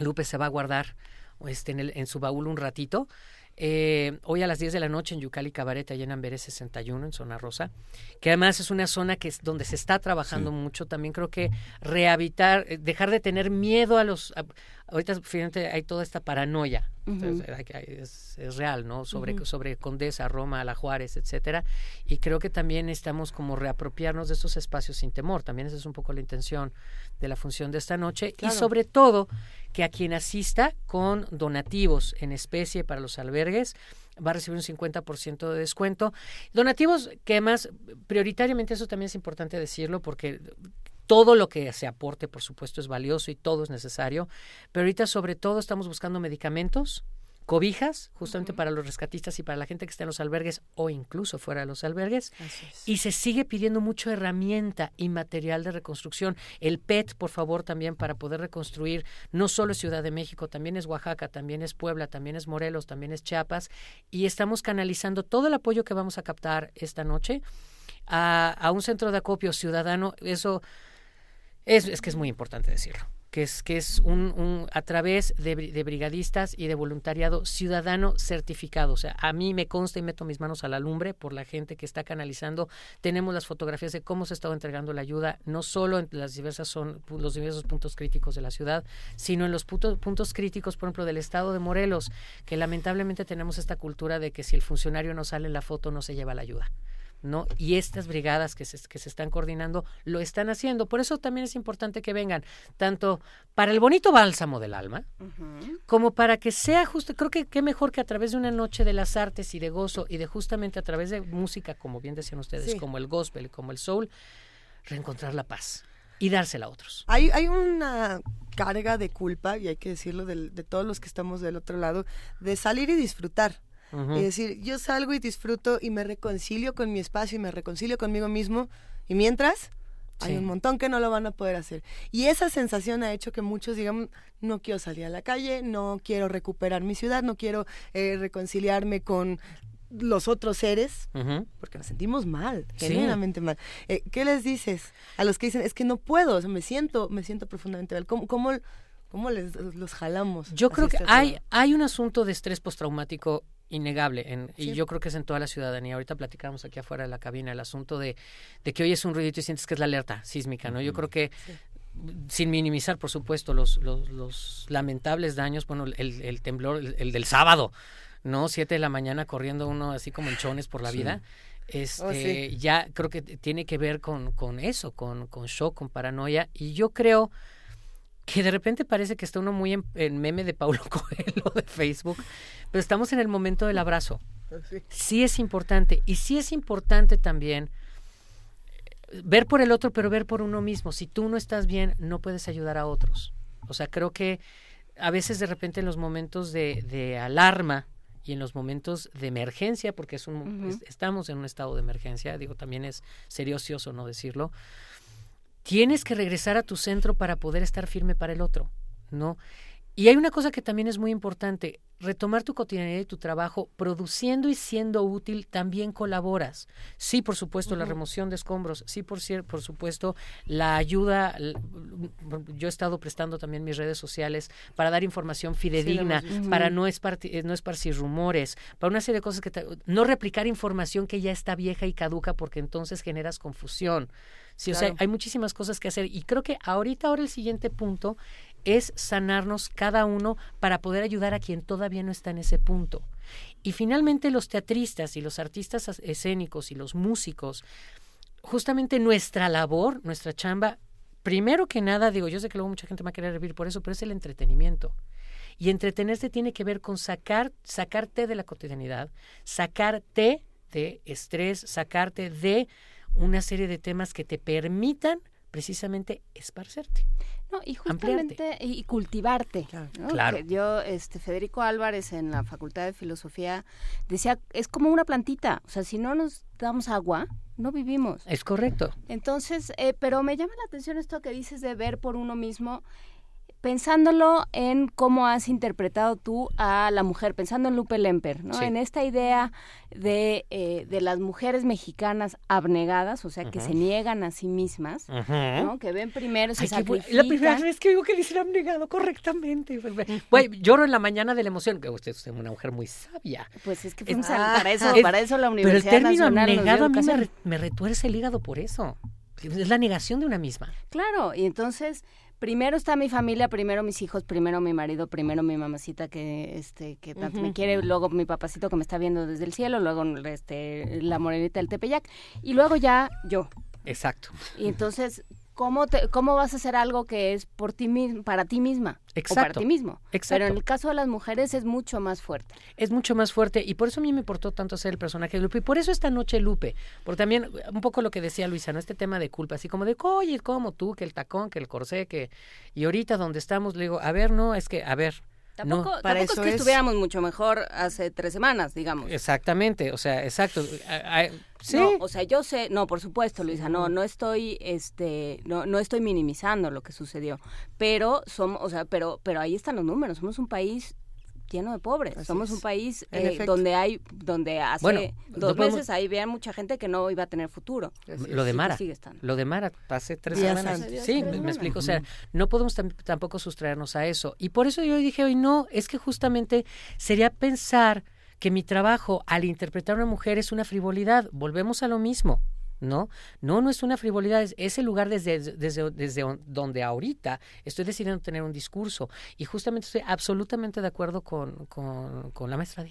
Speaker 28: Lupe se va a guardar este, en, el- en su baúl un ratito. Eh, hoy a las 10 de la noche en Yucali Cabaret, allá en Amberes 61, en Zona Rosa, que además es una zona que es donde se está trabajando mucho. También creo que rehabilitar, eh, dejar de tener miedo a los... a- ahorita finalmente hay toda esta paranoia. Entonces, que- es, es real, ¿no? Sobre, sobre Condesa, Roma, La Juárez, etcétera. Y creo que también estamos como reapropiarnos de estos espacios sin temor. También esa es un poco la intención de la función de esta noche.
Speaker 29: Claro.
Speaker 28: Y sobre todo, que a quien asista con donativos en especie para los albergues va a recibir un 50% de descuento. Donativos que además, prioritariamente eso también es importante decirlo porque todo lo que se aporte, por supuesto, es valioso y todo es necesario, pero ahorita sobre todo estamos buscando medicamentos, cobijas, justamente para los rescatistas y para la gente que está en los albergues o incluso fuera de los albergues. Y se sigue pidiendo mucho herramienta y material de reconstrucción. El PET, por favor, también para poder reconstruir, no solo es Ciudad de México, también es Oaxaca, también es Puebla, también es Morelos, también es Chiapas. Y estamos canalizando todo el apoyo que vamos a captar esta noche a, a un centro de acopio ciudadano. Eso es, es que es muy importante decirlo que es que es un, un a través de, de brigadistas y de voluntariado ciudadano certificado. O sea, a mí me consta y meto mis manos a la lumbre por la gente que está canalizando. Tenemos las fotografías de cómo se estaba entregando la ayuda, no solo en las diversas son los diversos puntos críticos de la ciudad, sino en los puntos, puntos críticos, por ejemplo, del estado de Morelos, que lamentablemente tenemos esta cultura de que si el funcionario no sale en la foto no se lleva la ayuda. ¿No? Y estas brigadas que se, que se están coordinando lo están haciendo. Por eso también es importante que vengan, tanto para el bonito bálsamo del alma, como para que sea justo, creo que qué mejor que a través de una noche de las artes y de gozo y de justamente a través de música, como bien decían ustedes,
Speaker 3: Sí.
Speaker 28: como el gospel, como el soul, reencontrar la paz y dársela a otros.
Speaker 3: Hay, hay una carga de culpa, y hay que decirlo, de, todos los que estamos del otro lado, de salir y disfrutar.
Speaker 28: Ujú.
Speaker 3: Y decir, yo salgo y disfruto y me reconcilio con mi espacio y me reconcilio conmigo mismo. Y mientras, Hay
Speaker 28: Sí.
Speaker 3: un montón que no lo van a poder hacer. Y esa sensación ha hecho que muchos digan, no quiero salir a la calle, no quiero recuperar mi ciudad, no quiero eh, reconciliarme con los otros seres,
Speaker 28: Ujú.
Speaker 3: porque nos sentimos mal,
Speaker 28: Sí.
Speaker 3: genuinamente mal. Eh, ¿Qué les dices a los que dicen, es que no puedo, o sea, me siento, me siento profundamente mal? ¿Cómo, cómo, cómo les, los jalamos?
Speaker 28: Yo creo que
Speaker 3: este
Speaker 28: hay, hay un asunto de estrés postraumático innegable en- y yo creo que es en toda la ciudadanía. Ahorita platicábamos aquí afuera de la cabina el asunto de, de que oyes un ruidito y sientes que es la alerta sísmica, ¿no? Yo creo que sin minimizar, por supuesto, los, los, los lamentables daños, bueno, el, el temblor, el, el del sábado, ¿no? Siete de la mañana corriendo uno así como en chones por la
Speaker 30: Sí.
Speaker 28: vida. Este,
Speaker 30: Oh, sí.
Speaker 28: ya creo que tiene que ver con, con eso, con, con shock, con paranoia. Y yo creo que de repente parece que está uno muy en, en meme de Paulo Coelho de Facebook, pero estamos en el momento del abrazo. Sí es importante. Y sí es importante también eh, ver por el otro, pero ver por uno mismo. Si tú no estás bien, no puedes ayudar a otros. O sea, creo que a veces de repente en los momentos de, de alarma y en los momentos de emergencia, porque es un, es- estamos en un estado de emergencia, digo, también es ocioso no decirlo, tienes que regresar a tu centro para poder estar firme para el otro, ¿no? Y hay una cosa que también es muy importante, retomar tu cotidianidad y tu trabajo, produciendo y siendo útil, también colaboras. Sí, por supuesto, la remoción de escombros, sí, por, por supuesto, la ayuda, l- yo he estado prestando también mis redes sociales para dar información fidedigna, para no, eh, no esparcir rumores, para una serie de cosas que... te- no replicar información que ya está vieja y caduca porque entonces generas confusión. Sí, o sea, hay muchísimas cosas que hacer y creo que ahorita, ahora el siguiente punto es sanarnos cada uno para poder ayudar a quien todavía no está en ese punto. Y finalmente los teatristas y los artistas as- escénicos y los músicos, justamente nuestra labor, nuestra chamba, primero que nada, digo, yo sé que luego mucha gente va a querer vivir por eso, pero es el entretenimiento. Y entretenerse tiene que ver con sacar, sacarte de la cotidianidad, sacarte de estrés, sacarte de una serie de temas que te permitan precisamente esparcerte.
Speaker 2: No, y
Speaker 28: ampliarte.
Speaker 2: justamente y y cultivarte. ¿no?
Speaker 28: Claro.
Speaker 2: Que yo, este, Federico Álvarez en la Facultad de Filosofía decía, es como una plantita, o sea, si no nos damos agua, no vivimos.
Speaker 28: Es correcto.
Speaker 2: Entonces, eh, pero me llama la atención esto que dices de ver por uno mismo, pensándolo en cómo has interpretado tú a la mujer, pensando en Lupe Lemper, ¿no?
Speaker 30: Sí.
Speaker 2: En esta idea de, eh, de las mujeres mexicanas abnegadas, o sea, que se niegan a sí mismas,
Speaker 28: Ujú.
Speaker 2: ¿no? Que ven primero, se
Speaker 28: Ay,
Speaker 2: sacrifican.
Speaker 28: la primera vez que digo que dicen abnegado correctamente. Güey, lloro en la mañana de la emoción. Que usted es una mujer muy sabia.
Speaker 2: Pues es que
Speaker 28: Es-
Speaker 2: fuimos a- para eso,
Speaker 28: es-
Speaker 2: para eso la
Speaker 28: Pero el
Speaker 2: Universidad
Speaker 28: término
Speaker 2: Nacional
Speaker 28: abnegado a mí me,
Speaker 2: educación.
Speaker 28: re- me retuerce el hígado por eso. Es la negación de una misma.
Speaker 2: Claro, y entonces primero está mi familia, primero mis hijos, primero mi marido, primero mi mamacita que este que tanto me quiere, luego mi papacito que me está viendo desde el cielo, luego este la morenita del Tepeyac y luego ya yo.
Speaker 28: Exacto.
Speaker 2: Y entonces ¿cómo te cómo vas a hacer algo que es por ti mismo, para ti misma o para
Speaker 28: Exacto.
Speaker 2: ti mismo?
Speaker 28: Exacto.
Speaker 2: Pero en el caso de las mujeres es mucho más fuerte.
Speaker 28: Es mucho más fuerte y por eso a mí me importó tanto ser el personaje de Lupe. Y por eso esta noche Lupe. Porque también, un poco lo que decía Luisa, ¿no? Este tema de culpa, así como de, oye, como tú, que el tacón, que el corsé, que... Y ahorita donde estamos, le digo, a ver, no, es que, a ver...
Speaker 2: Tampoco,
Speaker 28: no.
Speaker 2: tampoco es que estuviéramos mucho mejor hace tres semanas, digamos.
Speaker 28: Exactamente, o sea, exacto. Sí.
Speaker 2: No, o sea, yo sé, no, por supuesto, Luisa, no, no estoy, este, no, no estoy minimizando lo que sucedió, pero somos, o sea, pero, pero ahí están los números. Somos un país lleno de pobres.
Speaker 3: Así
Speaker 2: Somos
Speaker 3: es.
Speaker 2: un país eh, donde hay, donde hace
Speaker 28: Bueno,
Speaker 2: dos
Speaker 28: no podemos-
Speaker 2: meses ahí había mucha gente que no iba a tener futuro.
Speaker 28: Lo de Mara.
Speaker 2: sigue estando.
Speaker 28: Lo de Mara, hace tres
Speaker 2: Días
Speaker 28: semanas.
Speaker 2: antes.
Speaker 28: Sí,
Speaker 2: Tres
Speaker 28: me, me explico. O sea, no podemos tam- tampoco sustraernos a eso. Y por eso yo dije hoy, no, es que justamente sería pensar que mi trabajo al interpretar a una mujer es una frivolidad. Volvemos a lo mismo. ¿no? No, no es una frivolidad, es, el lugar desde, desde, desde on- donde ahorita estoy decidiendo tener un discurso. Y justamente estoy absolutamente de acuerdo con, con, la maestra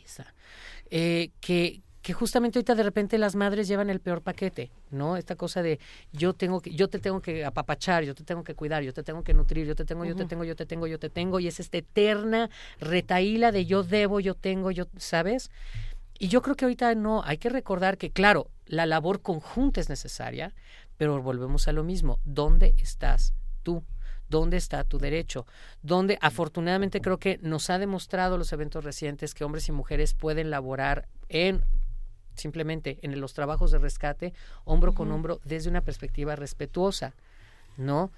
Speaker 28: eh, que, que justamente ahorita de repente las madres llevan el peor paquete, ¿no? Esta cosa de yo tengo que, yo te tengo que apapachar, yo te tengo que cuidar, yo te tengo que nutrir, yo te tengo, yo te tengo, yo te tengo, yo te tengo, y es esta eterna retaíla de yo debo, yo tengo, yo, ¿sabes? Y yo creo que ahorita no, hay que recordar que, claro, la labor conjunta es necesaria, pero volvemos a lo mismo. ¿Dónde estás tú? ¿Dónde está tu derecho? Donde afortunadamente creo que nos ha demostrado los eventos recientes que hombres y mujeres pueden laborar en simplemente en los trabajos de rescate, hombro con hombro, desde una perspectiva respetuosa, ¿no?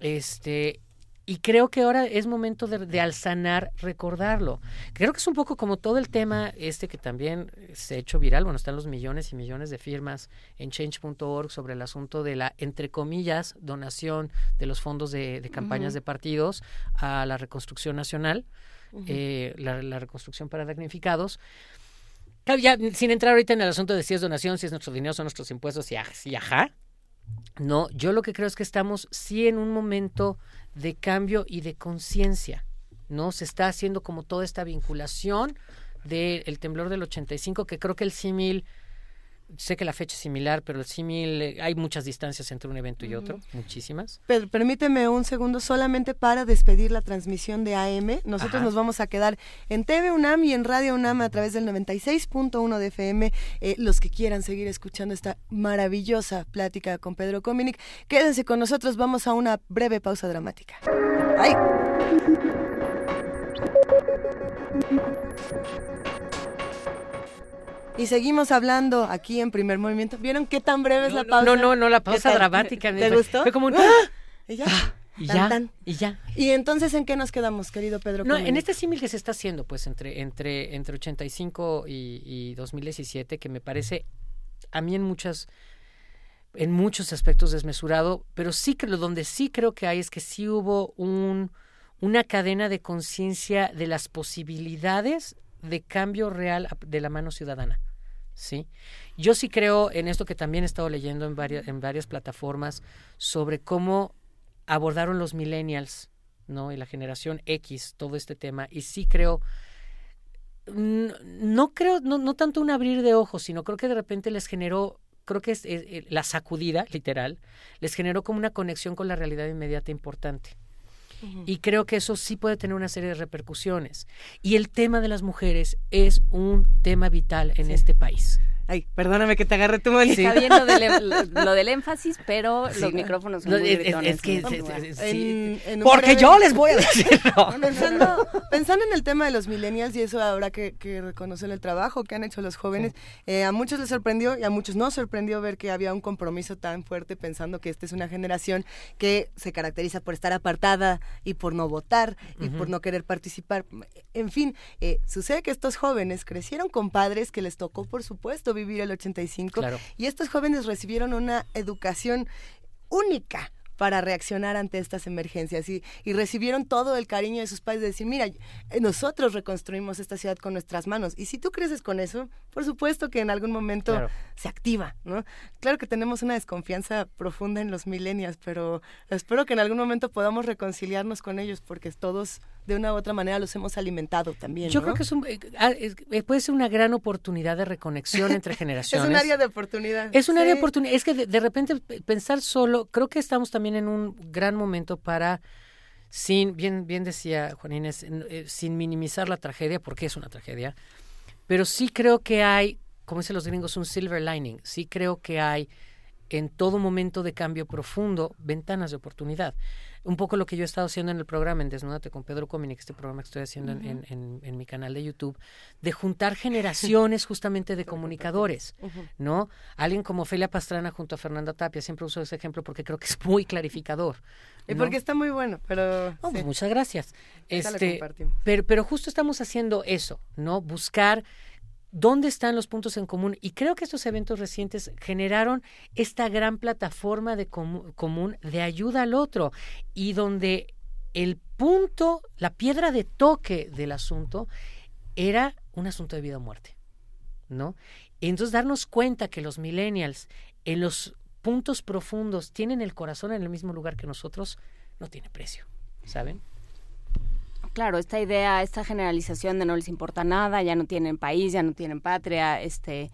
Speaker 28: Este, y creo que ahora es momento de, de, alzanar, recordarlo. Creo que es un poco como todo el tema este que también se ha hecho viral, bueno, están los millones y millones de firmas en change.org sobre el asunto de la, entre comillas, donación de los fondos de, de campañas uh -huh. de partidos a la reconstrucción nacional, uh -huh. eh, la, la, reconstrucción para damnificados. Ya, sin entrar ahorita en el asunto de si es donación, si es nuestro dinero, son nuestros impuestos y, ajá. No, yo lo que creo es que estamos sí en un momento de cambio y de conciencia, ¿no? Se está haciendo como toda esta vinculación del de temblor del 85, que creo que el símil, sé que la fecha es similar, pero el símil, eh, hay muchas distancias entre un evento y otro, uh -huh. muchísimas.
Speaker 3: Pero permíteme un segundo solamente para despedir la transmisión de AM. Nosotros Ajá. nos vamos a quedar en TV UNAM y en Radio UNAM a través del 96.1 de FM. Eh, los que quieran seguir escuchando esta maravillosa plática con Pedro Cominic, quédense con nosotros, vamos a una breve pausa dramática. ¡Ay! Y seguimos hablando aquí en primer movimiento. ¿Vieron qué tan breve es la pausa?
Speaker 28: No, no, no, la pausa dramática.
Speaker 3: ¿Te gustó?
Speaker 28: Fue como un...
Speaker 3: ¡Ah! ¿Y ya?
Speaker 28: Ah, y
Speaker 3: tan,
Speaker 28: ya,
Speaker 3: tan.
Speaker 28: y ya.
Speaker 3: ¿Y entonces en qué nos quedamos, querido Pedro?
Speaker 28: No, en este símil que se está haciendo, pues, entre, entre, entre 85 y, y 2017, que me parece a mí en muchas en muchos aspectos desmesurado, pero sí que lo donde sí creo que hay es que sí hubo un, una cadena de conciencia de las posibilidades de cambio real de la mano ciudadana. ¿Sí? Yo sí creo en esto que también he estado leyendo en varias, en varias plataformas sobre cómo abordaron los millennials, ¿no? Y la generación X, todo este tema. Y sí creo, no, creo, no, no tanto un abrir de ojos, sino creo que de repente les generó, creo que es, es la sacudida, literal, les generó como una conexión con la realidad inmediata importante. Uh -huh. Y creo que eso sí puede tener una serie de repercusiones. Y el tema de las mujeres es un tema vital en sí. este país.
Speaker 3: Ay, perdóname que te agarre tu mano.
Speaker 2: Sí. Está bien lo del, lo del énfasis, pero sí. los micrófonos son no, muy es, es, que
Speaker 28: es, en, en Porque breve... yo les voy a decir. No.
Speaker 3: pensando, pensando en el tema de los millennials y eso ahora que, que reconocen el trabajo que han hecho los jóvenes, sí. eh, a muchos les sorprendió y a muchos no sorprendió ver que había un compromiso tan fuerte pensando que esta es una generación que se caracteriza por estar apartada y por no votar y uh -huh. por no querer participar. En fin, eh, sucede que estos jóvenes crecieron con padres que les tocó, por supuesto, vivir el 85
Speaker 28: claro.
Speaker 3: y estos jóvenes recibieron una educación única para reaccionar ante estas emergencias y, y, recibieron todo el cariño de sus padres de decir, mira, eh, nosotros reconstruimos esta ciudad con nuestras manos. Y si tú creces con eso, por supuesto que en algún momento
Speaker 28: claro.
Speaker 3: se activa, ¿no? Claro que tenemos una desconfianza profunda en los millennials, pero espero que en algún momento podamos reconciliarnos con ellos porque todos de una u otra manera los hemos alimentado también.
Speaker 28: Yo
Speaker 3: ¿no?
Speaker 28: creo que es un, eh, puede ser una gran oportunidad de reconexión entre generaciones.
Speaker 3: es un área de oportunidad.
Speaker 28: Es un sí. área de oportunidad. Es que de, de, repente pensar solo, creo que estamos también en un gran momento para, sin, bien, bien decía Juan Inés, eh, sin minimizar la tragedia, porque es una tragedia, pero sí creo que hay, como dicen los gringos, un silver lining. Sí creo que hay en todo momento de cambio profundo ventanas de oportunidad un poco lo que yo he estado haciendo en el programa en Desnúdate con Pedro Cominic, este programa que estoy haciendo uh -huh. en, en, en, mi canal de YouTube, de juntar generaciones justamente de comunicadores, uh -huh. ¿no? Alguien como Ofelia Pastrana junto a Fernanda Tapia, siempre uso ese ejemplo porque creo que es muy clarificador.
Speaker 3: ¿no? Y porque está muy bueno, pero...
Speaker 28: Sí. Muchas gracias. Este, pero, pero justo estamos haciendo eso, ¿no? Buscar dónde están los puntos en común. Y creo que estos eventos recientes generaron esta gran plataforma de com común de ayuda al otro y donde el punto, la piedra de toque del asunto era un asunto de vida o muerte, ¿no? Entonces darnos cuenta que los millennials en los puntos profundos tienen el corazón en el mismo lugar que nosotros, no tiene precio, ¿saben?
Speaker 2: Claro, esta idea, esta generalización de no les importa nada, ya no tienen país, ya no tienen patria, este,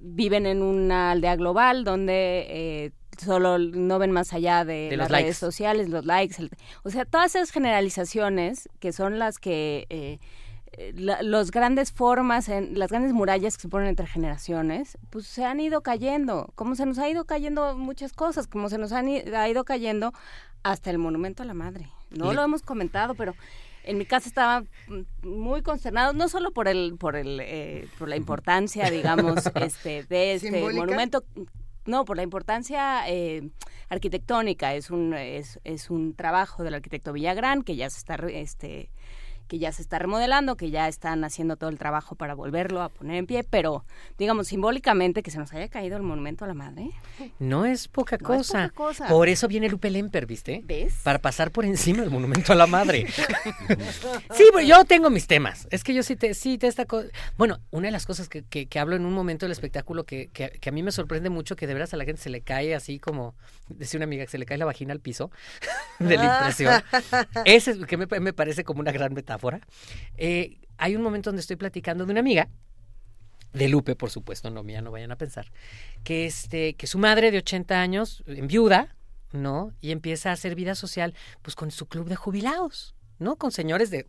Speaker 2: viven en una aldea global donde eh, solo no ven más allá de,
Speaker 28: de
Speaker 2: las
Speaker 28: redes
Speaker 2: likes. sociales, los likes, el, o sea, todas esas generalizaciones que son las que eh, la, los grandes formas, en, las grandes murallas que se ponen entre generaciones, pues se han ido cayendo, como se nos ha ido cayendo muchas cosas, como se nos han, ha ido cayendo hasta el monumento a la madre. No lo hemos comentado, pero en mi casa estaba mm, muy consternado, no solo por el, por el, eh, por la importancia, digamos, este, de este
Speaker 3: ¿Simbólica?
Speaker 2: monumento, no, por la importancia eh, arquitectónica. Es un, es, es un trabajo del arquitecto Villagrán que ya se está, este, que ya se está remodelando, que ya están haciendo todo el trabajo para volverlo a poner en pie, pero digamos simbólicamente que se nos haya caído el monumento a la madre.
Speaker 28: No es poca
Speaker 2: No es
Speaker 28: cosa.
Speaker 2: poca cosa.
Speaker 28: Por eso viene Lupe Lemper, ¿viste?
Speaker 2: ¿Ves?
Speaker 28: Para pasar por encima del monumento a la madre. sí, pues yo tengo mis temas. Es que yo sí te, sí te esta cosa. Bueno, una de las cosas que, que, que hablo en un momento del espectáculo que, que, que a mí me sorprende mucho, que de veras a la gente se le cae así como, decía una amiga, que se le cae la vagina al piso de la impresión. Ese es que me, me parece como una gran metáfora. Eh, hay un momento donde estoy platicando de una amiga de Lupe, por supuesto, no mía, no vayan a pensar, que este, que su madre de 80 años, en viuda, ¿no? Y empieza a hacer vida social, pues con su club de jubilados, ¿no? Con señores de,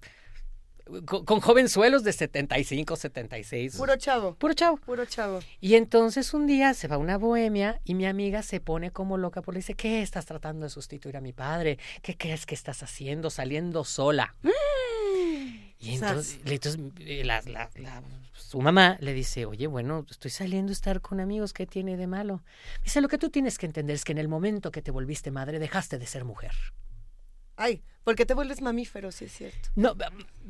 Speaker 28: con, con jovenzuelos de 75, 76.
Speaker 3: Puro chavo.
Speaker 28: Puro chavo.
Speaker 3: Puro chavo.
Speaker 28: Y entonces un día se va a una bohemia y mi amiga se pone como loca porque le dice, ¿qué estás tratando de sustituir a mi padre? ¿Qué crees que estás haciendo saliendo sola? Y entonces, eh, la- la- la- su mamá le dice, oye, bueno, estoy saliendo a estar con amigos, ¿qué tiene de malo? Dice, lo que tú tienes que entender es que en el momento que te volviste madre, dejaste de ser mujer.
Speaker 3: Ay, porque te vuelves mamífero, sí es cierto.
Speaker 28: No,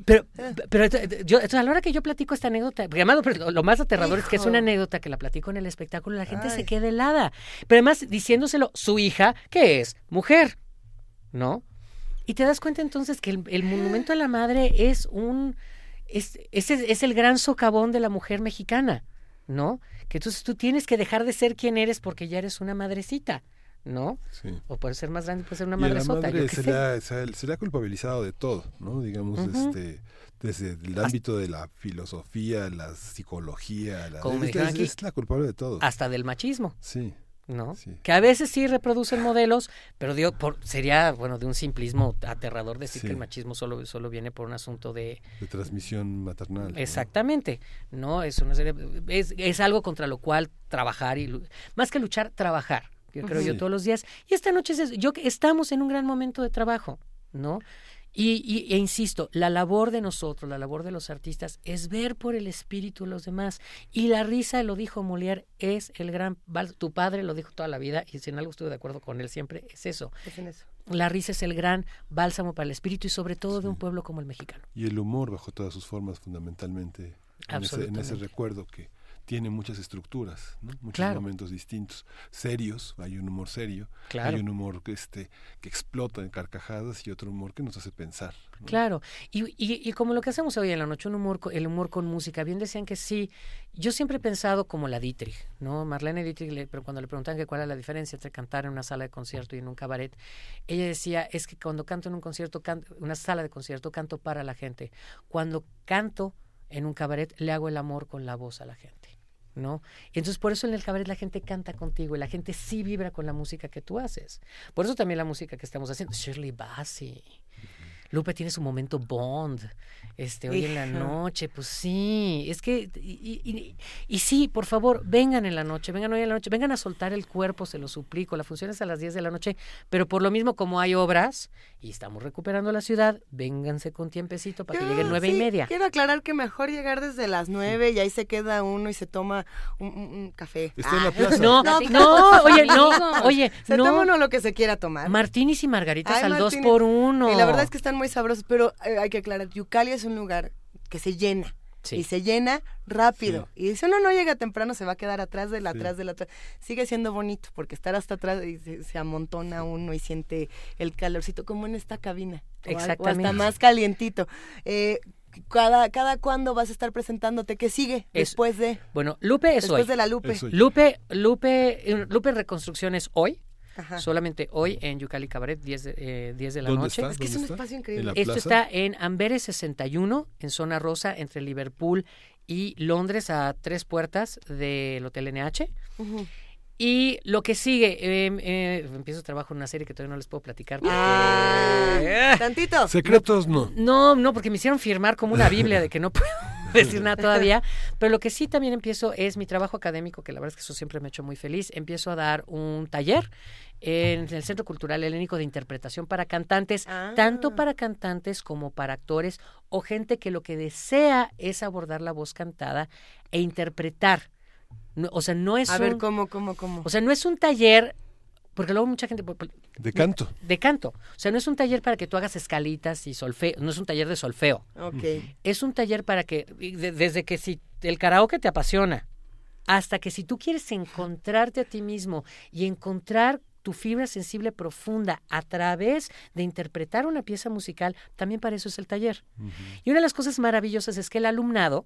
Speaker 28: pero, pero eh, yo, a la hora que yo platico esta anécdota, porque además lo- más aterrador es que es una anécdota que la platico en el espectáculo, la gente se queda helada. Pero además diciéndoselo su hija, que es mujer, ¿no? Y te das cuenta entonces que el, el monumento a la madre es un es, ese es el gran socavón de la mujer mexicana, ¿no? Que entonces tú tienes que dejar de ser quien eres porque ya eres una madrecita, ¿no?
Speaker 1: Sí.
Speaker 28: O puedes ser más grande, puedes ser una
Speaker 1: Y a la madre se,
Speaker 28: sé.
Speaker 1: le ha, se ha- se le ha culpabilizado de todo, ¿no? Digamos, este, desde el ámbito de la filosofía, la psicología, la,
Speaker 28: Como
Speaker 1: es, es- es la culpable de todo.
Speaker 28: Hasta del machismo.
Speaker 1: Sí.
Speaker 28: ¿No? Que a veces sí reproducen modelos, pero digo, por, sería, bueno, de un simplismo aterrador decir
Speaker 1: Sí.
Speaker 28: que el machismo solo, solo viene por un asunto de...
Speaker 1: De transmisión maternal. ¿no?
Speaker 28: Exactamente, ¿no? Es, una serie- es, es algo contra lo cual trabajar y... Más que luchar, trabajar, yo creo yo todos los días. Y esta noche es eso, yo, estamos en un gran momento de trabajo, ¿no? Y, y- e insisto, la labor de nosotros, la labor de los artistas, es ver por el espíritu de los demás. Y la risa, lo dijo Molière, es el gran... Tu padre lo dijo toda la vida y si en algo estuve de acuerdo con él siempre, es eso.
Speaker 3: Es en eso.
Speaker 28: La risa es el gran bálsamo para el espíritu y sobre todo de un pueblo como el mexicano.
Speaker 1: Y el humor bajo todas sus formas, fundamentalmente, en ese, en ese recuerdo que tiene muchas estructuras, ¿no? muchos
Speaker 28: Claro.
Speaker 1: momentos distintos, serios, hay un humor serio,
Speaker 28: Claro.
Speaker 1: hay un humor que, este, que explota en carcajadas y otro humor que nos hace pensar. ¿no?
Speaker 28: Claro, y, y, y como lo que hacemos hoy en la noche, un humor, el humor con música, bien decían que sí, yo siempre he pensado como la Dietrich, ¿no? Marlene Dietrich, le- pero cuando le preguntan que cuál es la diferencia entre cantar en una sala de concierto y en un cabaret, ella decía, es que cuando canto en un concierto, can- una sala de concierto, canto para la gente. Cuando canto en un cabaret, le hago el amor con la voz a la gente. ¿no? Y entonces por eso en el cabaret la gente canta contigo y la gente sí vibra con la música que tú haces. Por eso también la música que estamos haciendo. Shirley Bassey. Lupe tiene su momento Bond, este, hoy en la noche, pues sí, es que, y, y- y- y sí, por favor, vengan en la noche, vengan hoy en la noche, vengan a soltar el cuerpo, se lo suplico, la función es a las 10 de la noche, pero por lo mismo como hay obras y estamos recuperando la ciudad, vénganse con tiempecito para que lleguen nueve y
Speaker 3: sí
Speaker 28: media.
Speaker 3: Quiero aclarar que mejor llegar desde las nueve y ahí se queda uno y se toma un, un- un café.
Speaker 1: Está en la
Speaker 3: Ah.
Speaker 1: plaza.
Speaker 28: No, no,
Speaker 3: sus
Speaker 28: oye, no, oye,
Speaker 3: Se
Speaker 28: no.
Speaker 3: toma uno lo que se quiera tomar.
Speaker 28: Martinis y margaritas
Speaker 3: Ay,
Speaker 28: al dos por uno.
Speaker 3: Y la verdad es que están muy sabrosos, pero eh, hay que aclarar, Yucali es un lugar que se llena.
Speaker 28: Sí.
Speaker 3: Y se llena rápido. Y si uno no llega temprano, se va a quedar atrás de la, atrás de la atrás. Sigue siendo bonito, porque estar hasta atrás y se, se amontona uno y siente el calorcito, como en esta cabina. O a- O,
Speaker 28: Exactamente.
Speaker 3: hasta más calientito. Eh, cada, cada cuándo vas a estar presentándote, ¿qué sigue
Speaker 28: Es-
Speaker 3: después de?
Speaker 28: Bueno, Lupe es
Speaker 3: Después
Speaker 28: hoy.
Speaker 3: de la Lupe.
Speaker 1: Es.
Speaker 28: Lupe, Lupe, eh, Lupe Reconstrucción es hoy.
Speaker 3: Ajá.
Speaker 28: Solamente hoy en Yucali Cabaret, 10 de, eh, 10 de la
Speaker 1: ¿Dónde
Speaker 28: noche.
Speaker 1: está?
Speaker 3: Es que es
Speaker 1: ¿Dónde
Speaker 3: un
Speaker 1: está?
Speaker 3: espacio
Speaker 1: ¿En
Speaker 3: increíble.
Speaker 28: Esto
Speaker 1: plaza?
Speaker 28: está en Amberes 61, en zona rosa, entre Liverpool y Londres, a tres puertas del Hotel NH.
Speaker 3: Ujú.
Speaker 28: Y lo que sigue, eh, eh, empiezo trabajo en una serie que todavía no les puedo platicar. porque-
Speaker 3: Ah, tantito.
Speaker 1: Secretos no.
Speaker 28: No, no, porque me hicieron firmar como una Biblia de que no puedo. decir nada todavía, pero lo que sí también empiezo es mi trabajo académico, que la verdad es que eso siempre me ha hecho muy feliz. Empiezo a dar un taller en el Centro Cultural Helénico de Interpretación para cantantes, tanto
Speaker 3: Ah.
Speaker 28: para cantantes como para actores o gente que lo que desea es abordar la voz cantada e interpretar. No, o sea, no es
Speaker 3: A
Speaker 28: un,
Speaker 3: ver, ¿cómo, cómo, cómo?
Speaker 28: o sea, no es un taller porque luego mucha gente
Speaker 1: De canto.
Speaker 28: de canto. O sea, no es un taller para que tú hagas escalitas y solfeo, no es un taller de solfeo.
Speaker 3: Ok.
Speaker 28: Es un taller para que, de- desde que si el karaoke te apasiona, hasta que si tú quieres encontrarte a ti mismo y encontrar tu fibra sensible profunda a través de interpretar una pieza musical, también para eso es el taller. Y una de las cosas maravillosas es que el alumnado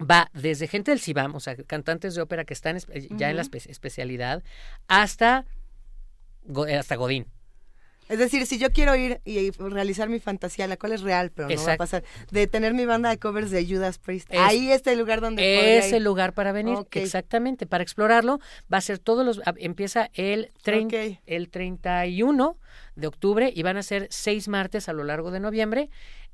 Speaker 28: va desde gente del CIBAM, o sea, cantantes de ópera que están ya en la espe- especialidad, hasta, hasta Godín.
Speaker 3: Es decir, si yo quiero ir y realizar mi fantasía, la cual es real, pero no va a pasar, de tener mi banda de covers de Judas Priest,
Speaker 28: Es-
Speaker 3: ahí está el lugar donde
Speaker 28: Es el lugar para venir, exactamente, para explorarlo. Va a ser todos los, a- empieza el, trein-
Speaker 3: Ok.
Speaker 28: el 31 de octubre y van a ser seis martes a lo largo de noviembre,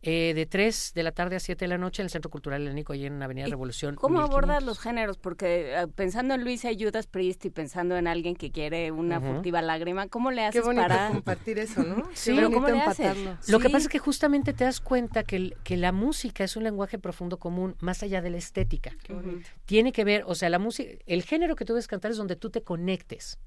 Speaker 28: eh, de 3 de la tarde a 7 de la noche en el Centro Cultural Helénico, ahí en Avenida Revolución.
Speaker 2: ¿Cómo
Speaker 28: 1500.
Speaker 2: abordas los géneros? Porque eh, pensando en Luisa y Judas Priest y pensando en alguien que quiere una furtiva lágrima, ¿cómo le haces
Speaker 3: Qué bonito
Speaker 2: para
Speaker 3: compartir eso, ¿no?
Speaker 28: Sí.
Speaker 3: Qué
Speaker 2: Pero ¿cómo le haces?
Speaker 3: empatarlo.
Speaker 28: Lo que pasa es que justamente te das cuenta que, que la música es un lenguaje profundo común, más allá de la estética.
Speaker 3: bonito.
Speaker 28: Tiene que ver, o sea, la música, el género que tú debes cantar es donde tú te conectes.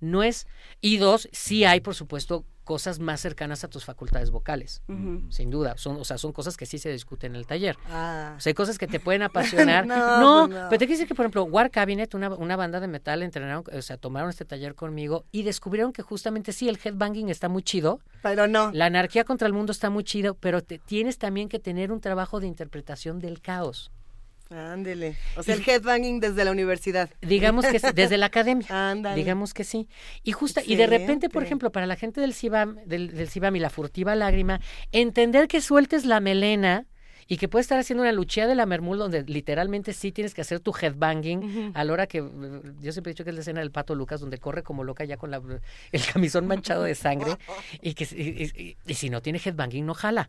Speaker 28: No es, y dos, sí hay, por supuesto, cosas más cercanas a tus facultades vocales,
Speaker 2: Ujú.
Speaker 28: sin duda. Son, o sea, son cosas que sí se discuten en el taller.
Speaker 3: Ah.
Speaker 28: O sea, hay cosas que te pueden apasionar.
Speaker 3: No,
Speaker 28: no,
Speaker 3: pues no.
Speaker 28: pero te quiero decir que, por ejemplo, War Cabinet, una, una banda de metal, entrenaron, o sea, tomaron este taller conmigo y descubrieron que justamente sí, el headbanging está muy chido.
Speaker 3: Pero no.
Speaker 28: La anarquía contra el mundo está muy chido, pero te- tienes también que tener un trabajo de interpretación del caos.
Speaker 3: Ándele. O sea, el headbanging desde la universidad.
Speaker 28: Digamos que sí, desde la academia.
Speaker 3: Ándale.
Speaker 28: Digamos que sí. Y justa, y de repente, por ejemplo, para la gente del CIBAM, del, del CIBAM y la furtiva lágrima, entender que sueltes la melena y que puedes estar haciendo una luchía de la mermul donde literalmente sí tienes que hacer tu headbanging a la hora que yo siempre he dicho que es la escena del pato Lucas donde corre como loca ya con la, el camisón manchado de sangre y que y, y- y si no tiene headbanging no jala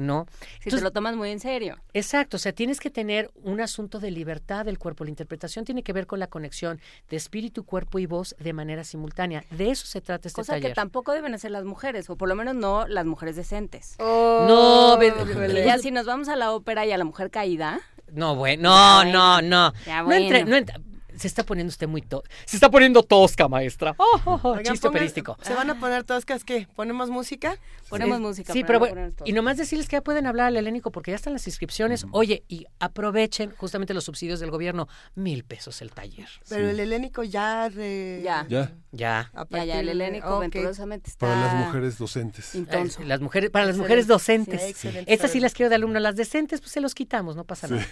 Speaker 28: no
Speaker 2: Si te lo tomas muy en serio.
Speaker 28: Exacto, o sea, tienes que tener un asunto de libertad del cuerpo. La interpretación tiene que ver con la conexión de espíritu, cuerpo y voz de manera simultánea. De eso se trata este
Speaker 2: Cosa
Speaker 28: taller.
Speaker 2: que tampoco deben hacer las mujeres, o por lo menos no las mujeres decentes.
Speaker 28: No,
Speaker 2: Y ya si nos vamos a la ópera y a la mujer caída,
Speaker 28: No, bueno, no, no,
Speaker 2: bueno,
Speaker 28: no.
Speaker 2: ya
Speaker 28: No entre-
Speaker 2: bueno.
Speaker 28: no entra- se está poniendo usted muy to Se está poniendo tosca, maestra. Oh, oh, oh,
Speaker 3: Oigan,
Speaker 28: chiste
Speaker 3: pongan-
Speaker 28: operístico.
Speaker 3: ¿Se van a poner toscas qué? ¿Ponemos música?
Speaker 2: ponemos
Speaker 28: Sí.
Speaker 2: música.
Speaker 28: Sí, pero
Speaker 2: no
Speaker 28: bueno, y nomás decirles que ya pueden hablar al helénico porque ya están las inscripciones. Oye, y aprovechen justamente los subsidios del gobierno. Mil pesos el taller.
Speaker 3: Pero el helénico ya de...
Speaker 2: Ya.
Speaker 1: Ya.
Speaker 28: Ya.
Speaker 2: Ya, ya, el helénico venturosamente está...
Speaker 1: Para las mujeres docentes.
Speaker 2: Intenso.
Speaker 28: Eh, las mujeres, para las
Speaker 3: Excelente.
Speaker 28: mujeres docentes.
Speaker 3: Sí, excelente
Speaker 28: Estas sí las quiero de alumno. Las decentes, pues se los quitamos, no pasa nada.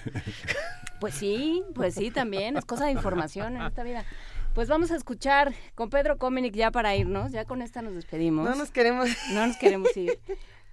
Speaker 2: Pues sí, pues sí, también. Es cosa de información en esta vida. Pues vamos a escuchar con Pedro Cominic ya para irnos. Ya con esta nos despedimos.
Speaker 3: No nos queremos...
Speaker 2: No nos queremos ir.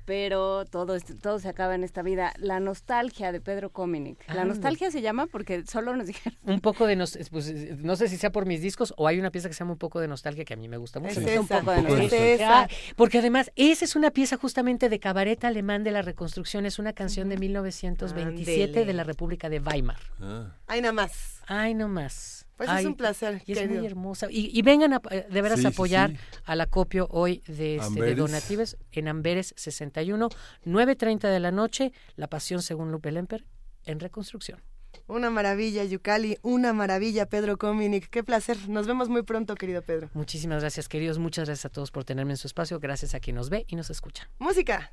Speaker 2: Pero todo, es- todo se acaba en esta vida. La nostalgia de Pedro Cominic. La nostalgia se llama porque solo nos dijeron.
Speaker 28: Un poco de, nos, pues, no sé si sea por mis discos o hay una pieza que se llama Un poco de nostalgia que a mí me gusta mucho.
Speaker 3: Es esa,
Speaker 2: un poco de
Speaker 3: es
Speaker 2: nostalgia.
Speaker 3: esa.
Speaker 28: Porque además, esa es una pieza justamente de cabaret alemán de la reconstrucción. Es una canción de 1927
Speaker 3: Ándele.
Speaker 28: de la República de Weimar.
Speaker 1: Ah.
Speaker 3: Ay, nada más.
Speaker 28: Ay, no más.
Speaker 3: Pues
Speaker 28: Ay,
Speaker 3: es un placer,
Speaker 28: Y es muy hermosa. Y, y vengan a, eh, de veras
Speaker 1: Sí,
Speaker 28: a apoyar
Speaker 1: sí.
Speaker 28: al acopio hoy de, este, de. Donatives en Amberes 61, 9.30 de la noche, La Pasión según Lupe Lemper, en reconstrucción.
Speaker 3: Una maravilla, Yucali. Una maravilla, Pedro Cominic. Qué placer. Nos vemos muy pronto, querido Pedro.
Speaker 28: Muchísimas gracias, queridos. Muchas gracias a todos por tenerme en su espacio. Gracias a quien nos ve y nos escucha.
Speaker 3: Música.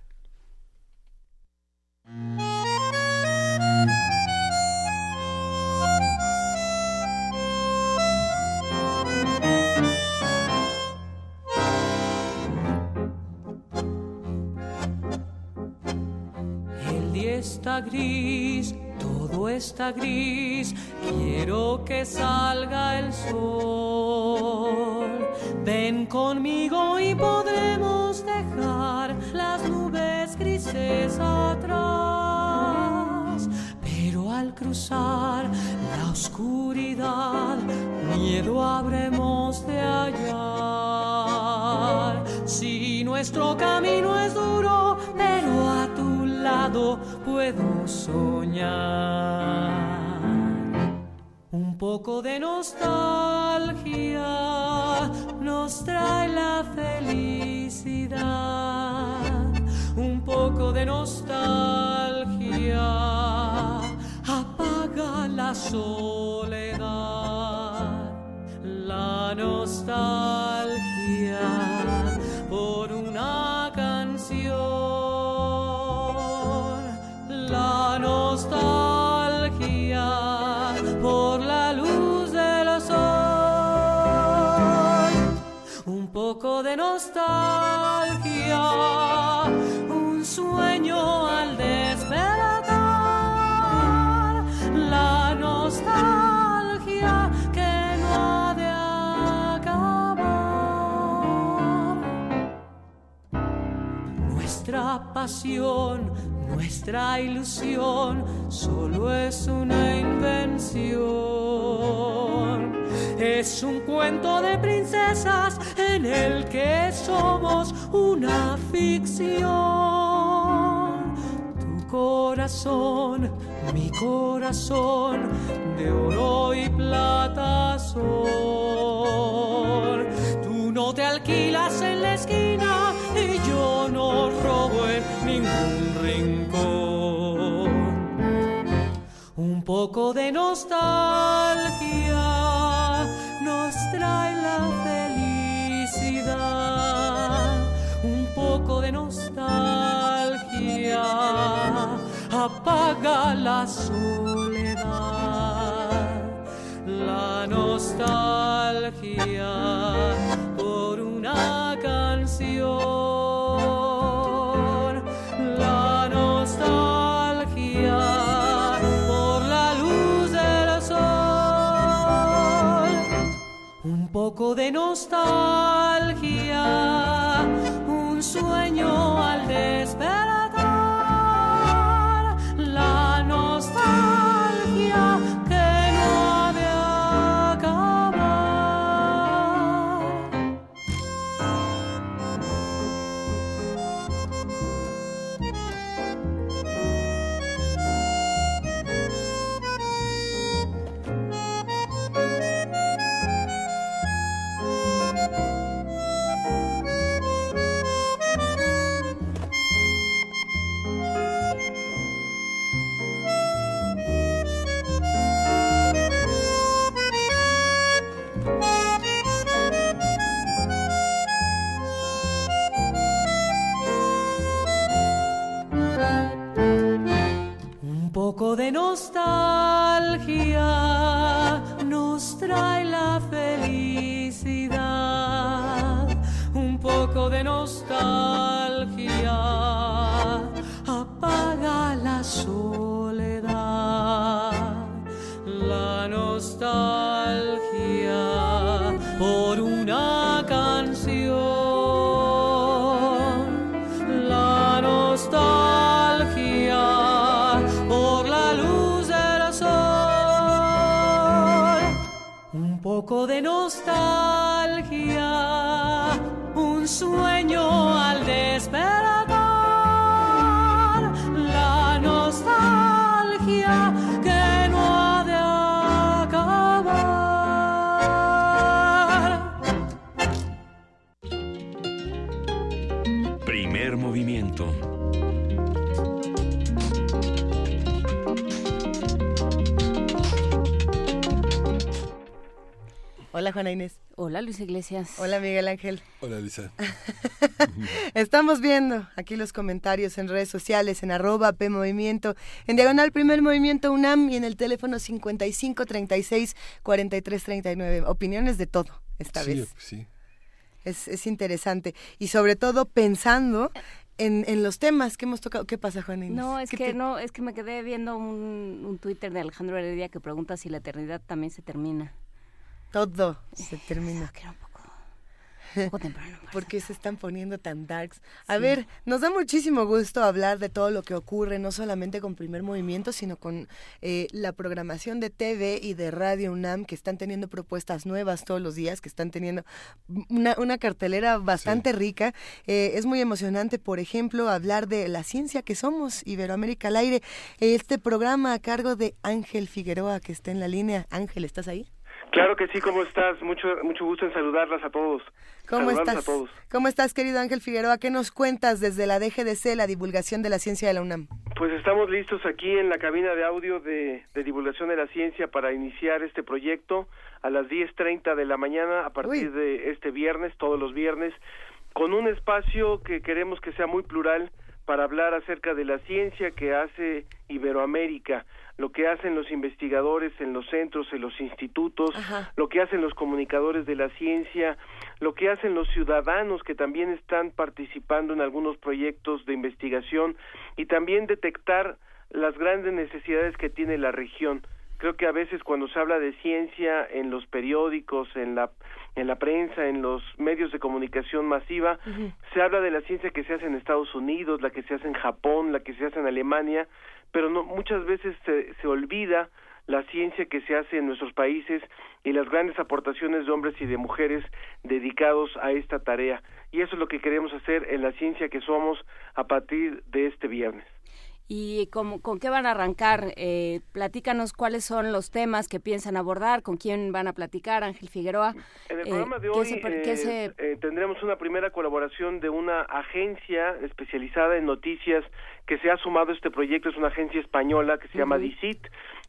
Speaker 29: Está gris, todo está gris, quiero que salga el sol. Ven conmigo y podremos dejar las nubes grises atrás. Pero al cruzar la oscuridad, miedo habremos de hallar. Si nuestro camino es duro, pero a tu lado
Speaker 28: puedo soñar. Un poco de nostalgia nos trae la felicidad. Un poco de nostalgia apaga la soledad. La nostalgia por una de nostalgia, un sueño al despertar. La nostalgia que no ha de acabar. Nuestra pasión, nuestra ilusión, solo es una invención. Es un cuento de princesas en el que somos una ficción. Tu corazón, mi corazón, de oro y plata son. Tú no te alquilas en la esquina y yo no robo en ningún rincón. Un poco de nostalgia nos trae la felicidad. Un poco de nostalgia apaga la soledad. La nostalgia por una canción. La nostalgia por la luz del sol. Un poco de nostalgia, Un
Speaker 3: Hola Juana Inés.
Speaker 2: Hola Luis Iglesias.
Speaker 3: Hola Miguel Ángel.
Speaker 1: Hola Lisa.
Speaker 3: Estamos viendo aquí los comentarios en redes sociales, en arroba P Movimiento, en diagonal Primer Movimiento UNAM y en el teléfono 55 36 43 39. Opiniones de todo esta
Speaker 1: Sí,
Speaker 3: vez.
Speaker 1: sí.
Speaker 3: Es, es interesante. Y sobre todo pensando en, en los temas que hemos tocado. ¿Qué pasa, Juana Inés?
Speaker 2: No, es
Speaker 3: ¿Qué
Speaker 2: que
Speaker 3: te-
Speaker 2: no, es que me quedé viendo un, un Twitter de Alejandro Heredia que pregunta si la eternidad también se termina.
Speaker 3: Todo se termina. ¿Por qué se están poniendo tan darks? A ver, nos da muchísimo gusto hablar de todo lo que ocurre, no solamente con Primer Movimiento, sino con eh, la programación de TV y de Radio UNAM, que están teniendo propuestas nuevas todos los días, que están teniendo una, una cartelera bastante rica. Eh, es muy emocionante, por ejemplo, hablar de la ciencia que somos, Iberoamérica al aire. Este programa a cargo de Ángel Figueroa, que está en la línea. Ángel, ¿estás ahí?
Speaker 30: Claro que sí, ¿cómo estás? Mucho, mucho gusto en saludarlas a todos.
Speaker 3: ¿Cómo
Speaker 30: Saludarlos
Speaker 3: estás?
Speaker 30: a todos.
Speaker 3: ¿Cómo estás, querido Ángel Figueroa? ¿Qué nos cuentas desde la DGDC, la divulgación de la ciencia de la UNAM?
Speaker 30: Pues estamos listos aquí en la cabina de audio de, de divulgación de la ciencia para iniciar este proyecto a las 10.30 de la mañana a partir de este viernes, todos los viernes, con un espacio que queremos que sea muy plural para hablar acerca de la ciencia que hace Iberoamérica, lo que hacen los investigadores en los centros, en los institutos, lo que hacen los comunicadores de la ciencia, lo que hacen los ciudadanos que también están participando en algunos proyectos de investigación y también detectar las grandes necesidades que tiene la región. Creo que a veces cuando se habla de ciencia en los periódicos, en la en la prensa, en los medios de comunicación masiva, se habla de la ciencia que se hace en Estados Unidos, la que se hace en Japón, la que se hace en Alemania, pero no muchas veces se, se olvida la ciencia que se hace en nuestros países y las grandes aportaciones de hombres y de mujeres dedicados a esta tarea. Y eso es lo que queremos hacer en la ciencia que somos a partir de este viernes.
Speaker 2: ¿Y con, con qué van a arrancar? Eh, platícanos cuáles son los temas que piensan abordar, con quién van a platicar, Ángel Figueroa.
Speaker 30: En el
Speaker 2: Eh,
Speaker 30: programa de
Speaker 2: ¿qué
Speaker 30: hoy
Speaker 2: se
Speaker 30: eh,
Speaker 2: se-
Speaker 30: eh, tendremos una primera colaboración de una agencia especializada en noticias que se ha sumado a este proyecto, es una agencia española que se llama. DICIT,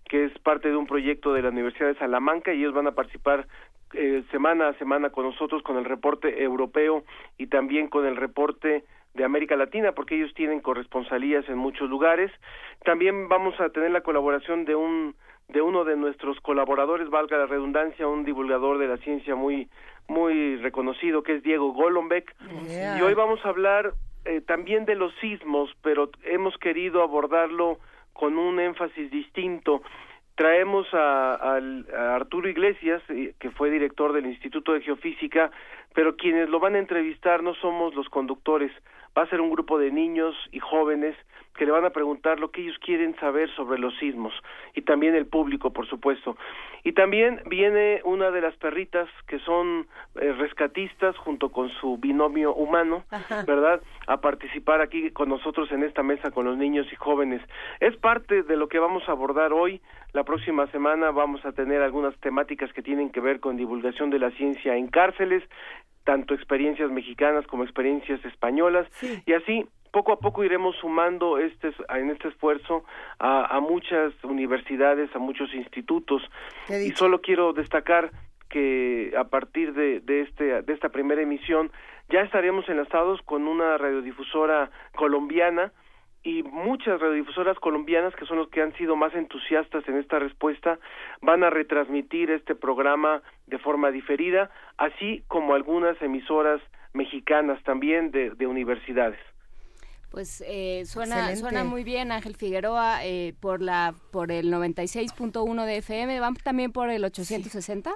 Speaker 30: que es parte de un proyecto de la Universidad de Salamanca y ellos van a participar eh, semana a semana con nosotros con el reporte europeo y también con el reporte de América Latina porque ellos tienen corresponsalías en muchos lugares. También vamos a tener la colaboración de un de uno de nuestros colaboradores, valga la redundancia, un divulgador de la ciencia muy muy reconocido que es Diego Golombek.
Speaker 31: Yeah.
Speaker 30: Y hoy vamos a hablar eh, también de los sismos, pero hemos querido abordarlo con un énfasis distinto. Traemos a, a Arturo Iglesias, eh, que fue director del Instituto de Geofísica, pero quienes lo van a entrevistar no somos los conductores, va a ser un grupo de niños y jóvenes que le van a preguntar lo que ellos quieren saber sobre los sismos y también el público, por supuesto. Y también viene una de las perritas que son eh, rescatistas junto con su binomio humano, ¿verdad? A participar aquí con nosotros en esta mesa con los niños y jóvenes. Es parte de lo que vamos a abordar hoy. La próxima semana vamos a tener algunas temáticas que tienen que ver con divulgación de la ciencia en cárceles, tanto experiencias mexicanas como experiencias españolas. Y así poco a poco iremos sumando este en este esfuerzo a, a muchas universidades, a muchos institutos. Y solo quiero destacar que a partir de, de este de esta primera emisión ya estaremos enlazados con una radiodifusora colombiana y muchas radiodifusoras colombianas que son los que han sido más entusiastas en esta respuesta van a retransmitir este programa de forma diferida, así como algunas emisoras mexicanas también de, de universidades.
Speaker 2: Pues eh, suena,
Speaker 30: Excelente.
Speaker 2: suena muy bien, Ángel Figueroa, eh, por la por el 96.1 de FM. ¿Van también por el 860?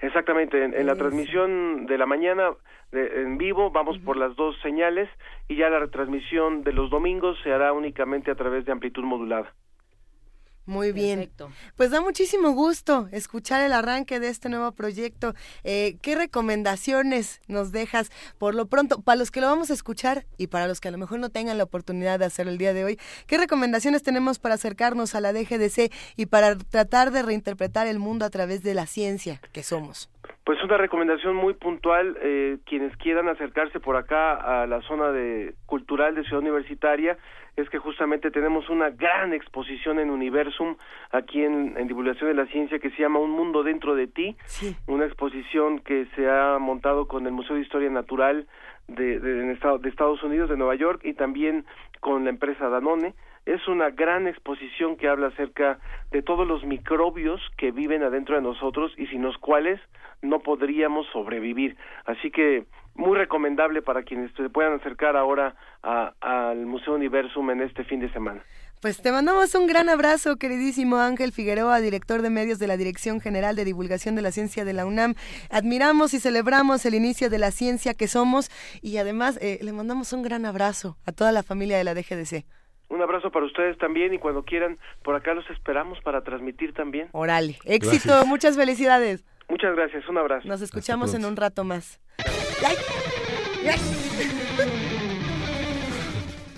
Speaker 30: Exactamente, en, en la transmisión de la mañana de- en vivo vamos por las dos señales y ya la retransmisión de los domingos se hará únicamente a través de amplitud modulada.
Speaker 3: Muy bien. Pues da muchísimo gusto escuchar el arranque de este nuevo proyecto. Eh, ¿Qué recomendaciones nos dejas por lo pronto, para los que lo vamos a escuchar y para los que a lo mejor no tengan la oportunidad de hacerlo el día de hoy? ¿Qué recomendaciones tenemos para acercarnos a la DGDC y para tratar de reinterpretar el mundo a través de la ciencia que somos?
Speaker 30: Pues una recomendación muy puntual, eh, quienes quieran acercarse por acá a la zona de cultural de Ciudad Universitaria, es que justamente tenemos una gran exposición en Universum, aquí en, en Divulgación de la Ciencia, que se llama Un Mundo Dentro de Ti, una exposición que se ha montado con el Museo de Historia Natural de, de, de Estados Unidos, de Nueva York, y también con la empresa Danone. Es una gran exposición que habla acerca de todos los microbios que viven adentro de nosotros y sin los cuales no podríamos sobrevivir. Así que muy recomendable para quienes se puedan acercar ahora al Museo Universum en este fin de semana.
Speaker 3: Pues te mandamos un gran abrazo, queridísimo Ángel Figueroa, director de medios de la Dirección General de Divulgación de la Ciencia de la UNAM. Admiramos y celebramos el inicio de la ciencia que somos y además eh, le mandamos un gran abrazo a toda la familia de la DGDC.
Speaker 30: Un abrazo para ustedes también y cuando quieran, por acá los esperamos para transmitir también.
Speaker 3: Orale, éxito, muchas felicidades.
Speaker 30: Muchas gracias, un abrazo.
Speaker 3: Nos escuchamos en un rato más.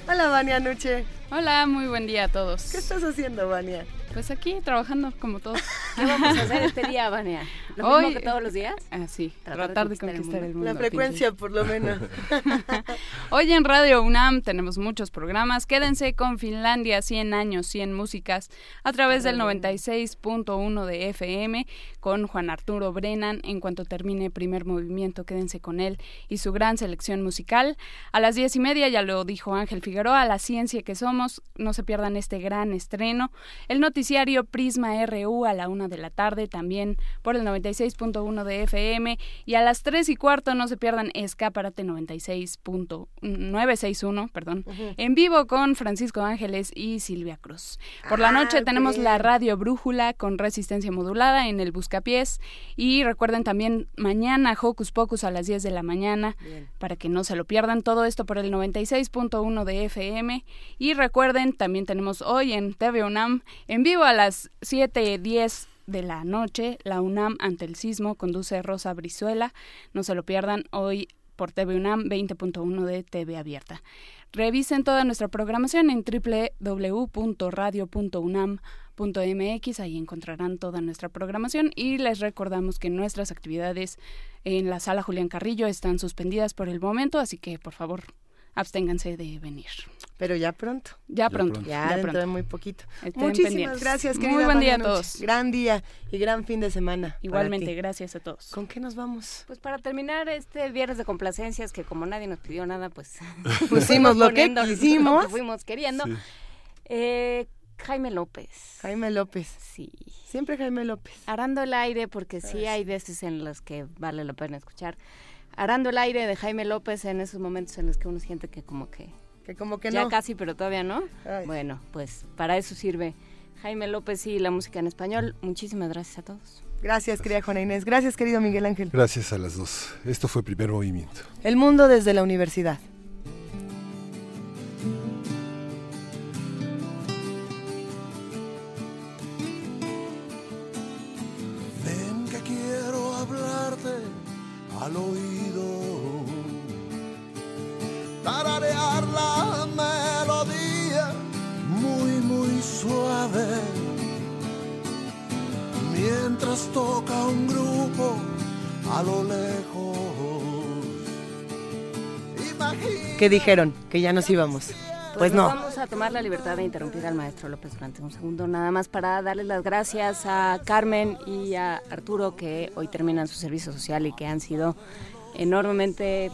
Speaker 3: Hola, Vania Nuche.
Speaker 9: Hola, muy buen día a todos.
Speaker 3: ¿Qué estás haciendo, Vania?
Speaker 9: Pues aquí trabajando como todos.
Speaker 2: ¿Qué vamos a hacer este día, Vania? ¿Lo
Speaker 9: Hoy,
Speaker 2: mismo que todos los días?
Speaker 9: Ah, sí, tratar, de conquistar el mundo.
Speaker 3: La frecuencia, por lo menos.
Speaker 9: Hoy en Radio UNAM tenemos muchos programas. Quédense con Finlandia, 100 años, 100 músicas, a través del 96.1 de FM, con Juan Arturo Brennan. En cuanto termine primer movimiento, quédense con él y su gran selección musical. A las diez y media, ya lo dijo Ángel Figueroa, la ciencia que somos. No se pierdan este gran estreno. El noticiario Prisma RU a la una de la tarde, también por el 96.1 de FM. Y a las tres y cuarto no se pierdan Escáparate 96.961, perdón, en vivo con Francisco Ángeles y Silvia Cruz. Por la
Speaker 32: Ah,
Speaker 9: noche tenemos
Speaker 32: bien.
Speaker 9: la radio Brújula con resistencia modulada en el Buscapiés. Y recuerden también mañana Hocus Pocus a las 10 de la mañana para que no se lo pierdan. Todo esto por el 96.1 de FM. Y recuerden, también tenemos hoy en TV UNAM en vivo a las 7.10 de la noche, la UNAM ante el sismo conduce Rosa Brizuela. No se lo pierdan hoy por TV UNAM 20.1 de TV Abierta. Revisen toda nuestra programación en www.radio.unam.mx, ahí encontrarán toda nuestra programación y les recordamos que nuestras actividades en la sala Julián Carrillo están suspendidas por el momento, así que por favor absténganse de venir.
Speaker 3: Pero ya pronto.
Speaker 9: Ya pronto.
Speaker 3: Ya,
Speaker 9: ya
Speaker 3: dentro
Speaker 9: pronto.
Speaker 3: de muy poquito.
Speaker 9: Estén
Speaker 3: Muchísimas
Speaker 9: pendientes.
Speaker 3: gracias, querida
Speaker 9: Muy buen día a todos.
Speaker 3: Gran día y gran fin de semana.
Speaker 9: Igualmente, gracias a todos.
Speaker 3: ¿Con qué nos vamos?
Speaker 2: Pues para terminar este viernes de complacencias, que como nadie nos pidió nada, pues
Speaker 3: Pusimos lo que quisimos.
Speaker 2: lo que fuimos queriendo.
Speaker 3: Sí.
Speaker 2: Eh, Jaime López.
Speaker 3: Jaime López.
Speaker 2: Sí.
Speaker 3: Siempre Jaime López.
Speaker 2: Arando el aire, porque sí hay veces en los que vale la pena escuchar. Arando el aire de Jaime López en esos momentos en los que uno siente que como que...
Speaker 3: Que como que
Speaker 2: ya
Speaker 3: no.
Speaker 2: casi, pero todavía no. Bueno, pues para eso sirve Jaime López y la música en español. Muchísimas gracias a todos.
Speaker 3: Gracias, querida Juana Inés. Gracias, querido Miguel Ángel.
Speaker 1: Gracias a las dos. Esto fue primer movimiento.
Speaker 3: El mundo desde la universidad.
Speaker 33: Ven que quiero hablarte al oído, tararear la melodía muy, muy suave, mientras toca un grupo a lo lejos. Imagina
Speaker 3: ¿Qué dijeron? Que ya nos íbamos. Pues no.
Speaker 2: Vamos a tomar la libertad de interrumpir al maestro López durante un segundo, nada más para darles las gracias a Carmen y a Arturo que hoy terminan su servicio social y que han sido enormemente,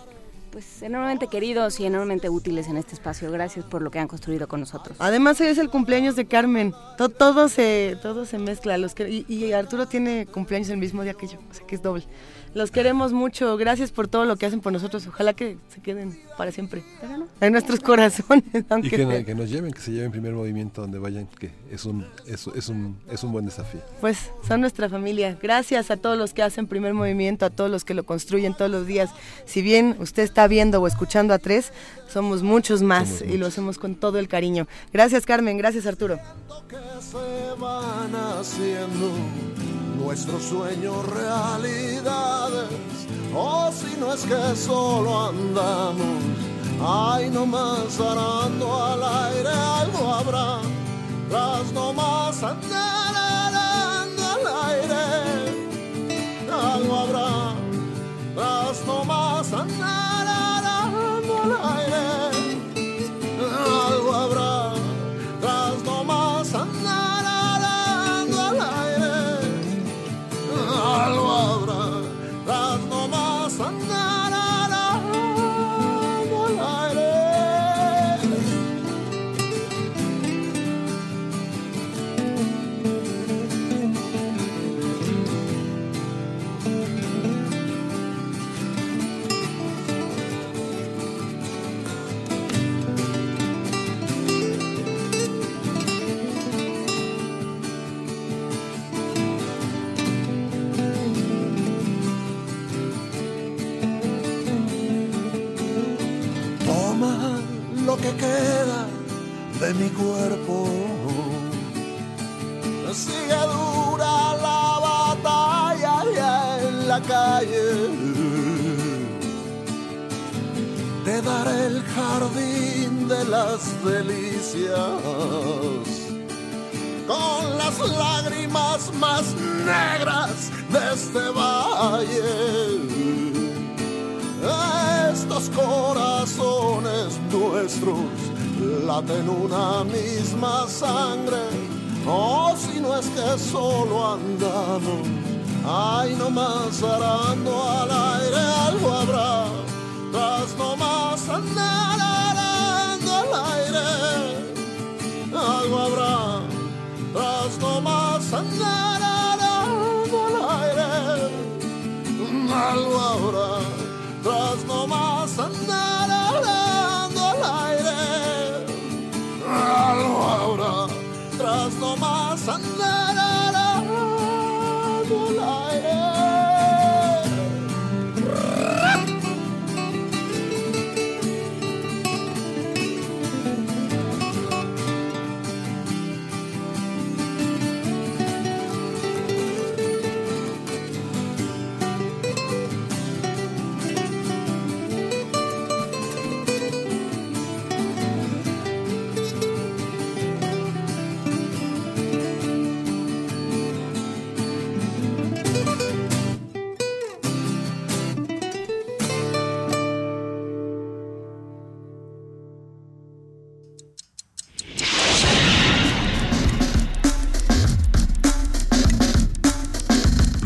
Speaker 2: pues enormemente queridos y enormemente útiles en este espacio. Gracias por lo que han construido con nosotros.
Speaker 3: Además hoy es el cumpleaños de Carmen. To- todo se todo se mezcla. Los que, y, y Arturo tiene cumpleaños el mismo día que yo, o sea que es doble. Los queremos mucho. Gracias por todo lo que hacen por nosotros. Ojalá que se queden para siempre en nuestros corazones.
Speaker 1: Y
Speaker 3: Aunque
Speaker 1: que, no- que nos lleven, que se lleven primer movimiento donde vayan, que es un, es, es un, es un buen desafío.
Speaker 3: Pues son nuestra familia. Gracias a todos los que hacen primer movimiento, a todos los que lo construyen todos los días. Si bien usted está viendo o escuchando a tres, somos muchos más
Speaker 33: Somos
Speaker 3: y lo hacemos con todo el cariño. Gracias Carmen, gracias Arturo.
Speaker 33: que se van haciendo nuestros sueños realidades. O si no es que solo andamos, ay nomás arando al aire, algo habrá. Las nomás andar arando al aire, algo habrá. Las nomás andar arando al aire, de mi cuerpo. Sigue dura la batalla ya en la calle. Te daré el jardín de las delicias con las lágrimas más negras de este valle. Estos corazones nuestros laten una misma sangre. Oh, si no es que solo andamos, ay, nomás arando al aire algo habrá, tras nomás andar arando al aire, algo habrá, tras nomás andar arando al aire, algo habrá, tras nomás andar arando al aire, algo habrá tras nomás andar